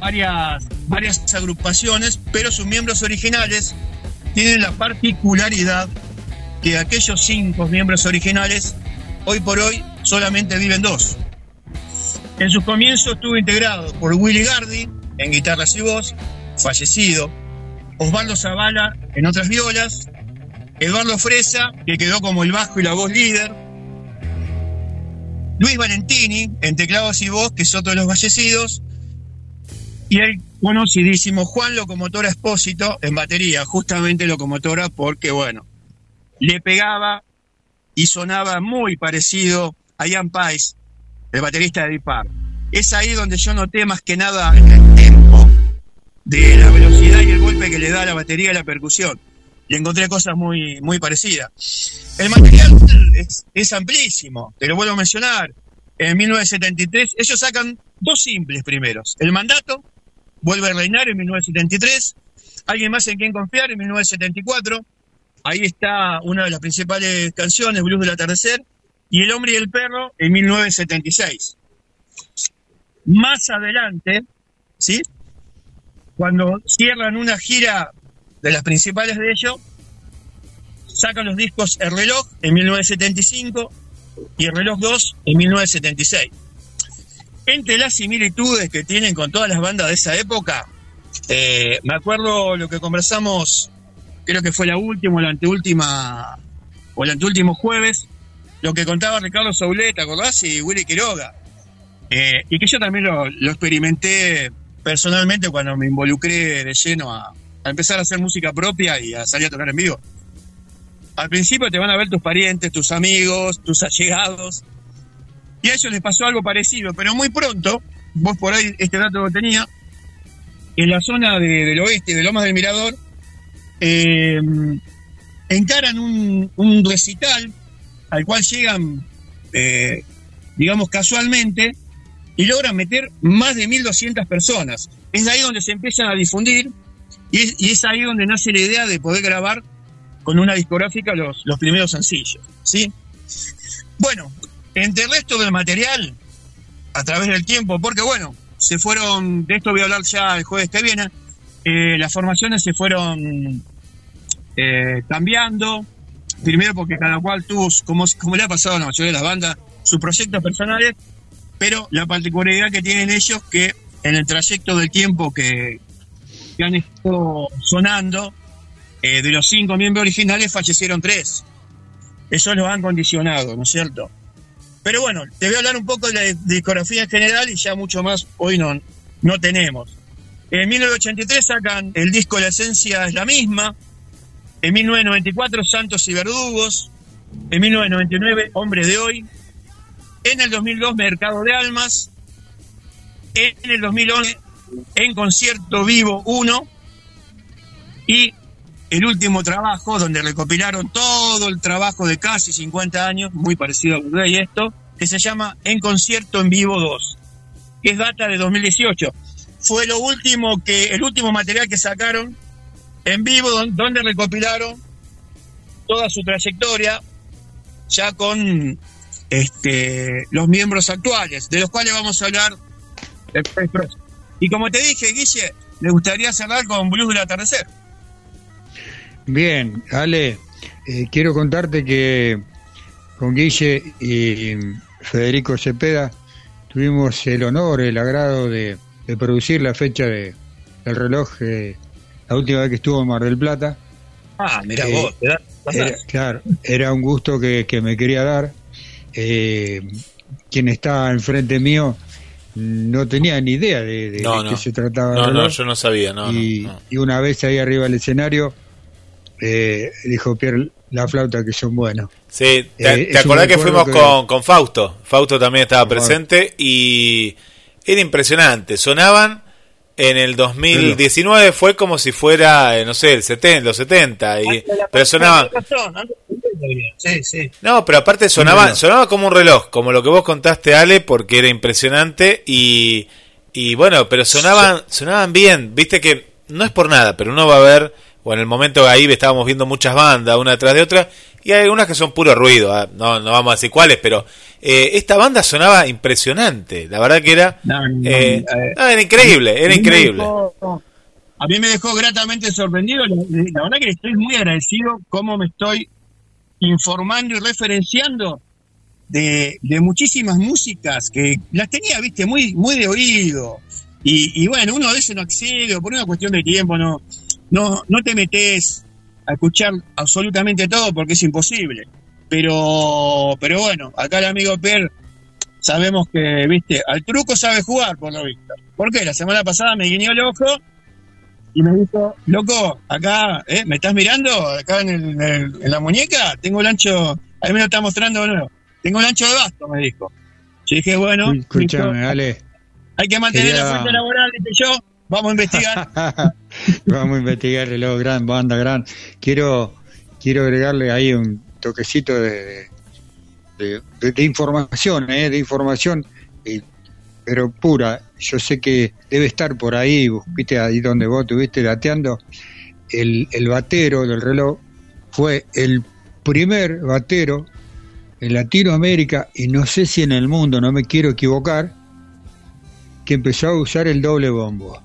varias, varias agrupaciones, pero sus miembros originales tienen la particularidad que aquellos cinco miembros originales, hoy por hoy, solamente viven dos. En sus comienzos estuvo integrado por Willy Gardi en guitarras y voz, fallecido, Osvaldo Zavala en otras violas, Eduardo Fresa, que quedó como el bajo y la voz líder, Luis Valentini en teclados y voz, que es otro de los fallecidos, y el conocidísimo Juan Locomotora Espósito en batería, justamente locomotora porque, bueno, le pegaba y sonaba muy parecido a Ian Paice, el baterista de Deep Purple. Es ahí donde yo noté más que nada el tempo de la velocidad y el golpe que le da a la batería y la percusión. Y encontré cosas muy, muy parecidas. El material es, es amplísimo, te lo vuelvo a mencionar. En 1973, ellos sacan dos simples primeros. El mandato, vuelve a reinar en 1973. Alguien más en quien confiar en 1974. Ahí está una de las principales canciones, Blues del Atardecer. Y El Hombre y el Perro en 1976. Más adelante, ¿sí? Cuando cierran una gira de las principales de ellos, sacan los discos El Reloj en 1975 y El Reloj 2 en 1976. Entre las similitudes que tienen con todas las bandas de esa época, eh, me acuerdo lo que conversamos, creo que fue la última o la anteúltima, o el anteúltimo jueves, lo que contaba Ricardo Saulet, ¿te acordás? Y Willy Quiroga. Eh, y que yo también lo, experimenté personalmente cuando me involucré de lleno a, a empezar a hacer música propia y a salir a tocar en vivo. Al principio te van a ver tus parientes, tus amigos, tus allegados, y a ellos les pasó algo parecido, pero muy pronto, vos por ahí este dato lo tenía, en la zona de- del oeste, de Lomas del Mirador, eh, encaran un, recital al cual llegan, eh, digamos, casualmente y logran meter más de 1.200 personas. Es ahí donde se empiezan a difundir y es, y es ahí donde nace la idea de poder grabar con una discográfica los, los primeros sencillos, ¿sí? Bueno, entre el resto del material, a través del tiempo, porque bueno, se fueron, de esto voy a hablar ya el jueves que viene, eh, las formaciones se fueron eh, cambiando, primero porque cada cual tuvo, como, como le ha pasado a la mayoría de las bandas, sus proyectos personales, pero la particularidad que tienen ellos que en el trayecto del tiempo que, que han estado sonando, eh, de los cinco miembros originales fallecieron tres. Eso los han condicionado, ¿no es cierto? Pero bueno, te voy a hablar un poco de la discografía en general y ya mucho más hoy no, no tenemos. En 1983 sacan el disco La Esencia es la misma. En 1994 Santos y Verdugos. En 1999 Hombre de Hoy. En el 2002 Mercado de Almas. En el 2011 En Concierto Vivo 1. Y el último trabajo donde recopilaron todo el trabajo de casi 50 años, muy parecido a Blu-ray esto, que se llama En Concierto en Vivo 2, que es data de 2018. Fue lo último que, el último material que sacaron en vivo, don- donde recopilaron toda su trayectoria, ya con este, los miembros actuales, de los cuales vamos a hablar después. Y como te dije, Guille, me gustaría cerrar con Blues del Atardecer. Bien, Ale, eh, quiero contarte que con Guille y Federico Cepeda tuvimos el honor, el agrado de, de producir la fecha de, del reloj eh, la última vez que estuvo en Mar del Plata. Ah, mira Eh, vos, Era- claro, era un gusto que, que me quería dar. Eh, quien está enfrente mío no tenía ni idea de, de- No, de no. qué se trataba. el No, no, yo no sabía, no, no, y, no. y una vez ahí arriba del escenario, eh, dijo Pierre, la flauta que son buenos. Sí, ¿te, Eh, te acordás que fuimos que- con, con Fausto? Fausto también estaba Con Fausto. presente y era impresionante. Sonaban en el 2019, fue como si fuera, eh, no sé, el 70, los 70, y, pero sonaban... Sí, sí. No, pero aparte sonaba, sonaba como un reloj, como lo que vos contaste, Ale, porque era impresionante y, y bueno, pero sonaban, sonaban bien. Viste que no es por nada, pero uno va a ver, o en el momento ahí estábamos viendo muchas bandas, una tras de otra, y hay algunas que son puro ruido, ah, no, no vamos a decir cuáles, pero eh, esta banda sonaba impresionante. La verdad que era, eh, no, era increíble, era A increíble. dejó- A mí me dejó gratamente sorprendido. La, la verdad que estoy muy agradecido cómo me estoy informando y referenciando de, de muchísimas músicas que las tenía, viste, muy, muy de oído. Y, y bueno, uno a veces no accede, o por una cuestión de tiempo, no, no, no te metes a escuchar absolutamente todo porque es imposible. Pero, pero bueno, acá el amigo Per sabemos que, viste, al truco sabe jugar, por lo visto. ¿Por qué? La semana pasada me guiñó el ojo y me dijo, loco, acá, ¿eh? ¿me estás mirando? Acá en, el- en el- en la muñeca tengo el ancho, ahí me lo está mostrando de nuevo, tengo el ancho de basto, me dijo. Yo dije, bueno, Escúchame, listo. Ale. hay que mantener Quería- la fuente laboral, dije yo, vamos a investigar. Vamos a investigar reloj gran, banda gran. Quiero, quiero agregarle ahí un toquecito de, de, información, ¿eh? de información, eh, pero pura. Yo sé que debe estar por ahí, viste, ahí donde vos estuviste dateando. El, el batero del reloj fue el primer batero en Latinoamérica y no sé si en el mundo, no me quiero equivocar, que empezó a usar el doble bombo.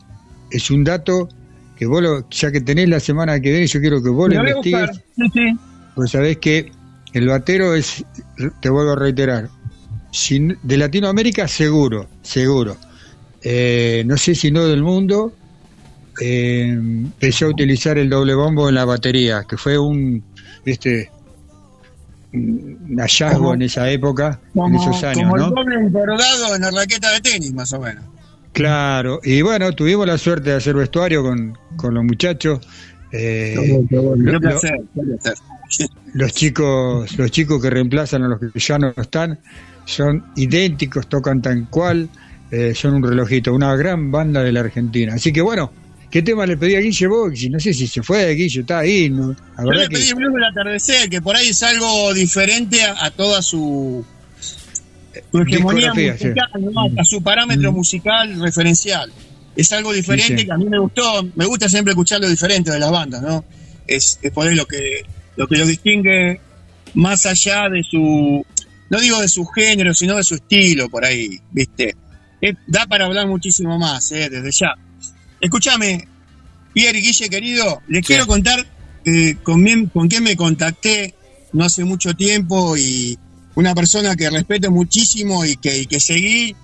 Es un dato que vos, lo- ya que tenés la semana que viene, yo quiero que vos lo investigues. sí, sí. Pues sabés que el batero es, te vuelvo a reiterar, sin- de Latinoamérica seguro, seguro. Eh, no sé si no del mundo, eh, empezó a utilizar el doble bombo en la batería, que fue un, viste, un hallazgo Como- en esa época, en Como, esos años, como ¿no? el doble en la raqueta de tenis, más o menos. Claro, y bueno, tuvimos la suerte de hacer vestuario con, con los muchachos. eh, lo- Qué lo- los chicos los chicos que reemplazan a los que ya no están son idénticos tocan tan cual eh, son un relojito una gran banda de la Argentina. Así que bueno qué tema le pedí a Guille vos no sé si se fue Guille está ahí no, la Yo le que pedí el blues del atardecer, que por ahí es algo diferente a, a toda su, su hegemonía sí. musical, ¿no? a su parámetro musical referencial. Es algo diferente Sí, sí. que a mí me gustó. Me gusta siempre escuchar lo diferente de las bandas, ¿no? Es, es por ahí lo que, lo que lo distingue más allá de su, no digo de su género, sino de su estilo, por ahí, ¿viste? Da para hablar muchísimo más, ¿eh? Desde ya. Escúchame, Pierre y Guille, querido, les quiero contar eh, con, con quién me contacté no hace mucho tiempo y una persona que respeto muchísimo y que, y que seguí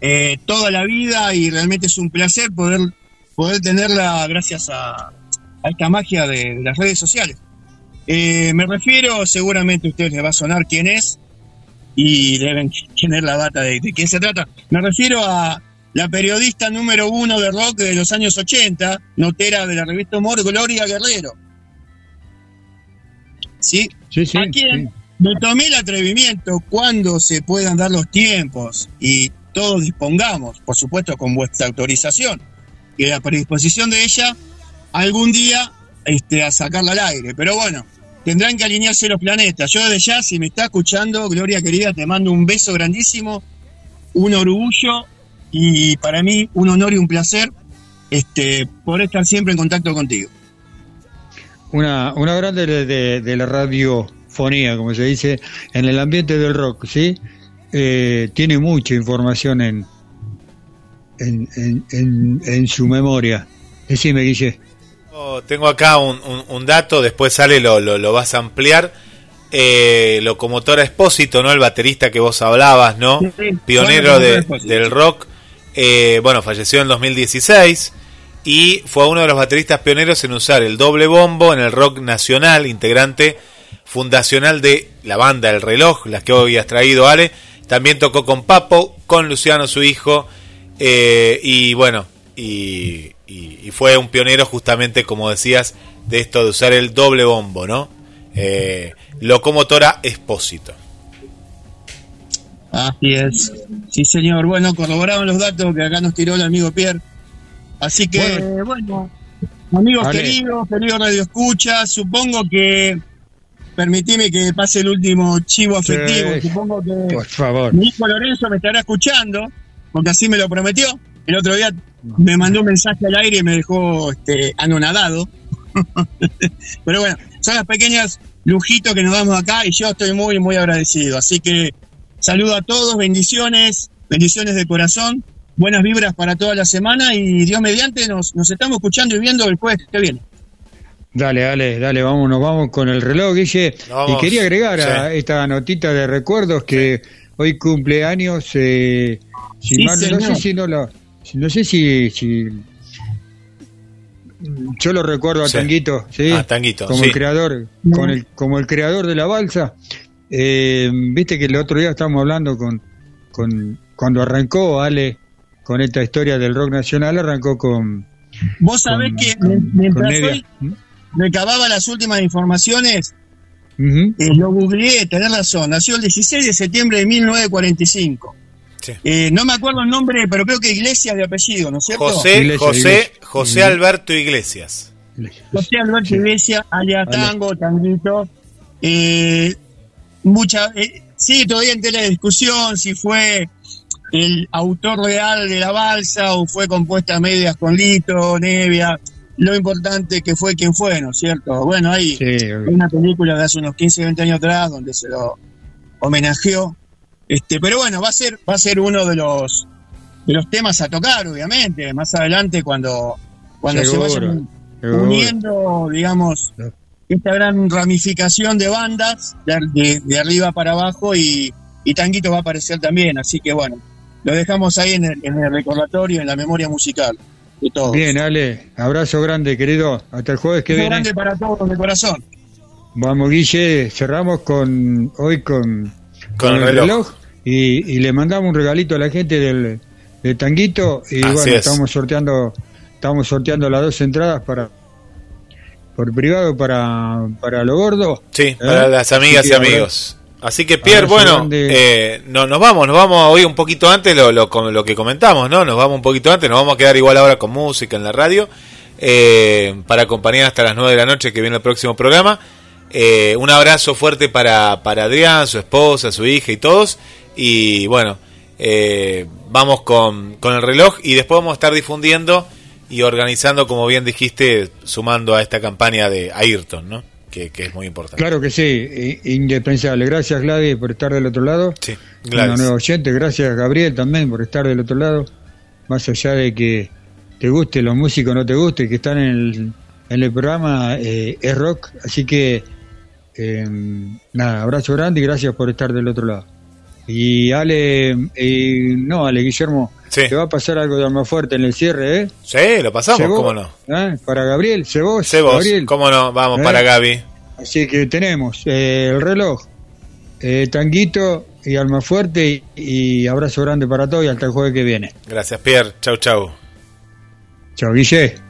eh, toda la vida y realmente es un placer poder, poder tenerla gracias a, a esta magia de, de las redes sociales. Eh, me refiero, seguramente a ustedes les va a sonar quién es y deben tener la data de, de quién se trata. Me refiero a la periodista número uno de rock de los años 80, notera de la revista Humor, Gloria Guerrero. ¿Sí? Sí, sí, ¿A quién? Me tomé el atrevimiento cuando se puedan dar los tiempos y todos dispongamos, por supuesto con vuestra autorización y la predisposición de ella, algún día este, a sacarla al aire. Pero bueno, tendrán que alinearse los planetas. Yo desde ya, si me está escuchando, Gloria querida, te mando un beso grandísimo, un orgullo y para mí un honor y un placer este, poder estar siempre en contacto contigo. una una grande de, de- la radiofonía como se dice en el ambiente del rock sí Eh, tiene mucha información en en, en, en, en su memoria decime Guille Oh, Tengo acá un, un- un dato, después sale, lo, lo, lo vas a ampliar. Eh, locomotora Espósito, ¿no? El baterista que vos hablabas, ¿no? Sí, sí. Pionero de- del rock. Eh, bueno, falleció en 2016 y fue uno de los bateristas pioneros en usar el doble bombo en el rock nacional, integrante fundacional de la banda El Reloj, las que hoy has traído, Ale. También tocó con Papo, con Luciano, su hijo, Eh, y bueno, y, y- y fue un pionero justamente, como decías, de esto de usar el doble bombo, ¿no? Eh, locomotora Expósito. Así es. Sí, señor. Bueno, corroboraron los datos que acá nos tiró el amigo Pierre. Así que, bueno, amigos Ale. queridos, queridos Radio Escucha, supongo que, permitime que pase el último chivo afectivo, Sí. supongo que Por favor. mi hijo Lorenzo me estará escuchando, porque así me lo prometió. El otro día me mandó un mensaje al aire y me dejó este, anonadado. Pero bueno, son las pequeñas lujitos que nos damos acá y yo estoy muy, muy agradecido. Así que saludo a todos, bendiciones, bendiciones de corazón, buenas vibras para toda la semana y Dios mediante nos, nos estamos escuchando y viendo el jueves que viene. Dale, dale, dale, vamos, nos vamos con el reloj, Guille. Vamos. Y quería agregar a esta notita de recuerdos que hoy cumpleaños, eh, si Sí, mal- no sé si no lo, no sé si, si yo lo recuerdo a Sí. Tanguito, ¿sí? Ah, Tanguito, como sí. el creador, con el, como el creador de la balsa. Eh, Viste que el otro día estábamos hablando con, con cuando arrancó Ale con esta historia del rock nacional, arrancó con Vos sabés Con- que con- mientras con Nevia. hoy recababa las últimas informaciones. Eh, lo googleé, tenés razón. Nació el 16 de septiembre de 1945. Sí. Eh, no me acuerdo el nombre, pero creo que Iglesias de apellido, ¿no es cierto? José, Iglesia, José, Iglesia. José Alberto Iglesias. José Alberto Sí. Iglesias, alias. Tango, Tanguito. Eh, mucha, eh, sigue todavía en tela de discusión si fue el autor real de la balsa o fue compuesta a medias con Lito, Nevia. Lo importante que fue quien fue, ¿no es cierto? Bueno, Sí, Hay una película de hace unos 15, 20 años atrás donde se lo homenajeó. Este, pero bueno, va a ser, va a ser uno de los de los temas a tocar, obviamente, más adelante cuando, cuando se vayan seguro. uniendo, digamos, esta gran ramificación de bandas, de, de- de arriba para abajo, y, y Tanguito va a aparecer también, así que bueno, lo dejamos ahí en el, en el recordatorio, en la memoria musical de todos. Bien, Ale, abrazo grande, querido. Hasta el jueves que Un viene. grande para todos de corazón. Vamos, Guille, cerramos con hoy con, Con el reloj. y, y le mandamos un regalito a la gente del, del Tanguito y Así bueno, es. estamos sorteando estamos sorteando las dos entradas para por privado para para lo gordo. Sí, para ¿Eh? las amigas y amigos. Así que Pierre, abrazo bueno, eh, no, nos vamos, nos vamos hoy un poquito antes, lo, lo, lo que comentamos, ¿no? Nos vamos un poquito antes, nos vamos a quedar igual ahora con música en la radio, eh, para acompañar hasta las 9 de la noche que viene el próximo programa. Eh, un abrazo fuerte para, para Adrián, su esposa, su hija y todos. Y bueno, eh, vamos con, con el reloj y después vamos a estar difundiendo y organizando, como bien dijiste, sumando a esta campaña de Ayrton, ¿no? Que, que es muy importante. Claro que sí, indispensable. Gracias Gladys por estar del otro lado. Sí, Gladys. nueva oyente, gracias Gabriel también por estar del otro lado. Más allá de que te guste los músicos, no te guste, que están en el, en el programa, eh, es rock. Así que, eh, nada, abrazo grande y gracias por estar del otro lado. Y Ale, eh, no, Ale Guillermo, Sí. te va a pasar algo de alma fuerte en el cierre, ¿eh? Sí, lo pasamos, Cebó, cómo no. ¿eh? Para Gabriel, Cebos, vos, Gabriel. cómo no, vamos ¿Eh? para Gaby. Así que tenemos eh, el reloj, Tanguito y Almafuerte y, y abrazo grande para todos y hasta el jueves que viene. Gracias, Pierre. Chau, chau. Chao, Guille.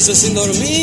noches sin dormir.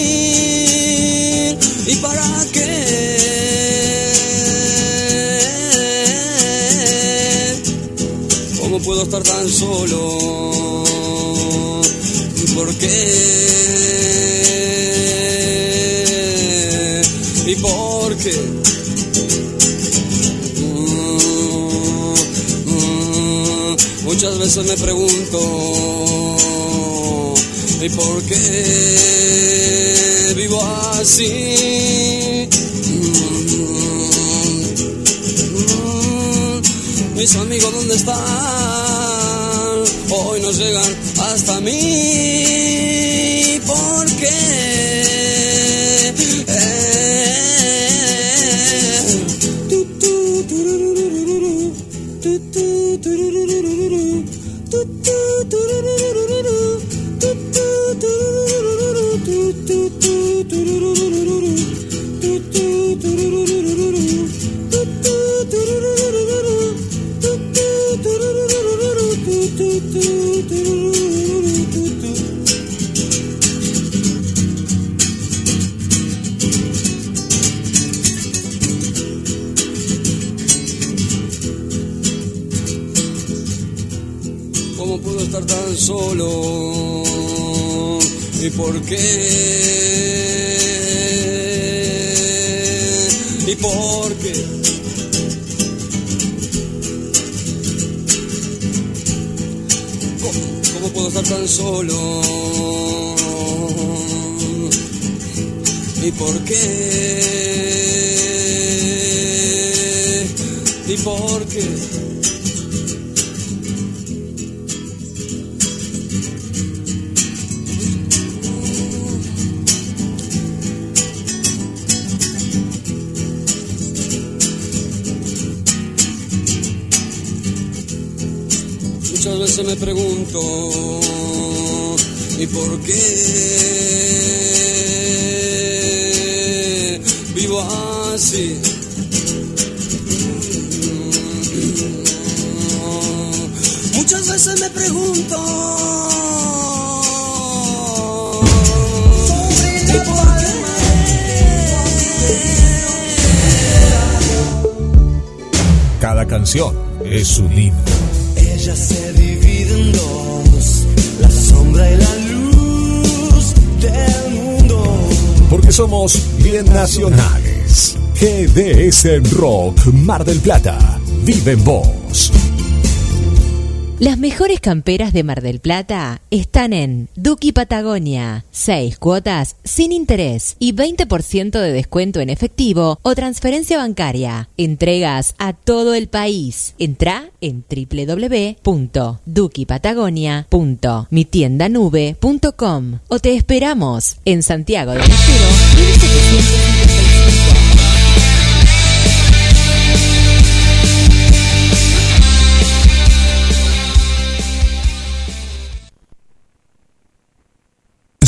en Rock Mar del Plata. Vive en vos. Las mejores camperas de Mar del Plata están en Duki Patagonia. Seis cuotas sin interés y 20% de descuento en efectivo o transferencia bancaria. Entregas a todo el país. Entra en www.duquipatagonia.mitiendanube.com o te esperamos en Santiago de Castro 1700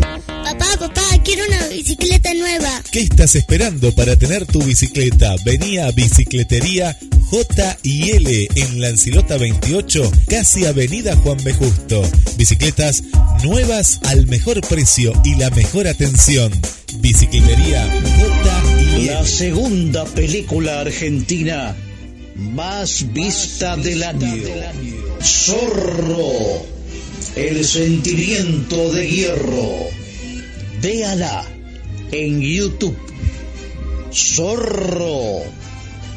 Papá, papá, quiero una bicicleta nueva. ¿Qué estás esperando para tener tu bicicleta? Vení a Bicicletería J y L en Lancilota 28, casi Avenida Juan B. Justo. Bicicletas nuevas al mejor precio y la mejor atención. Bicicletería J y L. La segunda película argentina más vista del año. Zorro, el sentimiento de hierro. Véala en YouTube. Zorro,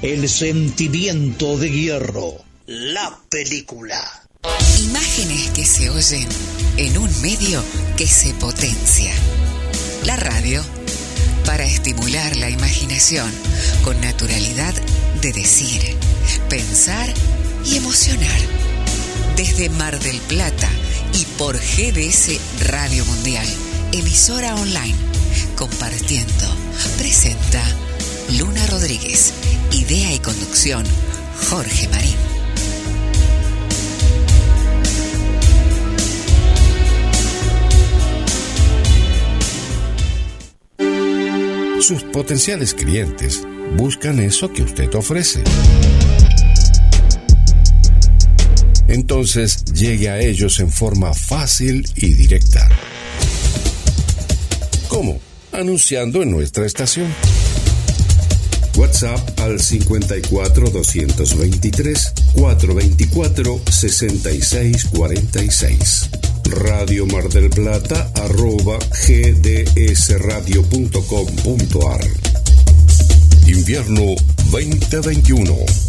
el sentimiento de hierro. La película. Imágenes que se oyen en un medio que se potencia. La radio para estimular la imaginación con naturalidad de decir, pensar y emocionar. Desde Mar del Plata y por GDS Radio Mundial, emisora online, compartiendo, presenta Luna Rodríguez, idea y conducción Jorge Marín. Sus potenciales clientes buscan eso que usted ofrece. Entonces llegue a ellos en forma fácil y directa. ¿Cómo? Anunciando en nuestra estación. WhatsApp al 54 223 424 6646. Radio Mar del Plata arroba gdsradio.com.ar Invierno 2021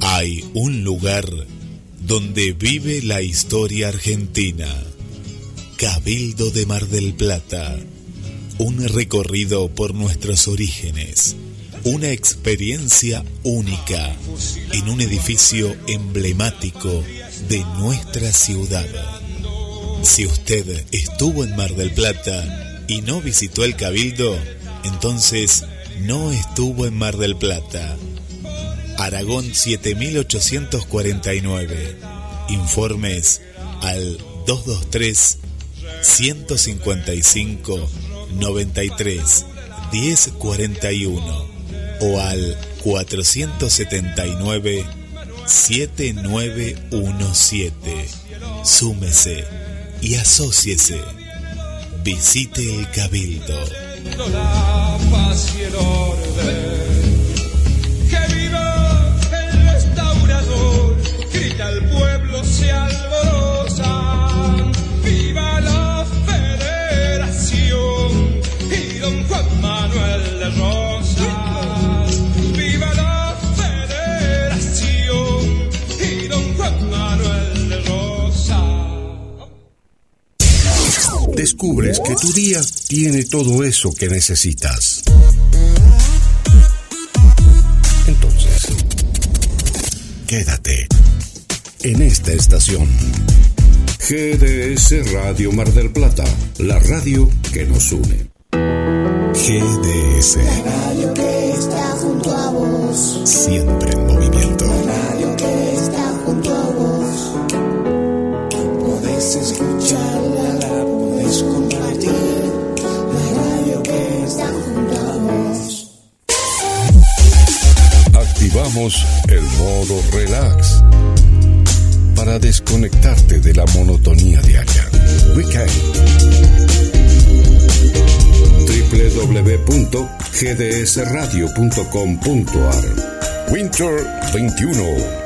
Hay un lugar donde vive la historia argentina. Cabildo de Mar del Plata. Un recorrido por nuestros orígenes. Una experiencia única en un edificio emblemático de nuestra ciudad. Si usted estuvo en Mar del Plata y no visitó el Cabildo, entonces no estuvo en Mar del Plata. Aragón 7849. Informes al 223 155 93 1041 o al 479 7917. Súmese y asóciese. Visite el Cabildo. la paz y el orden. Que viva el restaurador, grita el pueblo, se alborosa. Viva la federación y don Juan Manuel de Rosas. Descubres que tu día tiene todo eso que necesitas. Entonces, quédate en esta estación. GDS Radio Mar del Plata, la radio que nos une. GDS. Radio que está junto a vos. Siempre Vos. modo relax para desconectarte de la monotonía diaria. Weekend www.gdsradio.com.ar Winter 21